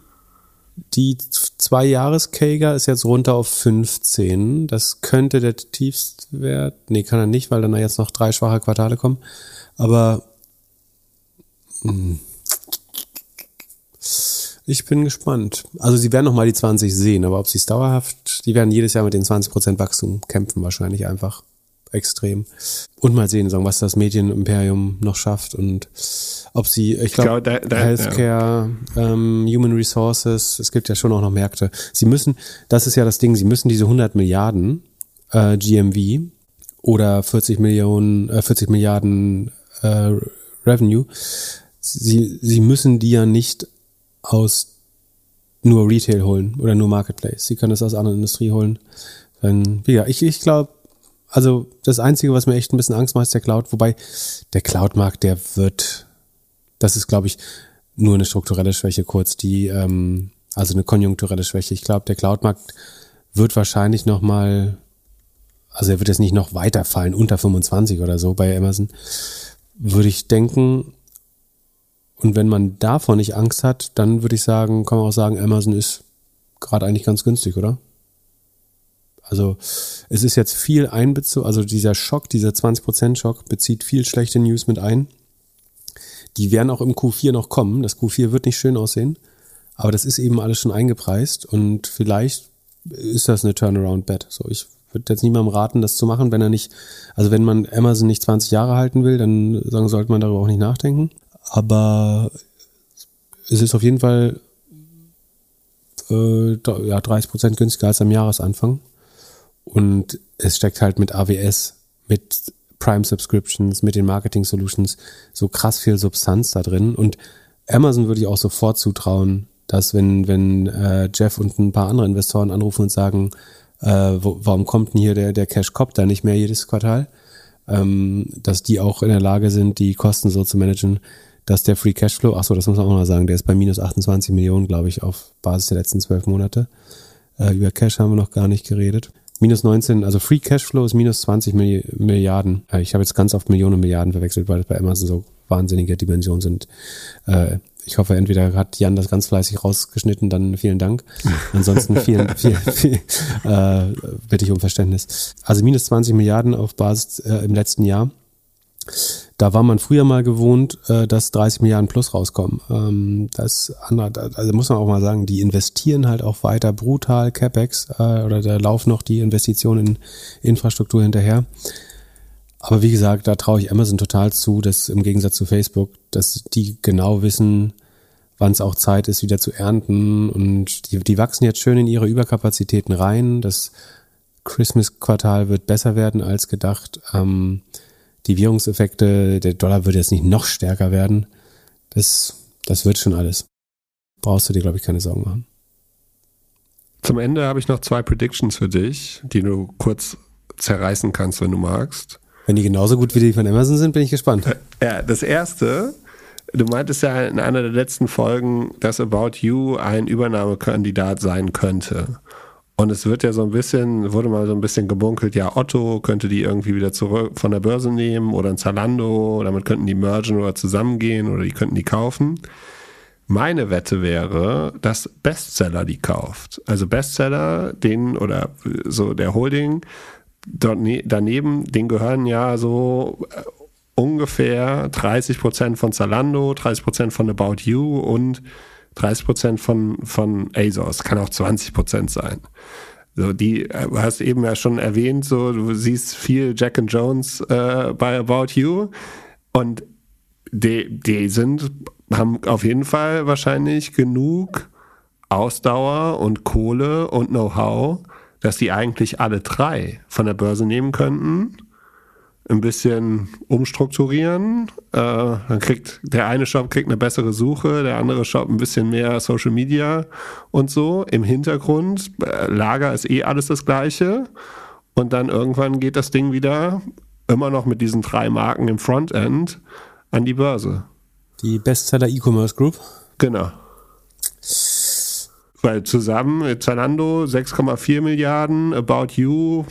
die zwei jahres kager ist jetzt runter auf 15. Das könnte der Tiefstwert. Nee, kann er nicht, weil dann jetzt noch drei schwache Quartale kommen. Aber mh, hm, ich bin gespannt. Also sie werden noch mal die 20 sehen, aber ob sie es dauerhaft, die werden jedes Jahr mit den 20% Wachstum kämpfen wahrscheinlich einfach extrem. Und mal sehen, sagen, was das Medienimperium noch schafft und ob sie, ich glaube, glaub, Healthcare, ja. ähm, Human Resources, es gibt ja schon auch noch Märkte. Sie müssen, das ist ja das Ding, sie müssen diese 100 Milliarden äh, GMV oder 40 Millionen, äh, 40 Milliarden äh, Revenue, sie, sie müssen die ja nicht aus nur Retail holen oder nur Marketplace. Sie können es aus anderen Industrie holen. Dann, ja, ich, ich glaube, also das Einzige, was mir echt ein bisschen Angst macht, ist der Cloud. Wobei der Cloud-Markt, der wird, das ist, glaube ich, nur eine strukturelle Schwäche kurz, die, ähm, also eine konjunkturelle Schwäche. Ich glaube, der Cloud-Markt wird wahrscheinlich noch mal, also er wird jetzt nicht noch weiter fallen, unter 25 oder so bei Amazon, würde ich denken. Und wenn man davon nicht Angst hat, dann würde ich sagen, kann man auch sagen, Amazon ist gerade eigentlich ganz günstig, oder? Also es ist jetzt viel einbezogen, also dieser Schock, dieser 20% Schock bezieht viel schlechte News mit ein. Die werden auch im Q4 noch kommen. Das Q4 wird nicht schön aussehen, aber das ist eben alles schon eingepreist und vielleicht ist das eine Turnaround-Bet. So, ich würde jetzt niemandem raten, das zu machen, wenn er nicht, also wenn man Amazon nicht 20 Jahre halten will, dann sagen, sollte man darüber auch nicht nachdenken. Aber es ist auf jeden Fall äh, ja, 30 Prozent günstiger als am Jahresanfang. Und es steckt halt mit AWS, mit Prime Subscriptions, mit den Marketing Solutions so krass viel Substanz da drin. Und Amazon würde ich auch sofort zutrauen, dass wenn, wenn äh, Jeff und ein paar andere Investoren anrufen und sagen, äh, wo, warum kommt denn hier der, der Cash da nicht mehr jedes Quartal, ähm, dass die auch in der Lage sind, die Kosten so zu managen, dass der Free Cashflow, ach so, das muss man auch noch sagen, der ist bei minus 28 Millionen, glaube ich, auf Basis der letzten zwölf Monate. Äh, über Cash haben wir noch gar nicht geredet. Minus 19, also Free Cashflow ist minus 20 Milliarden. Äh, ich habe jetzt ganz oft Millionen Milliarden verwechselt, weil es bei Amazon so wahnsinnige Dimensionen sind. Äh, ich hoffe, entweder hat Jan das ganz fleißig rausgeschnitten, dann vielen Dank. Ansonsten vielen, viel, viel, äh, bitte ich um Verständnis. Also minus 20 Milliarden auf Basis äh, im letzten Jahr. Da war man früher mal gewohnt, äh, dass 30 Milliarden plus rauskommen. Ähm, das andere, also muss man auch mal sagen, die investieren halt auch weiter brutal CapEx äh, oder da laufen noch die Investitionen in Infrastruktur hinterher. Aber wie gesagt, da traue ich Amazon total zu, dass im Gegensatz zu Facebook, dass die genau wissen, wann es auch Zeit ist, wieder zu ernten. Und die, die wachsen jetzt schön in ihre Überkapazitäten rein. Das Christmas-Quartal wird besser werden als gedacht. Ähm, die Währungseffekte, der Dollar wird jetzt nicht noch stärker werden. Das, das wird schon alles. Brauchst du dir, glaube ich, keine Sorgen machen. Zum Ende habe ich noch zwei Predictions für dich, die du kurz zerreißen kannst, wenn du magst. Wenn die genauso gut wie die von Amazon sind, bin ich gespannt. Äh, ja, das erste, du meintest ja in einer der letzten Folgen, dass About You ein Übernahmekandidat sein könnte. Und es wird ja so ein bisschen, wurde mal so ein bisschen gebunkelt, ja, Otto könnte die irgendwie wieder zurück von der Börse nehmen oder ein Zalando, damit könnten die mergen oder zusammengehen oder die könnten die kaufen. Meine Wette wäre, dass Bestseller die kauft. Also Bestseller, den oder so der Holding, ne, daneben, den gehören ja so äh, ungefähr 30 Prozent von Zalando, 30 Prozent von About You und 30 Prozent von, von ASOS, kann auch 20 Prozent sein. So, die äh, du hast eben ja schon erwähnt, so du siehst viel Jack and Jones äh, bei About You. Und die, die sind, haben auf jeden Fall wahrscheinlich genug Ausdauer und Kohle und Know-how, dass die eigentlich alle drei von der Börse nehmen könnten ein bisschen umstrukturieren. Äh, dann kriegt der eine Shop kriegt eine bessere Suche, der andere Shop ein bisschen mehr Social Media und so. Im Hintergrund, äh, Lager ist eh alles das gleiche. Und dann irgendwann geht das Ding wieder, immer noch mit diesen drei Marken im Frontend, an die Börse. Die Bestseller E-Commerce Group? Genau. Weil zusammen mit Zalando 6,4 Milliarden, About You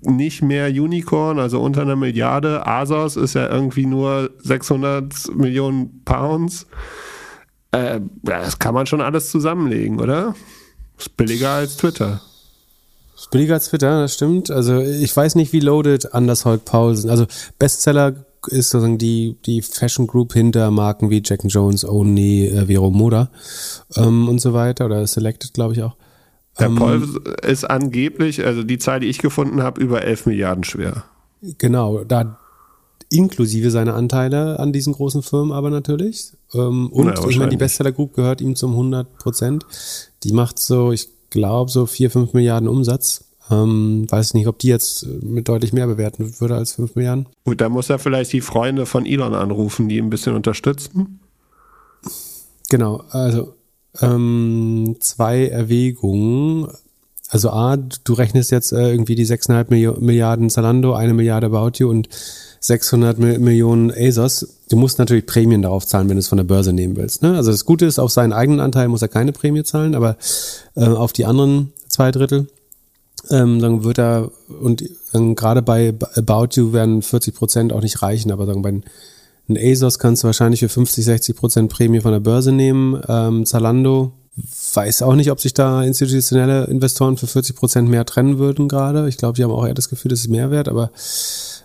nicht mehr Unicorn, also unter einer Milliarde. Asos ist ja irgendwie nur 600 Millionen Pounds. Äh, das kann man schon alles zusammenlegen, oder? Ist billiger als Twitter. Ist billiger als Twitter, das stimmt. Also ich weiß nicht, wie loaded Anders Holk Paul sind. Also Bestseller ist sozusagen die, die Fashion Group hinter Marken wie Jack Jones, Only, äh, Vero Moda ähm, und so weiter. Oder Selected, glaube ich auch. Der Ähm, Paul ist angeblich, also die Zahl, die ich gefunden habe, über 11 Milliarden schwer. Genau, da inklusive seiner Anteile an diesen großen Firmen aber natürlich. Ähm, und Ja, ich meine, die Bestseller Group gehört ihm zum 100 Prozent. Die macht so, ich glaube, so 4, 5 Milliarden Umsatz. Ähm, weiß nicht, ob die jetzt mit deutlich mehr bewerten würde als 5 Milliarden. Gut, da muss er vielleicht die Freunde von Elon anrufen, die ihn ein bisschen unterstützen. Genau, also ähm, zwei Erwägungen. Also A, du rechnest jetzt äh, irgendwie die 6,5 Milio- Milliarden Zalando, eine Milliarde About You und 600 Mi- Millionen ASOS. Du musst natürlich Prämien darauf zahlen, wenn du es von der Börse nehmen willst. Ne? Also das Gute ist, auf seinen eigenen Anteil muss er keine Prämie zahlen, aber äh, auf die anderen zwei Drittel ähm, dann wird er, und dann gerade bei About You werden 40 Prozent auch nicht reichen, aber sagen bei den ein ASOS kannst du wahrscheinlich für 50, 60 Prozent Prämie von der Börse nehmen. Ähm, Zalando weiß auch nicht, ob sich da institutionelle Investoren für 40 Prozent mehr trennen würden gerade. Ich glaube, die haben auch eher das Gefühl, das ist mehr wert, aber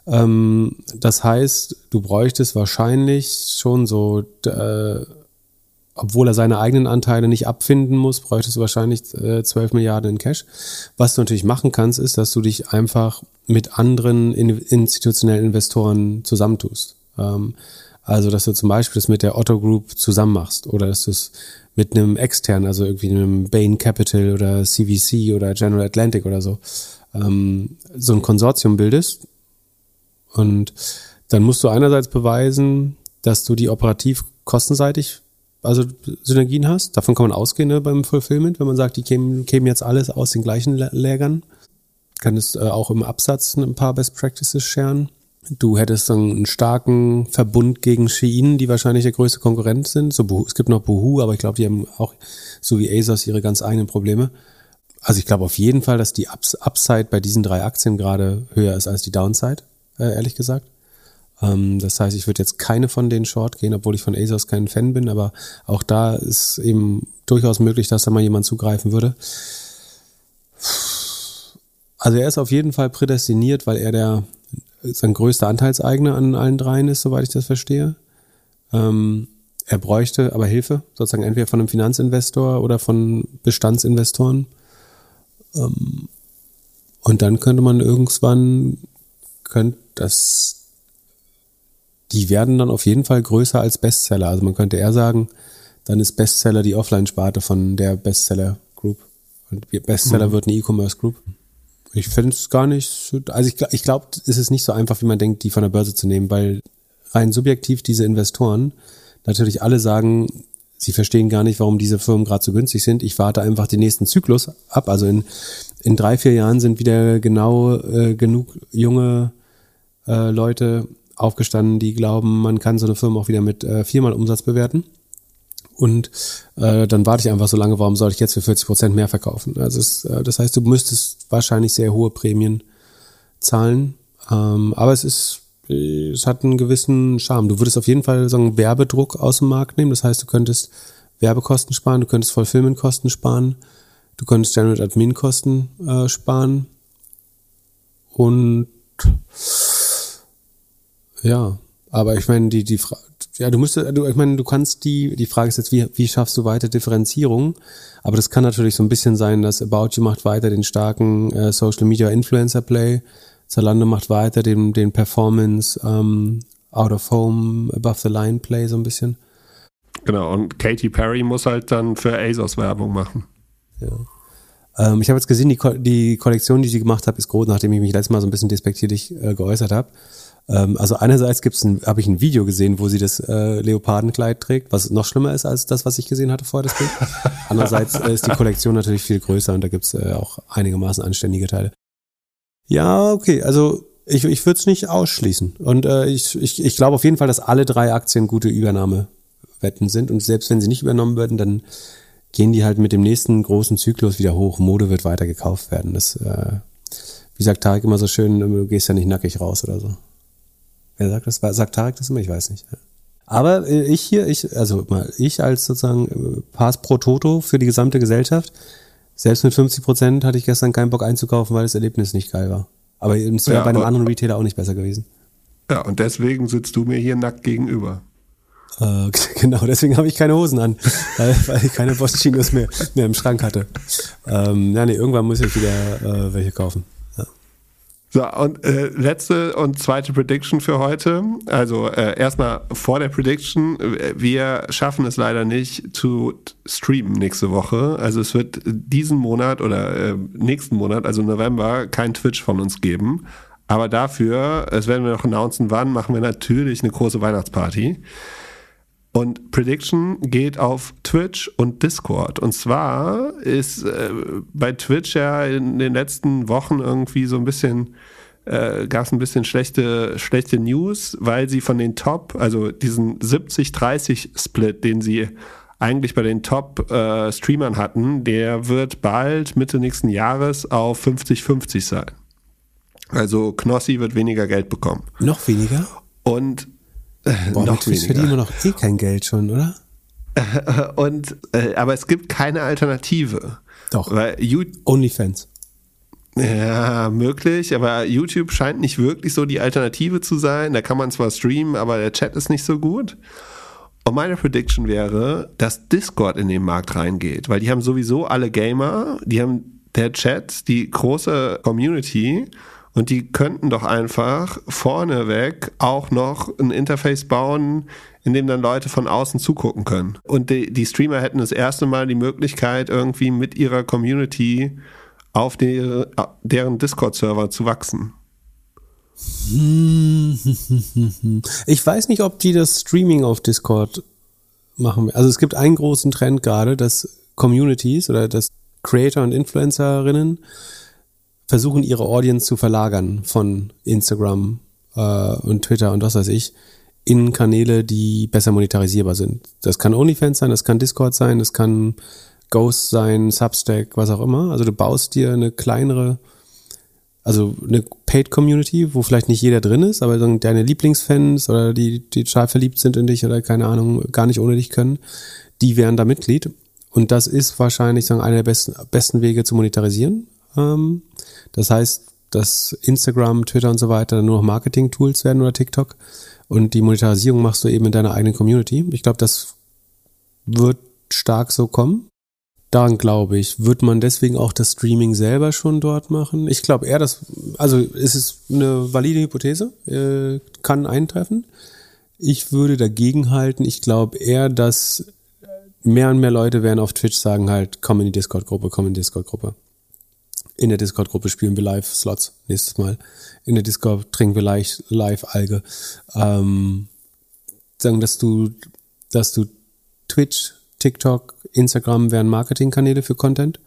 ähm, das heißt, du bräuchtest wahrscheinlich schon so, äh, obwohl er seine eigenen Anteile nicht abfinden muss, bräuchtest du wahrscheinlich äh, 12 Milliarden in Cash. Was du natürlich machen kannst, ist, dass du dich einfach mit anderen in, institutionellen Investoren zusammentust. Ähm, also, dass du zum Beispiel das mit der Otto Group zusammen machst oder dass du es mit einem externen, also irgendwie einem Bain Capital oder CVC oder General Atlantic oder so, ähm, so ein Konsortium bildest. Und dann musst du einerseits beweisen, dass du die operativ kostenseitig also Synergien hast. Davon kann man ausgehen ne, beim Fulfillment, wenn man sagt, die kämen, kämen jetzt alles aus den gleichen Lä- Lägern. Könntest äh, auch im Absatz ein paar Best Practices scheren. Du hättest dann einen starken Verbund gegen Shein, die wahrscheinlich der größte Konkurrent sind. So, es gibt noch Boohoo, aber ich glaube, die haben auch, so wie ASOS, ihre ganz eigenen Probleme. Also ich glaube auf jeden Fall, dass die Ups Upside bei diesen drei Aktien gerade höher ist als die Downside, äh, ehrlich gesagt. Ähm, das heißt, ich würde jetzt keine von denen Short gehen, obwohl ich von ASOS kein Fan bin, aber auch da ist eben durchaus möglich, dass da mal jemand zugreifen würde. Also er ist auf jeden Fall prädestiniert, weil er der sein größter Anteilseigner an allen dreien ist, soweit ich das verstehe. Ähm, er bräuchte aber Hilfe, sozusagen entweder von einem Finanzinvestor oder von Bestandsinvestoren. Ähm, und dann könnte man irgendwann, könnte das, die werden dann auf jeden Fall größer als Bestseller. Also man könnte eher sagen, dann ist Bestseller die Offline-Sparte von der Bestseller Group. Und Bestseller Mhm. wird eine E-Commerce Group. Ich finde es gar nicht so, also ich, ich glaube, es ist nicht so einfach, wie man denkt, die von der Börse zu nehmen, weil rein subjektiv diese Investoren natürlich alle sagen, sie verstehen gar nicht, warum diese Firmen gerade so günstig sind. Ich warte einfach den nächsten Zyklus ab. Also in, in drei, vier Jahren sind wieder genau äh, genug junge äh, Leute aufgestanden, die glauben, man kann so eine Firma auch wieder mit äh, viermal Umsatz bewerten. Und äh, dann warte ich einfach so lange, warum soll ich jetzt für 40 Prozent mehr verkaufen? Also es, äh, das heißt, du müsstest wahrscheinlich sehr hohe Prämien zahlen. Ähm, aber es ist, es hat einen gewissen Charme. Du würdest auf jeden Fall sagen, Werbedruck aus dem Markt nehmen. Das heißt, du könntest Werbekosten sparen, du könntest Fulfillment-Kosten sparen, du könntest General Admin-Kosten äh, sparen. Und ja, aber ich meine, die, die ja, du müsstest, du, ich meine, du kannst die, die Frage ist jetzt, wie, wie schaffst du weiter Differenzierung? Aber das kann natürlich so ein bisschen sein, dass About You macht weiter den starken äh, Social Media Influencer Play, Zalando macht weiter den, den Performance ähm, Out of Home, Above the Line Play so ein bisschen. Genau, und Katy Perry muss halt dann für ASOS Werbung machen. Ähm, ich habe jetzt gesehen, die, Ko die Kollektion, die sie gemacht hat, ist groß, nachdem ich mich letztes Mal so ein bisschen despektierlich äh, geäußert habe. Ähm, also einerseits gibt's ein, habe ich ein Video gesehen, wo sie das äh, Leopardenkleid trägt, was noch schlimmer ist als das, was ich gesehen hatte vorher, das Bild. Andererseits äh, ist die Kollektion natürlich viel größer und da gibt's äh, auch einigermaßen anständige Teile. Ja, okay, also ich, ich würde es nicht ausschließen. Und äh, ich, ich, ich glaube auf jeden Fall, dass alle drei Aktien gute Übernahmewetten sind. Und selbst wenn sie nicht übernommen werden, dann gehen die halt mit dem nächsten großen Zyklus wieder hoch. Mode wird weiter gekauft werden. Das, äh, wie sagt Tarek immer so schön, du gehst ja nicht nackig raus oder so. Wer sagt das? Sagt Tarek das immer? Ich weiß nicht. Aber äh, ich hier, ich, also mal, ich als sozusagen äh, Pass pro Toto für die gesamte Gesellschaft, selbst mit 50 Prozent hatte ich gestern keinen Bock einzukaufen, weil das Erlebnis nicht geil war. Aber es wäre Ja, bei einem anderen Retailer auch nicht besser gewesen. Ja, und deswegen sitzt du mir hier nackt gegenüber. Äh, genau, deswegen habe ich keine Hosen an, weil, weil ich keine Bosch-Chinos mehr, mehr im Schrank hatte. Ähm, ja, nee, irgendwann muss ich wieder äh, welche kaufen. So, und äh, letzte und zweite Prediction für heute. Also äh, erstmal vor der Prediction. Wir schaffen es leider nicht zu streamen nächste Woche. Also es wird diesen Monat oder äh, nächsten Monat, also November, kein Twitch von uns geben. Aber dafür, es werden wir noch announcen, wann, machen wir natürlich eine große Weihnachtsparty. Und Prediction geht auf Twitch und Discord. Und zwar ist äh, bei Twitch ja in den letzten Wochen irgendwie so ein bisschen, äh, gab es ein bisschen schlechte, schlechte News, weil sie von den Top, also diesen 70-30-Split, den sie eigentlich bei den Top-Streamern hatten, der wird bald Mitte nächsten Jahres auf 50-50 sein. Also Knossi wird weniger Geld bekommen. Noch weniger? Und äh, Boah, noch weniger. verdienen wir noch eh kein Geld schon, oder? Und äh, aber es gibt keine Alternative. Doch. Weil You Onlyfans. ja, möglich, aber YouTube scheint nicht wirklich so die Alternative zu sein. Da kann man zwar streamen, aber der Chat ist nicht so gut. Und meine Prediction wäre, dass Discord in den Markt reingeht, weil die haben sowieso alle Gamer, die haben der Chat, die große Community und die könnten doch einfach vorneweg auch noch ein Interface bauen, in dem dann Leute von außen zugucken können. Und die, die Streamer hätten das erste Mal die Möglichkeit, irgendwie mit ihrer Community auf die, deren Discord-Server zu wachsen. Ich weiß nicht, ob die das Streaming auf Discord machen. Also es gibt einen großen Trend gerade, dass Communities oder dass Creator und Influencerinnen versuchen, ihre Audience zu verlagern von Instagram äh, und Twitter und was weiß ich in Kanäle, die besser monetarisierbar sind. Das kann OnlyFans sein, das kann Discord sein, das kann Ghost sein, Substack, was auch immer. Also du baust dir eine kleinere also eine Paid Community, wo vielleicht nicht jeder drin ist, aber deine Lieblingsfans oder die, die total verliebt sind in dich oder keine Ahnung, gar nicht ohne dich können, die wären da Mitglied. Und das ist wahrscheinlich sagen, einer der besten, besten Wege zu monetarisieren. Ähm, das heißt, dass Instagram, Twitter und so weiter nur noch Marketing-Tools werden oder TikTok. Und die Monetarisierung machst du eben in deiner eigenen Community. Ich glaube, das wird stark so kommen. Daran glaube ich. Wird man deswegen auch das Streaming selber schon dort machen? Ich glaube eher, dass, also es ist eine valide Hypothese, äh, kann eintreffen. Ich würde dagegen halten. Ich glaube eher, dass mehr und mehr Leute werden auf Twitch sagen halt, komm in die Discord-Gruppe, komm in die Discord-Gruppe. In der Discord-Gruppe spielen wir Live-Slots nächstes Mal. In der Discord trinken wir live- Live-Alge. Ähm, sagen, dass du, dass du Twitch, TikTok, Instagram wären Marketingkanäle für Content.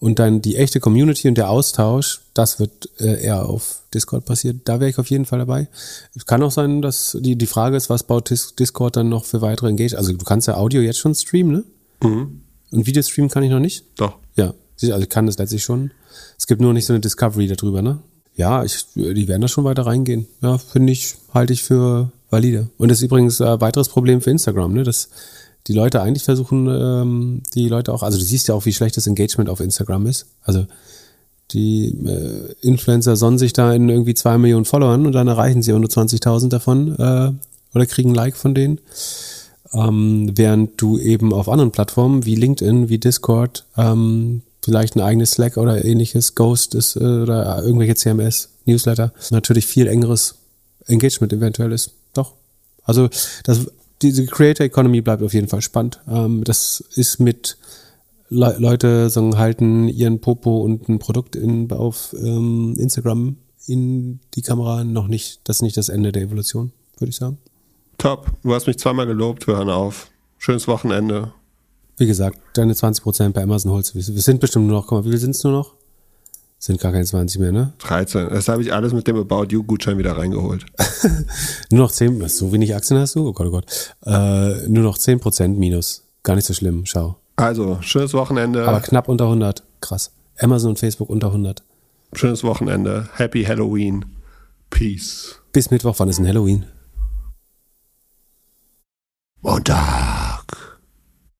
Und dann die echte Community und der Austausch, das wird äh, eher auf Discord passieren. Da wäre ich auf jeden Fall dabei. Es kann auch sein, dass die, die Frage ist, was baut Dis Discord dann noch für weitere Engage? Also du kannst ja Audio jetzt schon streamen, ne? Mhm. Und Video streamen kann ich noch nicht? Doch. Ja, also ich kann das letztlich schon. Es gibt nur nicht so eine Discovery darüber, ne? Ja, ich, die werden da schon weiter reingehen. Ja, finde ich, halte ich für valide. Und das ist übrigens ein weiteres Problem für Instagram, ne? Dass die Leute eigentlich versuchen, ähm, die Leute auch, also du siehst ja auch, wie schlecht das Engagement auf Instagram ist. Also die äh, Influencer sonnen sich da in irgendwie zwei Millionen Followern und dann erreichen sie auch nur 20.000 davon äh, oder kriegen ein Like von denen. Ähm, während du eben auf anderen Plattformen wie LinkedIn, wie Discord, ähm, vielleicht ein eigenes Slack oder ähnliches, Ghost ist äh, oder irgendwelche CMS, Newsletter, natürlich viel engeres Engagement eventuell ist. Doch. Also das, diese Creator Economy bleibt auf jeden Fall spannend. Ähm, das ist mit Le Leute sagen, halten ihren Popo und ein Produkt in, auf ähm, Instagram in die Kamera noch nicht, das ist nicht das Ende der Evolution, würde ich sagen. Top. Du hast mich zweimal gelobt. Wir hören auf. Schönes Wochenende. Wie gesagt, deine 20% bei Amazon holst du. Wir sind bestimmt nur noch, guck mal, wie viel sind es nur noch? Sind gar keine 20 mehr, ne? 13. Das habe ich alles mit dem About You Gutschein wieder reingeholt. Nur noch 10, so wenig Aktien hast du? Oh Gott, oh Gott. Äh, nur noch 10% minus. Gar nicht so schlimm, schau. Also, schönes Wochenende. Aber knapp unter 100. Krass. Amazon und Facebook unter 100. Schönes Wochenende. Happy Halloween. Peace. Bis Mittwoch, wann ist denn Halloween? Und da